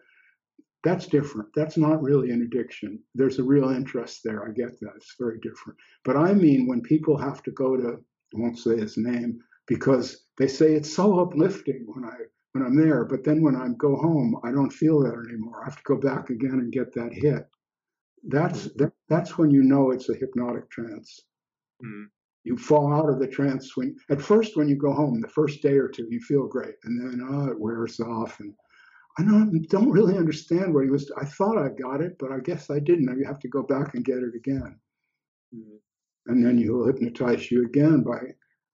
That's different. That's not really an addiction. There's a real interest there. I get that. It's very different. But I mean when people have to go to I won't say his name because they say it's so uplifting when I when I'm there, but then when I go home, I don't feel that anymore. I have to go back again and get that hit. That's that, that's when you know it's a hypnotic trance. Mhm. You fall out of the trance when at first when you go home, the first day or two, you feel great, and then oh, it wears off. And I don't don't really understand what he was. I thought I got it, but I guess I didn't. You have to go back and get it again, Mhm. and then he'll hypnotize you again by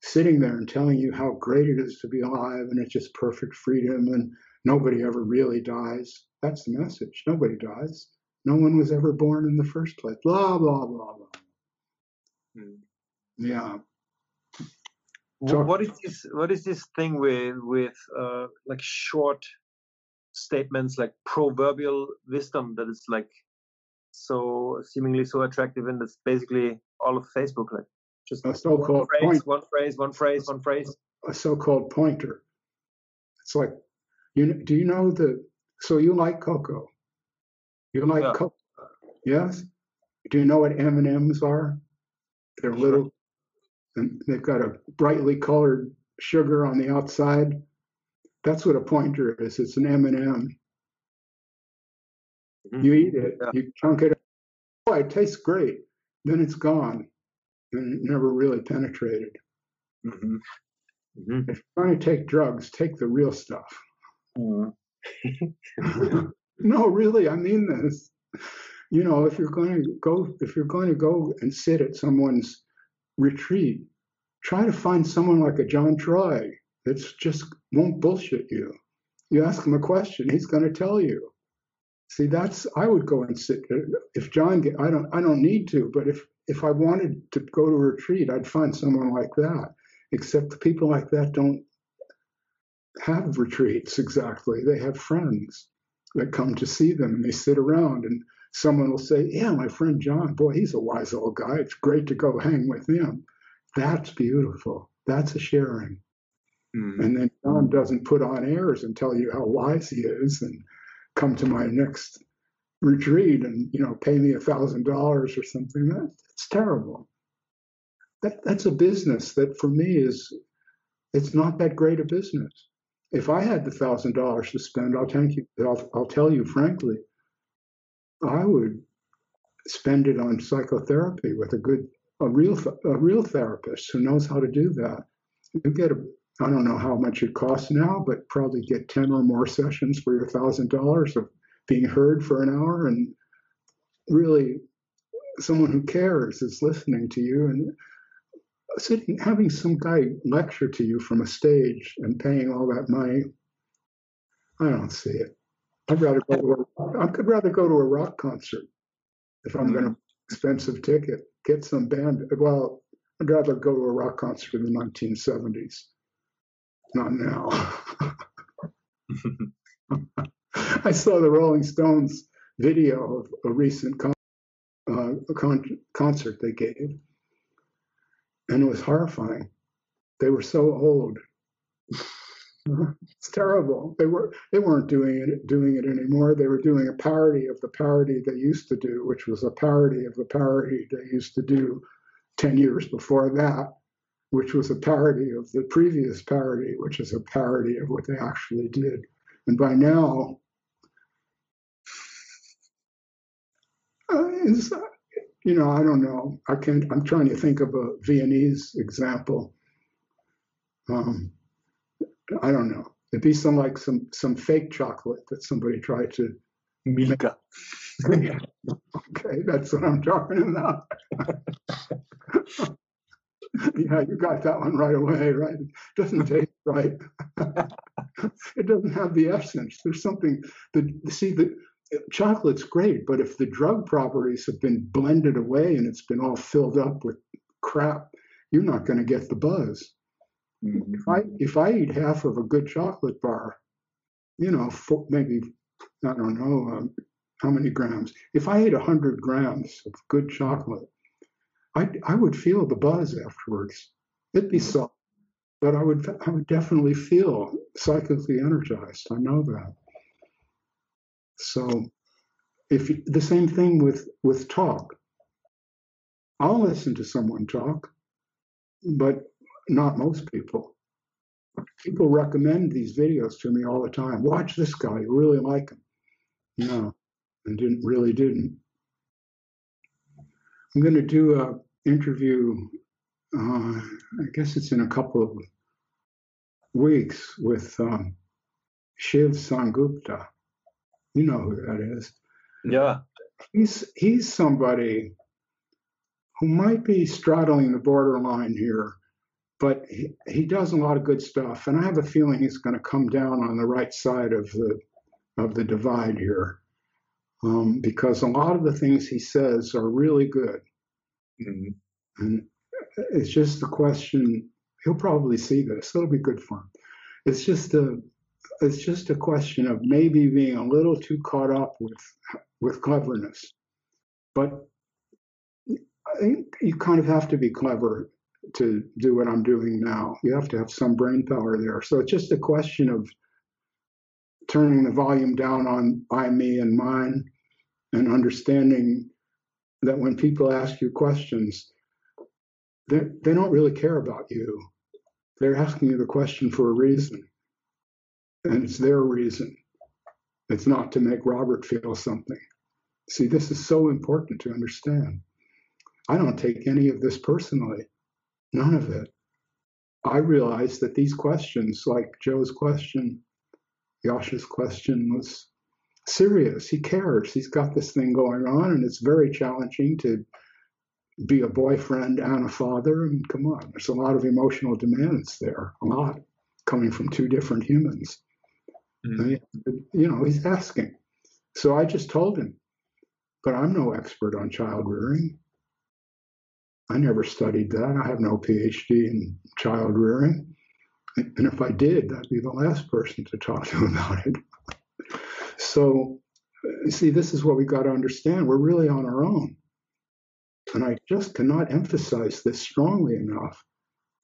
sitting there and telling you how great it is to be alive and it's just perfect freedom and nobody ever really dies. That's the message. Nobody dies. No one was ever born in the first place. Blah, blah, blah, blah. Mhm. Yeah. So- what is this? What is this thing with with uh, like short statements, like proverbial wisdom that is like so seemingly so attractive, and it's basically all of Facebook, like just A so-called phrase, point, one phrase, one phrase, one phrase. a so-called pointer. It's like, you do you know the? So you like cocoa? You like Yeah. cocoa? Yes. Do you know what M and M's are? They're Sure. little, and they've got a brightly colored sugar on the outside. That's what a pointer is. It's an M and M. Mhm. You eat it, Yeah. you chunk it. Oh, it tastes great. Then it's gone, and it never really penetrated. Mhm. Mm-hmm. If you're going to take drugs, take the real stuff. Mm. no, really, I mean this. You know, if you're going to go, if you're going to go and sit at someone's retreat, try to find someone like a John Troy that's just won't bullshit you. You ask him a question, he's going to tell you. See, that's I would go and sit. If John, I don't, I don't need to, but if if I wanted to go to a retreat, I'd find someone like that. Except people like that don't have retreats exactly. They have friends that come to see them and they sit around and someone will say, Yeah, my friend John, boy, he's a wise old guy. It's great to go hang with him. That's beautiful. That's a sharing. Mm-hmm. And then John doesn't put on airs and tell you how wise he is and come to my next retreat and you know pay me a thousand dollars or something. That's terrible. That that's a business that for me is it's not that great a business if I had the thousand dollars to spend, I'll tell you, I'll, I'll tell you frankly, I would spend it on psychotherapy with a good, a real, a real therapist who knows how to do that. You get a, I don't know how much it costs now, but probably get ten or more sessions for your thousand dollars of being heard for an hour and really someone who cares is listening to you and sitting having some guy lecture to you from a stage and paying all that money. I don't see it. I'd rather go to a, i could rather go to a rock concert if i'm mm-hmm. going to expensive ticket get some band well i'd rather go to a rock concert in the 1970s not now. I saw the rolling stones video of a recent con- uh, con- concert they gave and it was horrifying. They were so old. it's terrible. They were they weren't doing it doing it anymore. They were doing a parody of the parody they used to do, which was a parody of the parody they used to do ten years before that, which was a parody of the previous parody, which is a parody of what they actually did. And by now, uh, you know, I don't know. I can't. I'm trying to think of a Viennese example. Um, I don't know. It'd be some like some some fake chocolate that somebody tried to. Milka. okay, that's what I'm talking about. yeah, you got that one right away, right? It doesn't taste right. it doesn't have the essence. There's something that see the chocolate's great, but if the drug properties have been blended away and it's been all filled up with crap, you're not going to get the buzz. Mm-hmm. If I if I eat half of a good chocolate bar, you know, for, maybe I don't know um, how many grams. If I ate hundred grams of good chocolate, I I would feel the buzz afterwards. It'd be soft, but I would I would definitely feel psychically energized. I know that. So if the same thing with with talk. I'll listen to someone talk, but not most people. People recommend these videos to me all the time. Watch this guy, you really like him. No, and didn't really didn't. I'm going to do a interview. Uh, I guess it's in a couple of weeks with um, Shiv Sengupta. You know who that is. Yeah. He's he's somebody who might be straddling the borderline here, but he, he does a lot of good stuff, and I have a feeling he's going to come down on the right side of the of the divide here, um, because a lot of the things he says are really good, mm-hmm. and it's just a question. He'll probably see this. It'll be good for him. It's just a it's just a question of maybe being a little too caught up with with cleverness. But I think you kind of have to be clever to do what I'm doing now. You have to have some brain power there. So it's just a question of turning the volume down on I, me, and mine, and understanding that when people ask you questions, they, they don't really care about you. They're asking you the question for a reason and it's their reason. It's not to make Robert feel something. See, this is so important to understand. I don't take any of this personally, none of it. I realize that these questions, like Joe's question, Yasha's question, was serious. He cares. He's got this thing going on, and it's very challenging to be a boyfriend and a father. And come on, there's a lot of emotional demands there, a lot coming from two different humans. Mm. you know, he's asking. So I just told him, but I'm no expert on child rearing. I never studied that. I have no PhD in child rearing. And if I did, I'd be the last person to talk to about it. so, see, this is what we got to understand. We're really on our own. And I just cannot emphasize this strongly enough.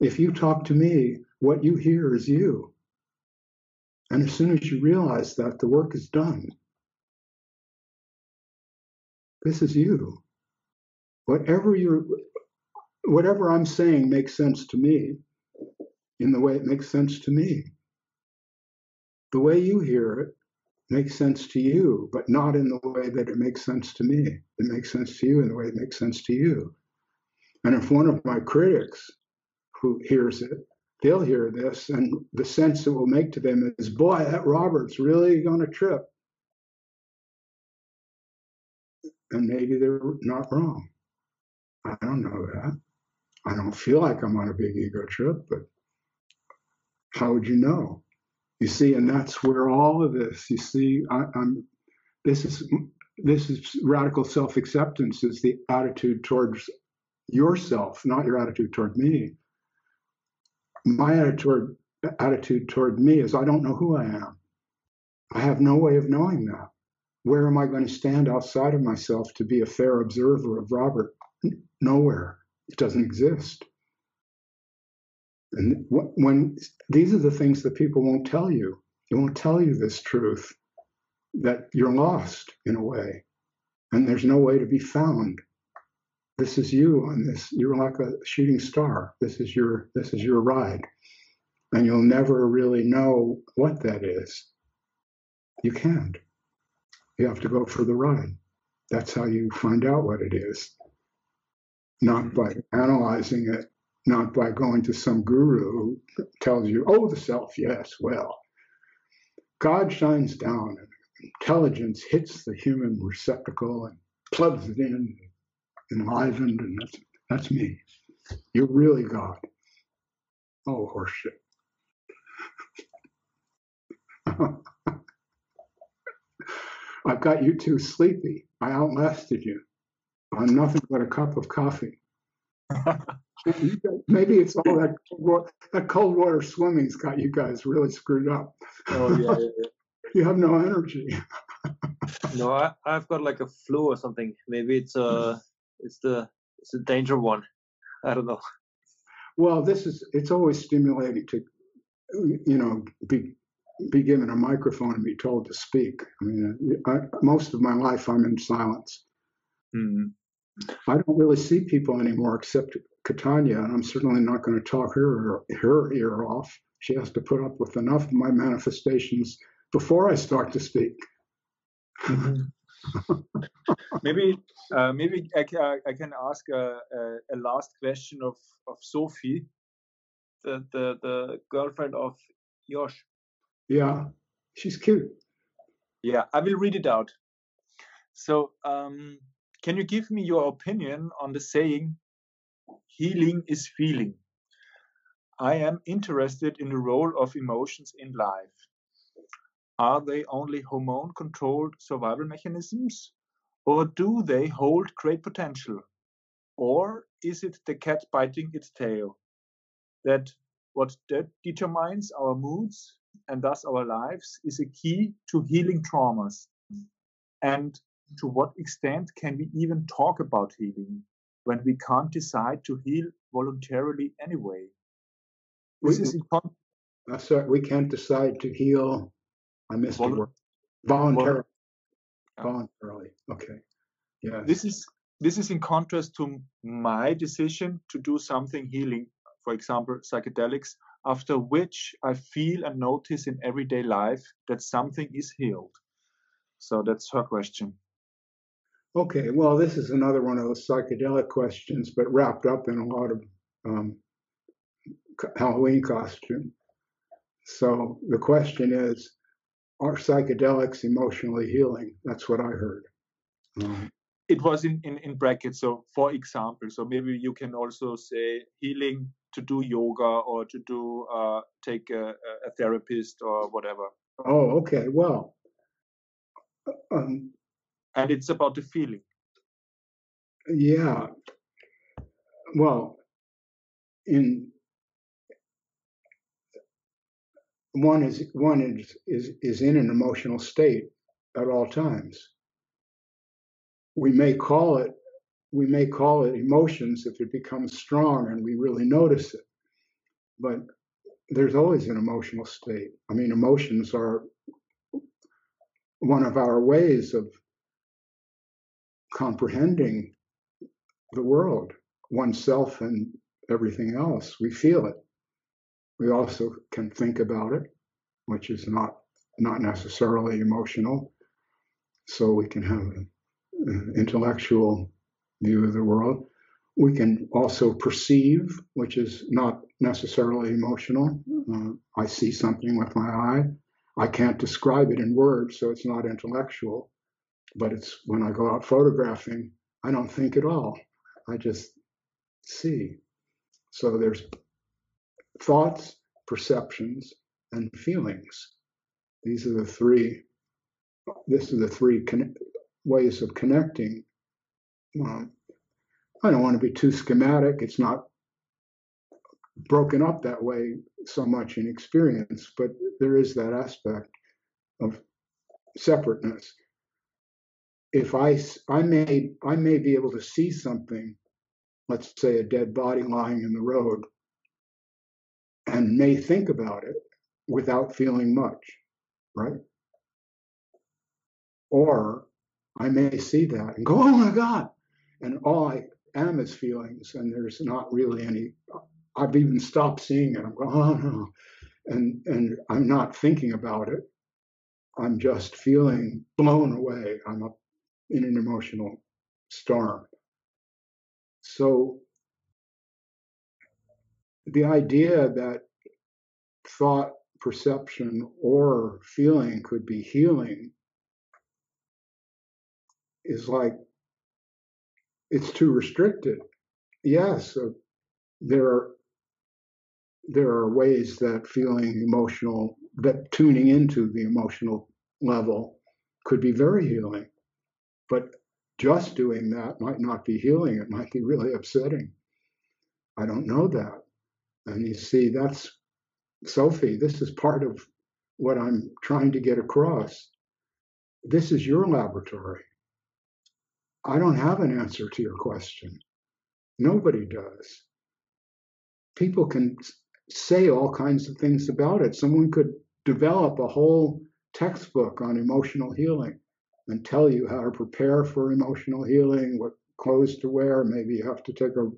If you talk to me, what you hear is you. And as soon as you realize that, the work is done. This is you. Whatever you're, whatever I'm saying makes sense to me in the way it makes sense to me. The way you hear it makes sense to you, but not in the way that it makes sense to me. It makes sense to you in the way it makes sense to you. And if one of my critics who hears it, they'll hear this, and the sense it will make to them is, boy, that Robert's really on a trip. And maybe they're not wrong. I don't know that. I don't feel like I'm on a big ego trip, but how would you know? You see, and that's where all of this. You see, I, am This is this is radical self-acceptance. Is the attitude towards yourself, not your attitude toward me. My attitude attitude toward me is I don't know who I am. I have no way of knowing that. Where am I going to stand outside of myself to be a fair observer of Robert? Nowhere. It doesn't exist. And when these are the things that people won't tell you, they won't tell you this truth that you're lost in a way, and there's no way to be found. This is you on this. You're like a shooting star. This is your this is your ride, and you'll never really know what that is. You can't. You have to go for the ride. That's how you find out what it is not by analyzing it, not by going to some guru who tells you, oh, the self, yes, well. God shines down and intelligence hits the human receptacle and plugs it in, enlivened, and that's, that's me. You're really God. Oh, horseshit. I've got you too sleepy. I outlasted you on nothing but a cup of coffee. Maybe it's all that cold water, that cold water swimming's got you guys really screwed up. Oh yeah, yeah, yeah. you have no energy. no, I, I've got like a flu or something. Maybe it's uh it's the it's a danger one. I don't know. Well, this is it's always stimulating to you know be be given a microphone and be told to speak. I mean, I, most of my life I'm in silence. Mm-hmm. I don't really see people anymore except Catania, and I'm certainly not going to talk her her ear off. She has to put up with enough of my manifestations before I start to speak. Mm-hmm. maybe uh, maybe I, I, can ask a, a, a, last question of, of Sophie, the, the, the girlfriend of Josh. Yeah, she's cute. Yeah, I will read it out. So um, can you give me your opinion on the saying, healing is feeling? I am interested in the role of emotions in life. Are they only hormone controlled survival mechanisms? Or do they hold great potential? Or is it the cat biting its tail? That what de determines our moods and thus our lives is a key to healing traumas. And to what extent can we even talk about healing when we can't decide to heal voluntarily anyway? This we, is con- uh, sorry, we can't decide to heal. I missed Vol- word. Voluntarily. Voluntarily. Okay. Yeah. This is this is in contrast to my decision to do something healing, for example, psychedelics, after which I feel and notice in everyday life that something is healed. So that's her question. Okay, well, this is another one of those psychedelic questions, but wrapped up in a lot of um, Halloween costume. So the question is, are psychedelics emotionally healing? That's what I heard. Um, it was in, in, in brackets. So, for example, so maybe you can also say healing to do yoga or to do uh, take a, a, therapist or whatever. Oh, okay. Well, uh, um, and it's about the feeling. Yeah. Well, in one is one is, is is in an emotional state at all times. We may call it we may call it emotions if it becomes strong and we really notice it. But there's always an emotional state. I mean, emotions are one of our ways of comprehending the world, oneself and everything else. We feel it. We also can think about it, which is not not necessarily emotional. So we can have an intellectual view of the world. We can also perceive, which is not necessarily emotional. Uh, I see something with my eye. I can't describe it in words, so it's not intellectual. But it's when I go out photographing, I don't think at all. I just see. So there's thoughts, perceptions, and feelings. These are the three. This is the three con- ways of connecting um, I don't want to be too schematic. It's not broken up that way so much in experience, but there is that aspect of separateness. If I, I may, I may be able to see something, let's say a dead body lying in the road, and may think about it without feeling much, right? Or I may see that and go, oh my God, and all I am is feelings, and there's not really any. I've even stopped seeing it. I'm going, oh no, and and I'm not thinking about it. I'm just feeling blown away. I'm up in an emotional storm. So the idea that thought, perception, or feeling could be healing is like it's too restricted. Yes, uh, there are there are ways that feeling emotional, that tuning into the emotional level could be very healing. But just doing that might not be healing. It might be really upsetting. I don't know that. And you see, that's Sophie, this is part of what I'm trying to get across. This is your laboratory. I don't have an answer to your question. Nobody does. People can say all kinds of things about it. Someone could develop a whole textbook on emotional healing and tell you how to prepare for emotional healing, what clothes to wear. Maybe you have to take a,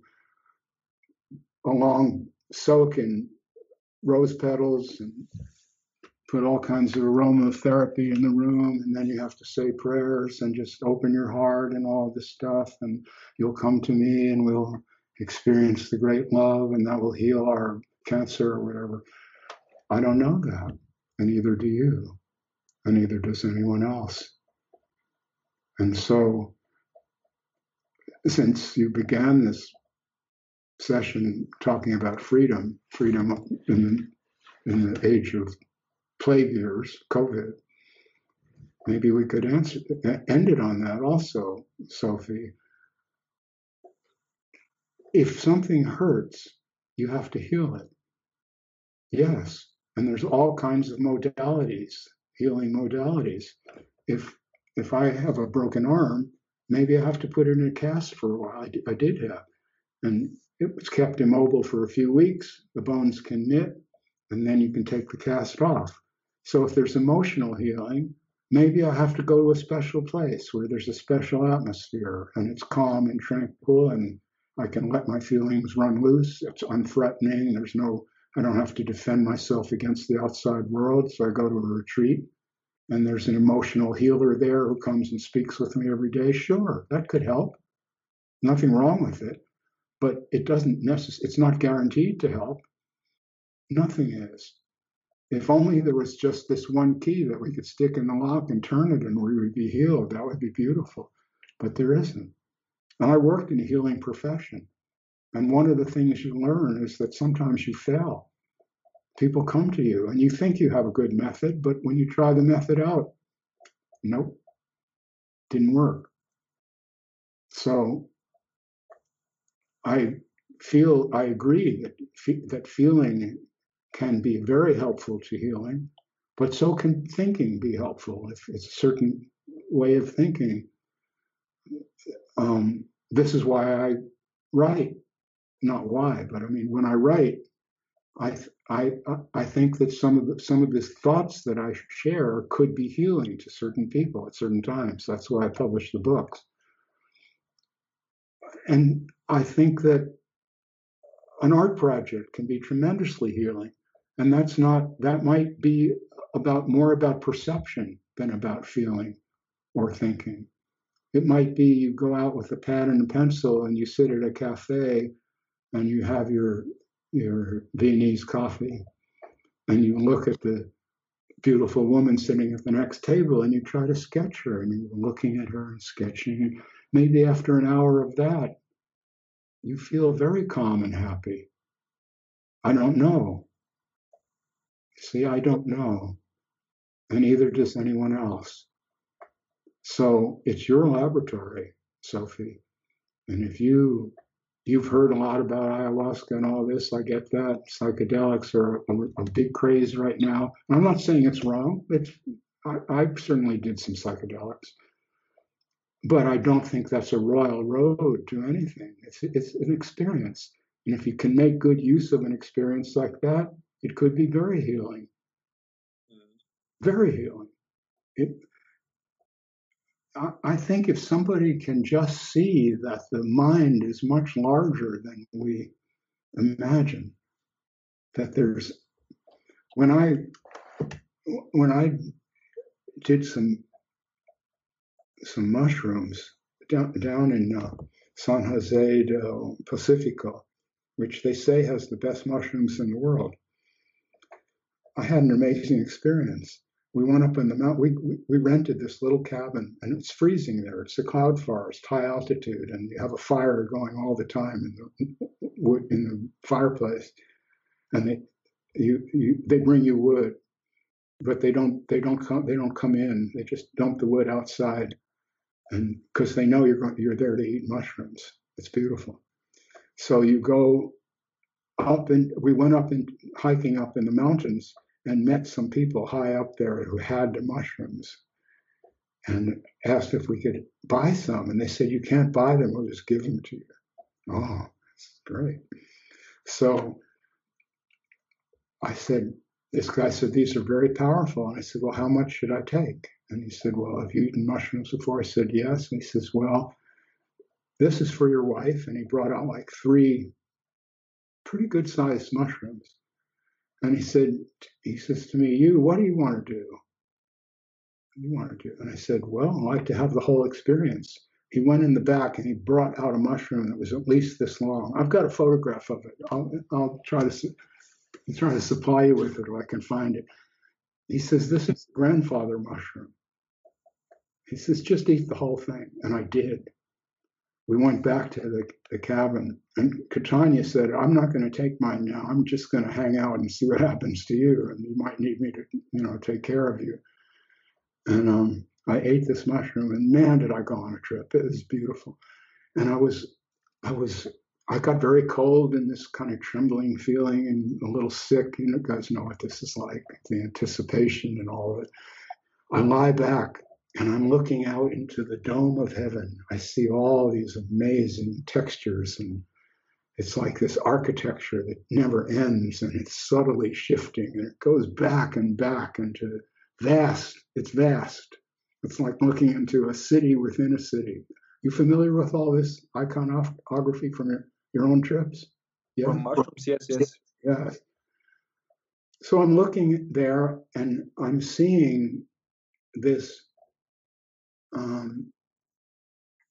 a long soak in rose petals and put all kinds of aromatherapy in the room, and then you have to say prayers and just open your heart and all this stuff, and you'll come to me and we'll experience the great love, and that will heal our cancer or whatever. I don't know that, and neither do you, and neither does anyone else. And so, since you began this session talking about freedom, freedom in the, in the age of plague years, COVID. Maybe we could answer, end it on that also, Sophie. If something hurts, you have to heal it. Yes, and there's all kinds of modalities, healing modalities. If if I have a broken arm, maybe I have to put it in a cast for a while. I, I did have, and it was kept immobile for a few weeks. The bones can knit, and then you can take the cast off. So if there's emotional healing, maybe I have to go to a special place where there's a special atmosphere and it's calm and tranquil and I can let my feelings run loose. It's unthreatening. There's no, I don't have to defend myself against the outside world. So I go to a retreat and there's an emotional healer there who comes and speaks with me every day. Sure, that could help. Nothing wrong with it, but it doesn't necessarily, it's not guaranteed to help. Nothing is. If only there was just this one key that we could stick in the lock and turn it and we would be healed, that would be beautiful. But there isn't. And I worked in a healing profession. And one of the things you learn is that sometimes you fail. People come to you and you think you have a good method, but when you try the method out, nope, didn't work. So I feel, I agree that, that feeling can be very helpful to healing, but so can thinking be helpful if it's a certain way of thinking. Um, this is why I write not why, but I mean, when I write, I I I think that some of the, some of the thoughts that I share could be healing to certain people at certain times. That's why I publish the books. And I think that an art project can be tremendously healing, and that's not that might be about more about perception than about feeling or thinking. It might be you go out with a pad and a pencil and you sit at a cafe and you have your your Viennese coffee and you look at the beautiful woman sitting at the next table and you try to sketch her and you're looking at her and sketching and maybe after an hour of that you feel very calm and happy i don't know see i don't know and neither does anyone else so it's your laboratory sophie and if you you've heard a lot about ayahuasca and all this. I get that. Psychedelics are a, a big craze right now. I'm not saying it's wrong. It's, I, I, certainly did some psychedelics. But I don't think that's a royal road to anything. It's, it's an experience. And if you can make good use of an experience like that, it could be very healing. Mm. Very healing. It, I think if somebody can just see that the mind is much larger than we imagine, that there's when I when I did some some mushrooms down down in uh, San Jose del Pacifico, which they say has the best mushrooms in the world. I had an amazing experience we went up in the mountain. We, we, we rented this little cabin, and it's freezing there. It's a cloud forest, high altitude, and you have a fire going all the time in the in the fireplace. And they you, you they bring you wood, but they don't they don't come they don't come in. They just dump the wood outside, and because they know you're going, you're there to eat mushrooms. It's beautiful. So you go up and we went up and hiking up in the mountains and met some people high up there who had the mushrooms and asked if we could buy some. And they said, You can't buy them, we'll just give them to you. Oh, that's great. So I said, This guy said, These are very powerful. And I said, Well, how much should I take? And he said, Well, have you eaten mushrooms before? I said, Yes. And he says, Well, this is for your wife. And he brought out like three pretty good sized mushrooms. And he said, he says to me, you, what do you want to do? What do you want to do? And I said, well, I'd like to have the whole experience. He went in the back and he brought out a mushroom that was at least this long. I've got a photograph of it. I'll, I'll try to try to supply you with it if I can find it. He says, this is grandfather mushroom. He says, just eat the whole thing. And I did we went back to the, the cabin and Catania said, I'm not going to take mine now. I'm just going to hang out and see what happens to you. And you might need me to, you know, take care of you. And um, I ate this mushroom and man, did I go on a trip. It was beautiful. And I was, I was, I got very cold and this kind of trembling feeling and a little sick. You know, guys know what this is like, the anticipation and all of it. I lie back and I'm looking out into the dome of heaven. I see all these amazing textures, and it's like this architecture that never ends, and it's subtly shifting, and it goes back and back into vast. It's vast. It's like looking into a city within a city. You familiar with all this iconography from your, your own trips? Yeah. From mushrooms, yes, yes. Yes. So I'm looking there and I'm seeing this um,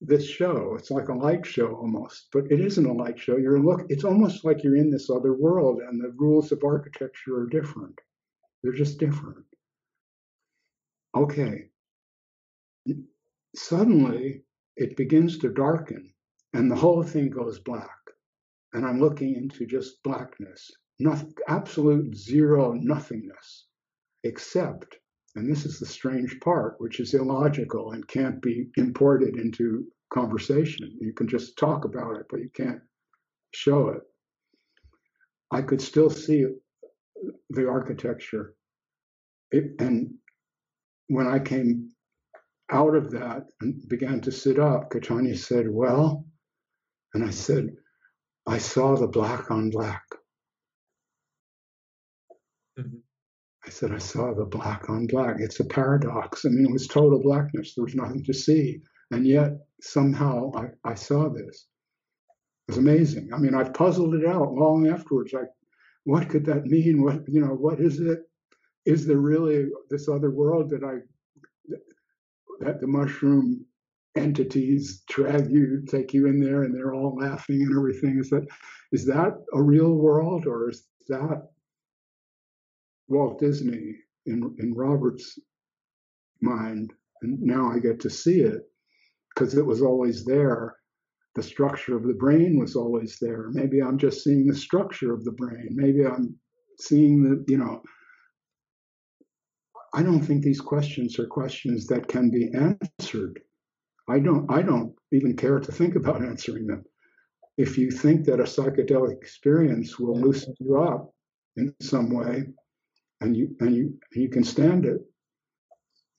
this show. It's like a light show almost, but it isn't a light show. You're look. It's almost like you're in this other world, and the rules of architecture are different. They're just different. Okay. Suddenly, it begins to darken, and the whole thing goes black, and I'm looking into just blackness, nothing, absolute zero nothingness, except and this is the strange part, which is illogical and can't be imported into conversation. You can just talk about it, but you can't show it. I could still see the architecture. It, and when I came out of that and began to sit up, Caitanya said, Well, and I said, I saw the black on black. Mm-hmm. I said, I saw the black on black. It's a paradox. I mean, it was total blackness. There was nothing to see. And yet, somehow, I, I saw this. It was amazing. I mean, I've puzzled it out long afterwards. Like, what could that mean? What, you know, what is it? Is there really this other world that I, that the mushroom entities drag you, take you in there, and they're all laughing and everything? Is that, is that a real world, or is that Walt Disney in, in Robert's mind, and now I get to see it because it was always there. The structure of the brain was always there. Maybe I'm just seeing the structure of the brain. Maybe I'm seeing the, you know, I don't think these questions are questions that can be answered. I don't I don't even care to think about answering them. If you think that a psychedelic experience will loosen you up in some way, and you and you you can stand it,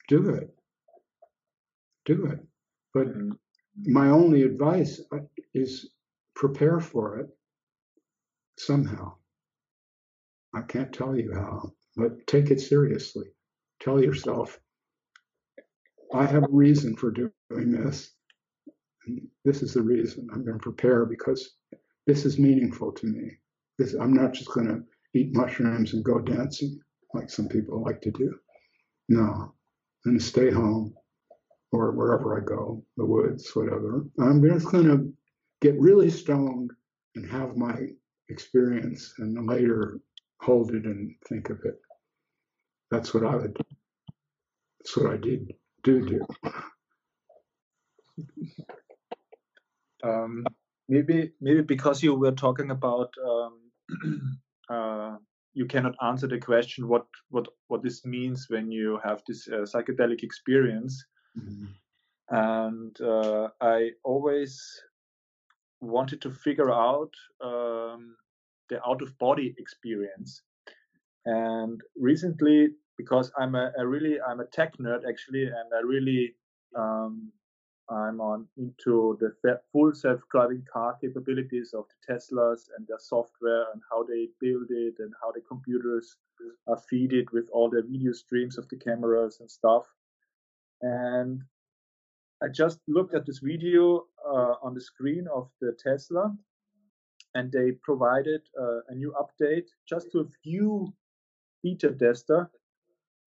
do it. Do it. But mm-hmm. my only advice uh, is prepare for it somehow. I can't tell you how, but take it seriously. Tell yourself, I have a reason for doing this. And this is the reason I'm going to prepare because this is meaningful to me. This, I'm not just going to eat mushrooms and go dancing like some people like to do. No, I'm going to stay home or wherever I go, the woods, whatever. I'm just going to get really stoned and have my experience and later hold it and think of it. That's what I would, do. that's what I did do do. Um, maybe maybe because you were talking about um, uh, you cannot answer the question what what what this means when you have this uh, psychedelic experience mm-hmm. and uh, i always wanted to figure out um, the out of body experience and recently because i'm a, a, really i'm a tech nerd actually and i really um, I'm on into the full self-driving car capabilities of the Teslas and their software and how they build it and how the computers are feed it with all the video streams of the cameras and stuff. And I just looked at this video uh, on the screen of the Tesla, and they provided uh, a new update just to a few beta tester,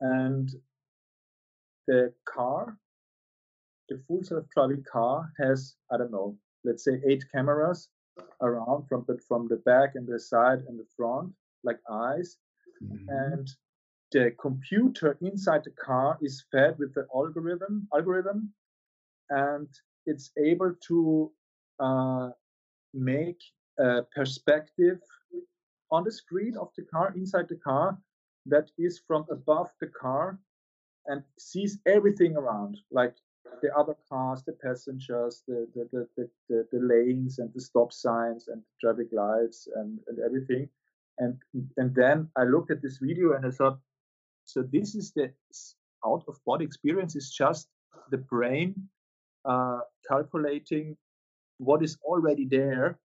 and the car the full self-driving car has I don't know, let's say eight cameras around from the from the back and the side and the front, like eyes, mm-hmm. and the computer inside the car is fed with the algorithm algorithm, and it's able to uh, make a perspective on the screen of the car inside the car that is from above the car and sees everything around like the other cars, the passengers, the, the, the, the, the, lanes and the stop signs and traffic lights and, and everything. And, and then I looked at this video and I thought, so this is the out of body experience is just the brain uh, calculating what is already there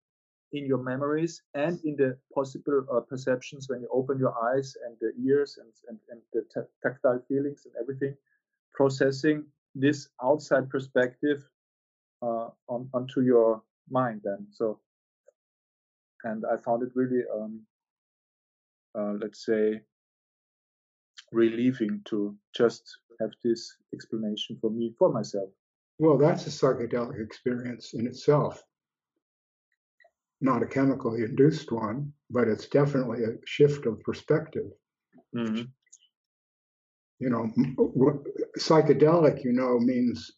in your memories and in the possible uh, perceptions when you open your eyes and the ears and, and, and the t- tactile feelings and everything, processing this outside perspective uh, on, onto your mind then. So, and I found it really, um, uh, let's say, relieving to just have this explanation for me, for myself. Well, that's a psychedelic experience in itself. Not a chemically induced one, but it's definitely a shift of perspective. Mhm. You know, psychedelic, you know, means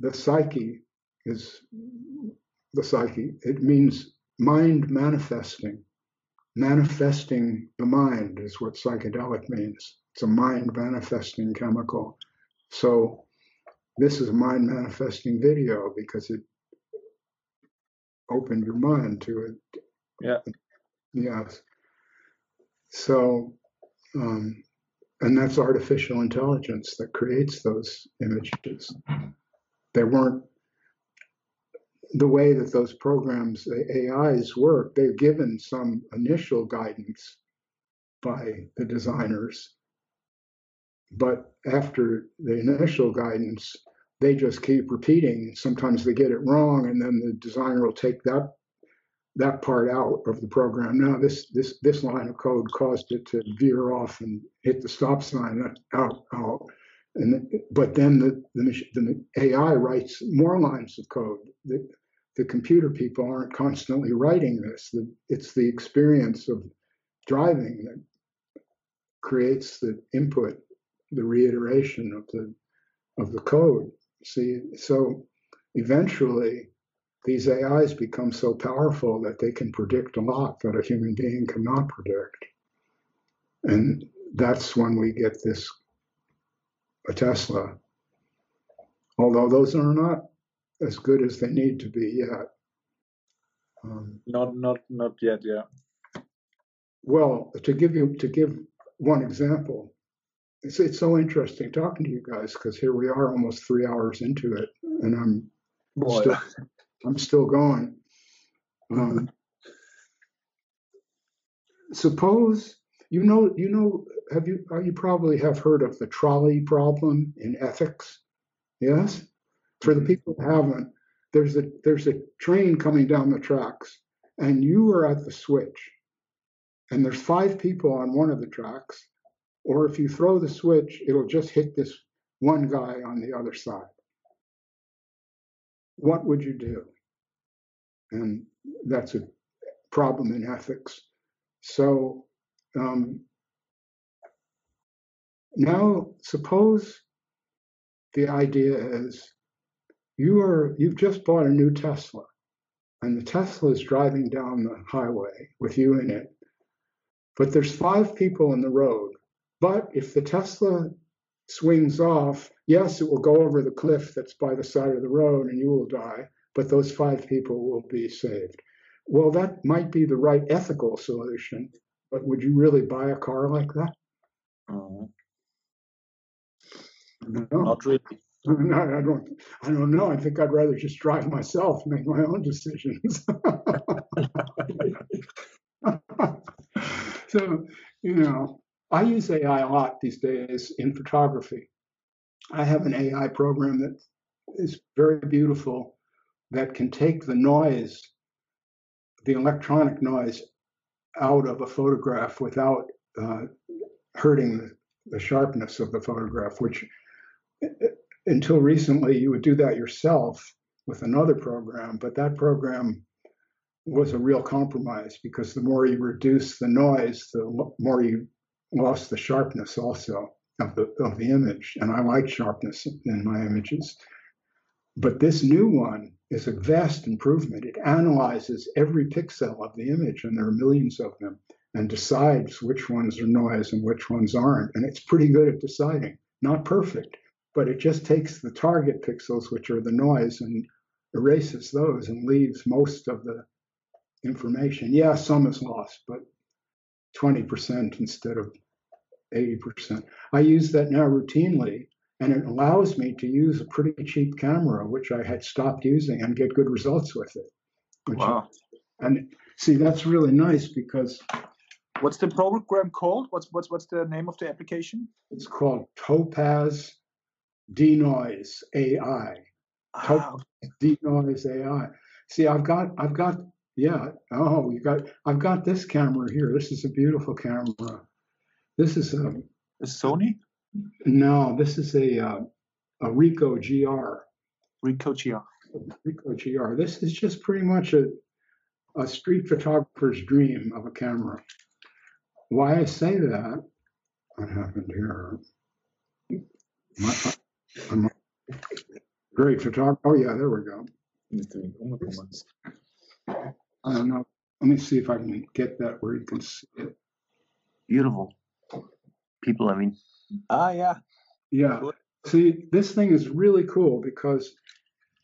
the psyche is the psyche. It means mind manifesting. Manifesting the mind is what psychedelic means. It's a mind manifesting chemical. So this is a mind manifesting video because it opened your mind to it. Yeah. Yes. So, um, and that's artificial intelligence that creates those images. They weren't the way that those programs, the AIs work, they're given some initial guidance by the designers. But after the initial guidance, they just keep repeating. Sometimes they get it wrong, and then the designer will take that that part out of the program. Now this this this line of code caused it to veer off and hit the stop sign out out. And but then the, the the AI writes more lines of code. The, the computer people aren't constantly writing this. The, it's the experience of driving that creates the input, the reiteration of the of the code. See, so eventually these AIs become so powerful that they can predict a lot that a human being cannot predict. And that's when we get this a Tesla. Although those are not as good as they need to be yet. Um, Not not not yet. Yeah. well, to give you to give one example, it's it's so interesting talking to you guys because here we are almost three hours into it, and I'm Boy. still I'm still going. Um, suppose you know you know have you uh, you probably have heard of the trolley problem in ethics, yes? For the people who haven't, there's a there's a train coming down the tracks, and you are at the switch, and there's five people on one of the tracks, or if you throw the switch, it'll just hit this one guy on the other side. What would you do? And that's a problem in ethics. So um, now suppose the idea is you are you've just bought a new Tesla, and the Tesla is driving down the highway with you in it. But there's five people in the road. But if the Tesla swings off, yes, it will go over the cliff that's by the side of the road and you will die, but those five people will be saved. Well, that might be the right ethical solution, but would you really buy a car like that? Mhm. No. Not really. No, I don't. I don't know. I think I'd rather just drive myself, make my own decisions. so, you know, I use AI a lot these days in photography. I have an AI program that is very beautiful that can take the noise, the electronic noise, out of a photograph without uh, hurting the, the sharpness of the photograph, which until recently you would do that yourself with another program, but that program was a real compromise because the more you reduce the noise, the more you lost the sharpness also of the of the image. And I like sharpness in my images. But this new one is a vast improvement. It analyzes every pixel of the image, and there are millions of them, and decides which ones are noise and which ones aren't. And it's pretty good at deciding. Not perfect, but it just takes the target pixels, which are the noise, and erases those and leaves most of the information. Yeah, some is lost, but 20% instead of 80%. I use that now routinely, and it allows me to use a pretty cheap camera, which I had stopped using, and get good results with it. Wow. and see, that's really nice because What's the program called? What's what's what's the name of the application? it's called Topaz Denoise AI. Ah, Denoise AI. See, I've got, I've got, yeah. Oh, you got, I've got this camera here. This is a beautiful camera. This is a is Sony? No. This is a uh, a Ricoh GR. Ricoh GR. Ricoh GR. This is just pretty much a, a street photographer's dream of a camera. Why I say that, what happened here? My, my, great photographer. Oh, yeah, there we go. I don't know. Let me see if I can get that where you can see it. Beautiful. People, I mean. Ah, yeah. Yeah. See, this thing is really cool because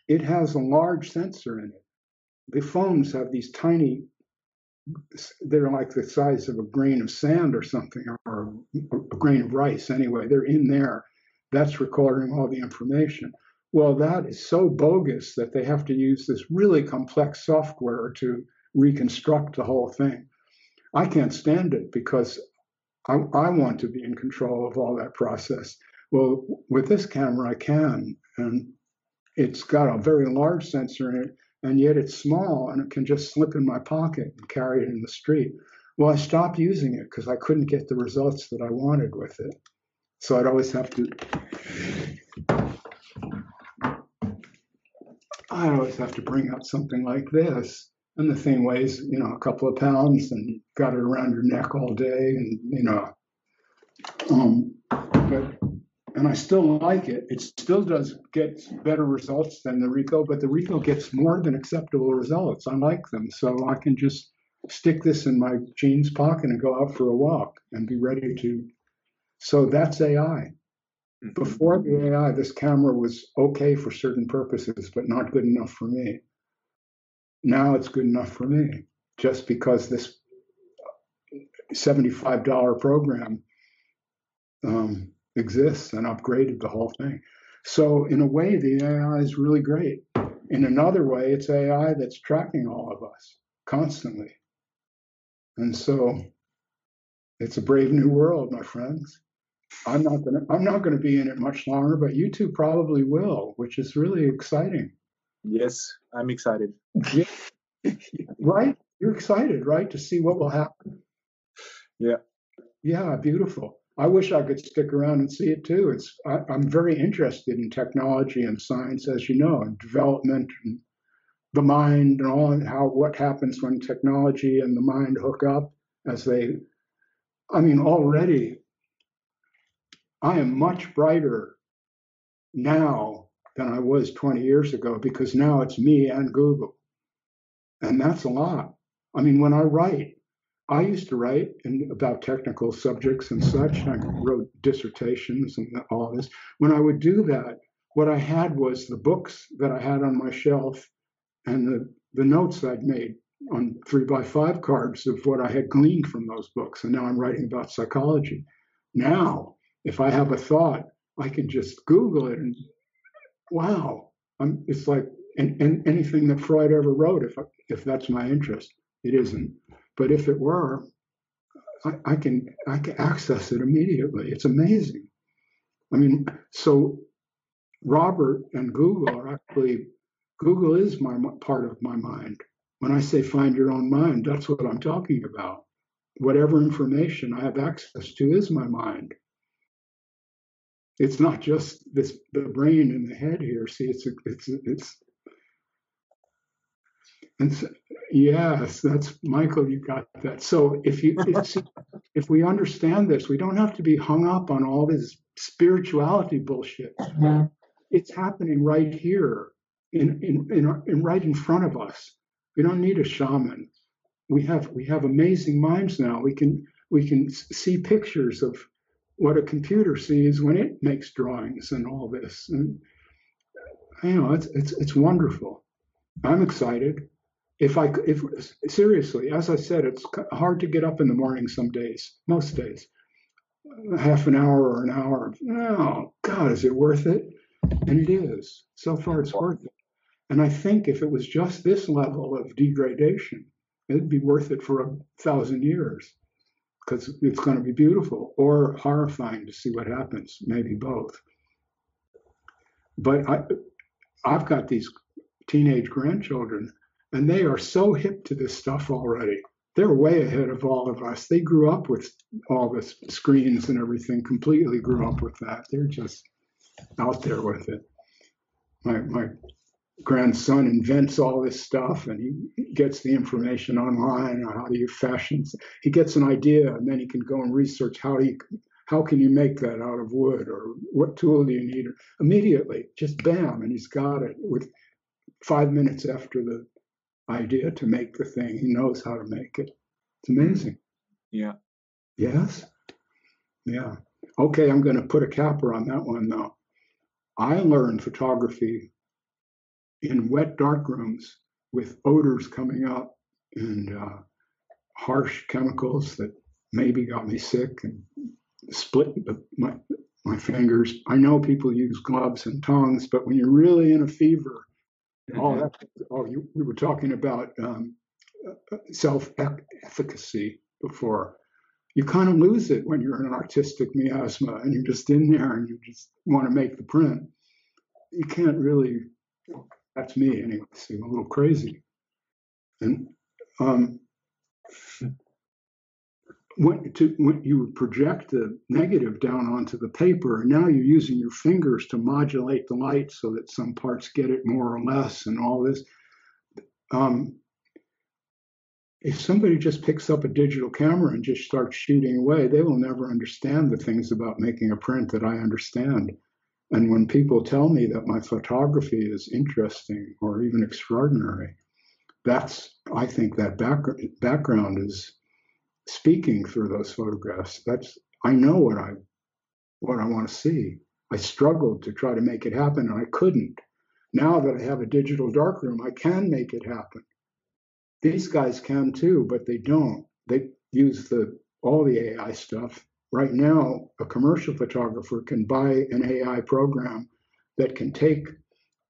it has a large sensor in it. The phones have these tiny, they're like the size of a grain of sand or something, or a grain of rice anyway. They're in there. That's recording all the information. Well, that is so bogus that they have to use this really complex software to reconstruct the whole thing. I can't stand it because I, I, want to be in control of all that process. Well, with this camera, I can, and it's got a very large sensor in it, and yet it's small and it can just slip in my pocket and carry it in the street. Well, I stopped using it because I couldn't get the results that I wanted with it. So I'd always have to I always have to bring out something like this. And the thing weighs, you know, a couple of pounds and got it around your neck all day. And, you know, um, but, and I still like it. It still does get better results than the Ricoh, but the Ricoh gets more than acceptable results. I like them. So I can just stick this in my jeans pocket and go out for a walk and be ready to. So that's AI. Mm-hmm. Before the AI, this camera was okay for certain purposes, but not good enough for me. Now it's good enough for me, just because this $75 program um, exists and upgraded the whole thing. So, in a way, the AI is really great. In another way, it's AI that's tracking all of us constantly. And so, it's a brave new world, my friends. I'm not gonna I'm not gonna be in it much longer, but you two probably will, which is really exciting. Yes, I'm excited. Yeah. right? You're excited, right, to see what will happen. Yeah. Yeah, beautiful. I wish I could stick around and see it too. It's I, am very interested in technology and science, as you know, and development and the mind and all and how what happens when technology and the mind hook up as they I mean already I am much brighter now than I was 20 years ago because now it's me and Google. And that's a lot. I mean, when I write, I used to write in, about technical subjects and such. I wrote dissertations and all this. When I would do that, what I had was the books that I had on my shelf and the, the notes I'd made on three by five cards of what I had gleaned from those books. And now I'm writing about psychology. Now if I have a thought, I can just Google it and wow, I'm, it's like and, anything that Freud ever wrote, if if that's my interest, it isn't. But if it were, I, I can I can access it immediately. It's amazing. I mean, so Robert and Google are actually Google is my part of my mind. When I say find your own mind, that's what I'm talking about. Whatever information I have access to is my mind it's not just this the brain and the head here. See, it's it's it's and so, yes, that's Michael. You got that. So if you if, if we understand this, we don't have to be hung up on all this spirituality bullshit. It's happening right here, in in in, in right in front of us. We don't need a shaman. We have we have amazing minds now. We can we can see pictures of what a computer sees when it makes drawings and all this. And you know, it's it's it's wonderful. I'm excited. If I if seriously, as I said, it's hard to get up in the morning some days, most days. Half an hour or an hour. Oh God, is it worth it? And it is. So far, it's worth it. And I think if it was just this level of degradation, it'd be worth it for a thousand years because it's going to be beautiful or horrifying to see what happens, maybe both. But I, I've got these teenage grandchildren, and they are so hip to this stuff already. They're way ahead of all of us. They grew up with all the screens and everything, completely grew up with that. They're just out there with it. my my grandson invents all this stuff and he gets the information online on how do you fashion. He gets an idea and then he can go and research how do you how can you make that out of wood or what tool do you need? Immediately just bam and he's got it with five minutes after the idea to make the thing. He knows how to make it. It's amazing. Yeah. Yes? Yeah. Okay i'm going to put a capper on that one though. I learned photography in wet dark rooms with odors coming up and uh, harsh chemicals that maybe got me sick and split my my fingers. I know people use gloves and tongs, but when you're really in a fever, mm-hmm. all that. Oh, you, we were talking about um, uh, self efficacy before. You kind of lose it when you're in an artistic miasma and you're just in there and you just want to make the print. You can't really that's me anyway. i seem a little crazy. And um, when, to, when you project the negative down onto the paper, and now you're using your fingers to modulate the light so that some parts get it more or less, and all this. Um, if somebody just picks up a digital camera and just starts shooting away, they will never understand the things about making a print that I understand. And when people tell me that my photography is interesting or even extraordinary, that's, I think that back, background is speaking through those photographs. That's, I know what I, what I want to see. I struggled to try to make it happen and I couldn't. Now that I have a digital darkroom, I can make it happen. These guys can too, but they don't. They use the all the AI stuff right now, a commercial photographer can buy an AI program that can take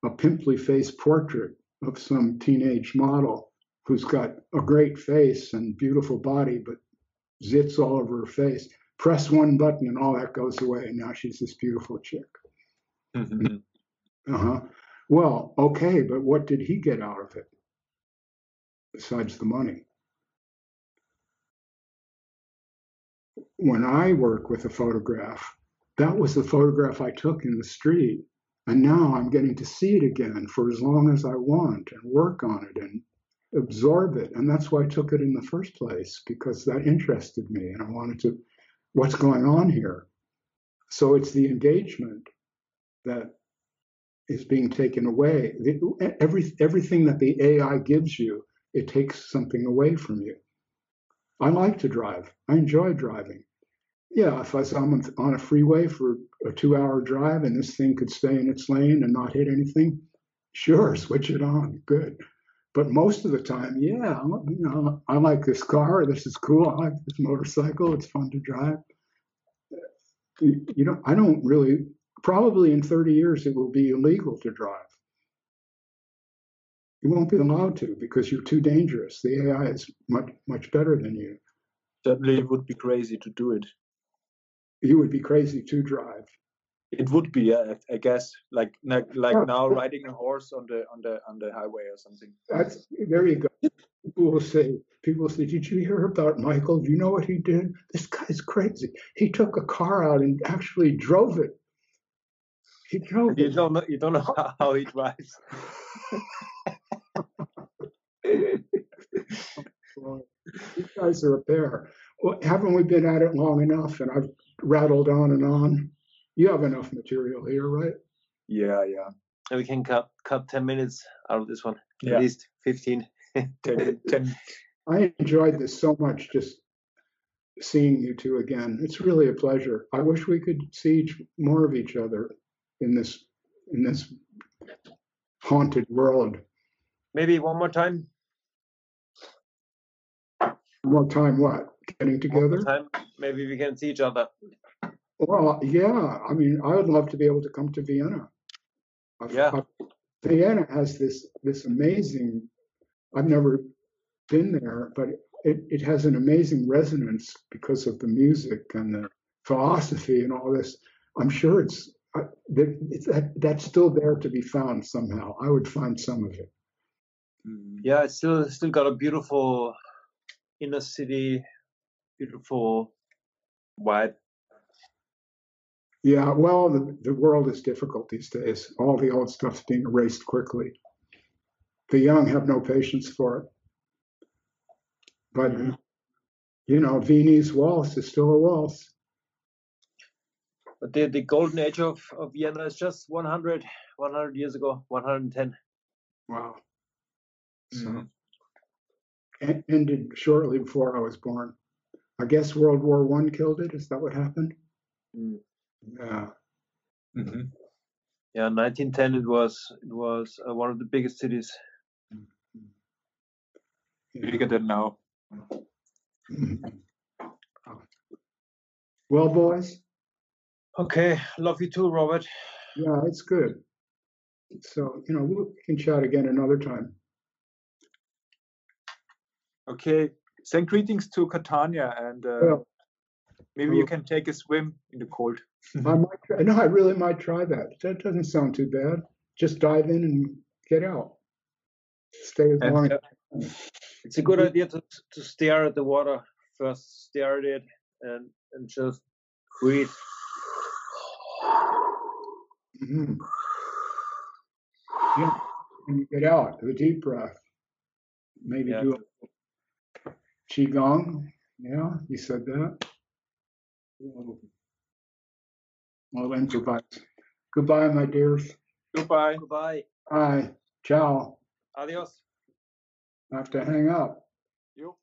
a pimply face portrait of some teenage model who's got a great face and beautiful body, but zits all over her face. Press one button and all that goes away, and now she's this beautiful chick. Mm-hmm. Uh huh. Well, okay, but what did he get out of it besides the money? When I work with a photograph, that was the photograph I took in the street. And now I'm getting to see it again for as long as I want and work on it and absorb it. And that's why I took it in the first place, because that interested me and I wanted to, what's going on here? So it's the engagement that is being taken away. Every, everything that the AI gives you, it takes something away from you. I like to drive. I enjoy driving yeah, if I saw I'm on a freeway for a two hour drive and this thing could stay in its lane and not hit anything, sure, switch it on. Good. But most of the time, yeah, you know, I like this car. This is cool. I like this motorcycle. It's fun to drive. You know, I don't really, probably in 30 years, it will be illegal to drive. You won't be allowed to because you're too dangerous. The AI is much, much better than you. Certainly, it would be crazy to do it you would be crazy to drive. It would be, yeah, I guess, like like, like now riding a horse on the on the on the highway or something. That's there you go. People will say, people say, "Did you hear about Michael? Do you know what he did? This guy's crazy. He took a car out and actually drove it. He drove. You it. don't know. You don't know how he drives. These guys are a pair. Well, haven't we been at it long enough? And I've rattled on and on. You have enough material here, right? Yeah, yeah. And we can cut cut ten minutes out of this one. Yeah. At least fifteen. 10, 10. I enjoyed this so much just seeing you two again. It's really a pleasure. I wish we could see each, more of each other in this in this haunted world. Maybe one more time. One more time what? Getting together? Time, maybe we can see each other. Well, yeah. I mean, I would love to be able to come to Vienna. I've, yeah. I've, Vienna has this this amazing. I've never been there, but it, it has an amazing resonance because of the music and the philosophy and all this. I'm sure it's, uh, it's that, that's still there to be found somehow. I would find some of it. Yeah, it's still still got a beautiful inner city beautiful white Yeah, well, the, the world is difficult these days. All the old stuff's being erased quickly. The young have no patience for it. But, you know, Viennese waltz is still a waltz. But the, the golden age of, of Vienna is just 100, 100 years ago, 110. Wow. So, Mhm. ended shortly before I was born. I guess World War One killed it. Is that what happened? Mm. Yeah. Mhm. Yeah, 1910 it was it was uh, one of the biggest cities. yeah. Bigger than now. Mhm. Well, boys, Okay, love you too, Robert. yeah, it's good. So, you know, we can chat again another time. Okay. Send greetings to Catania and uh, Well, maybe you can take a swim in the cold. I might try, no, I really might try that. That doesn't sound too bad. Just dive in and get out. Stay as And, long uh, It's a good idea to to stare at the water first, stare at it, and and just breathe. Mhm. Yeah, and you get out, the deep breath. Maybe Yeah. do a qigong. Yeah, you said that. Well, improvise. Goodbye, my dears. Goodbye. Goodbye. Bye. Ciao. Adios. I have to hang up. Yep.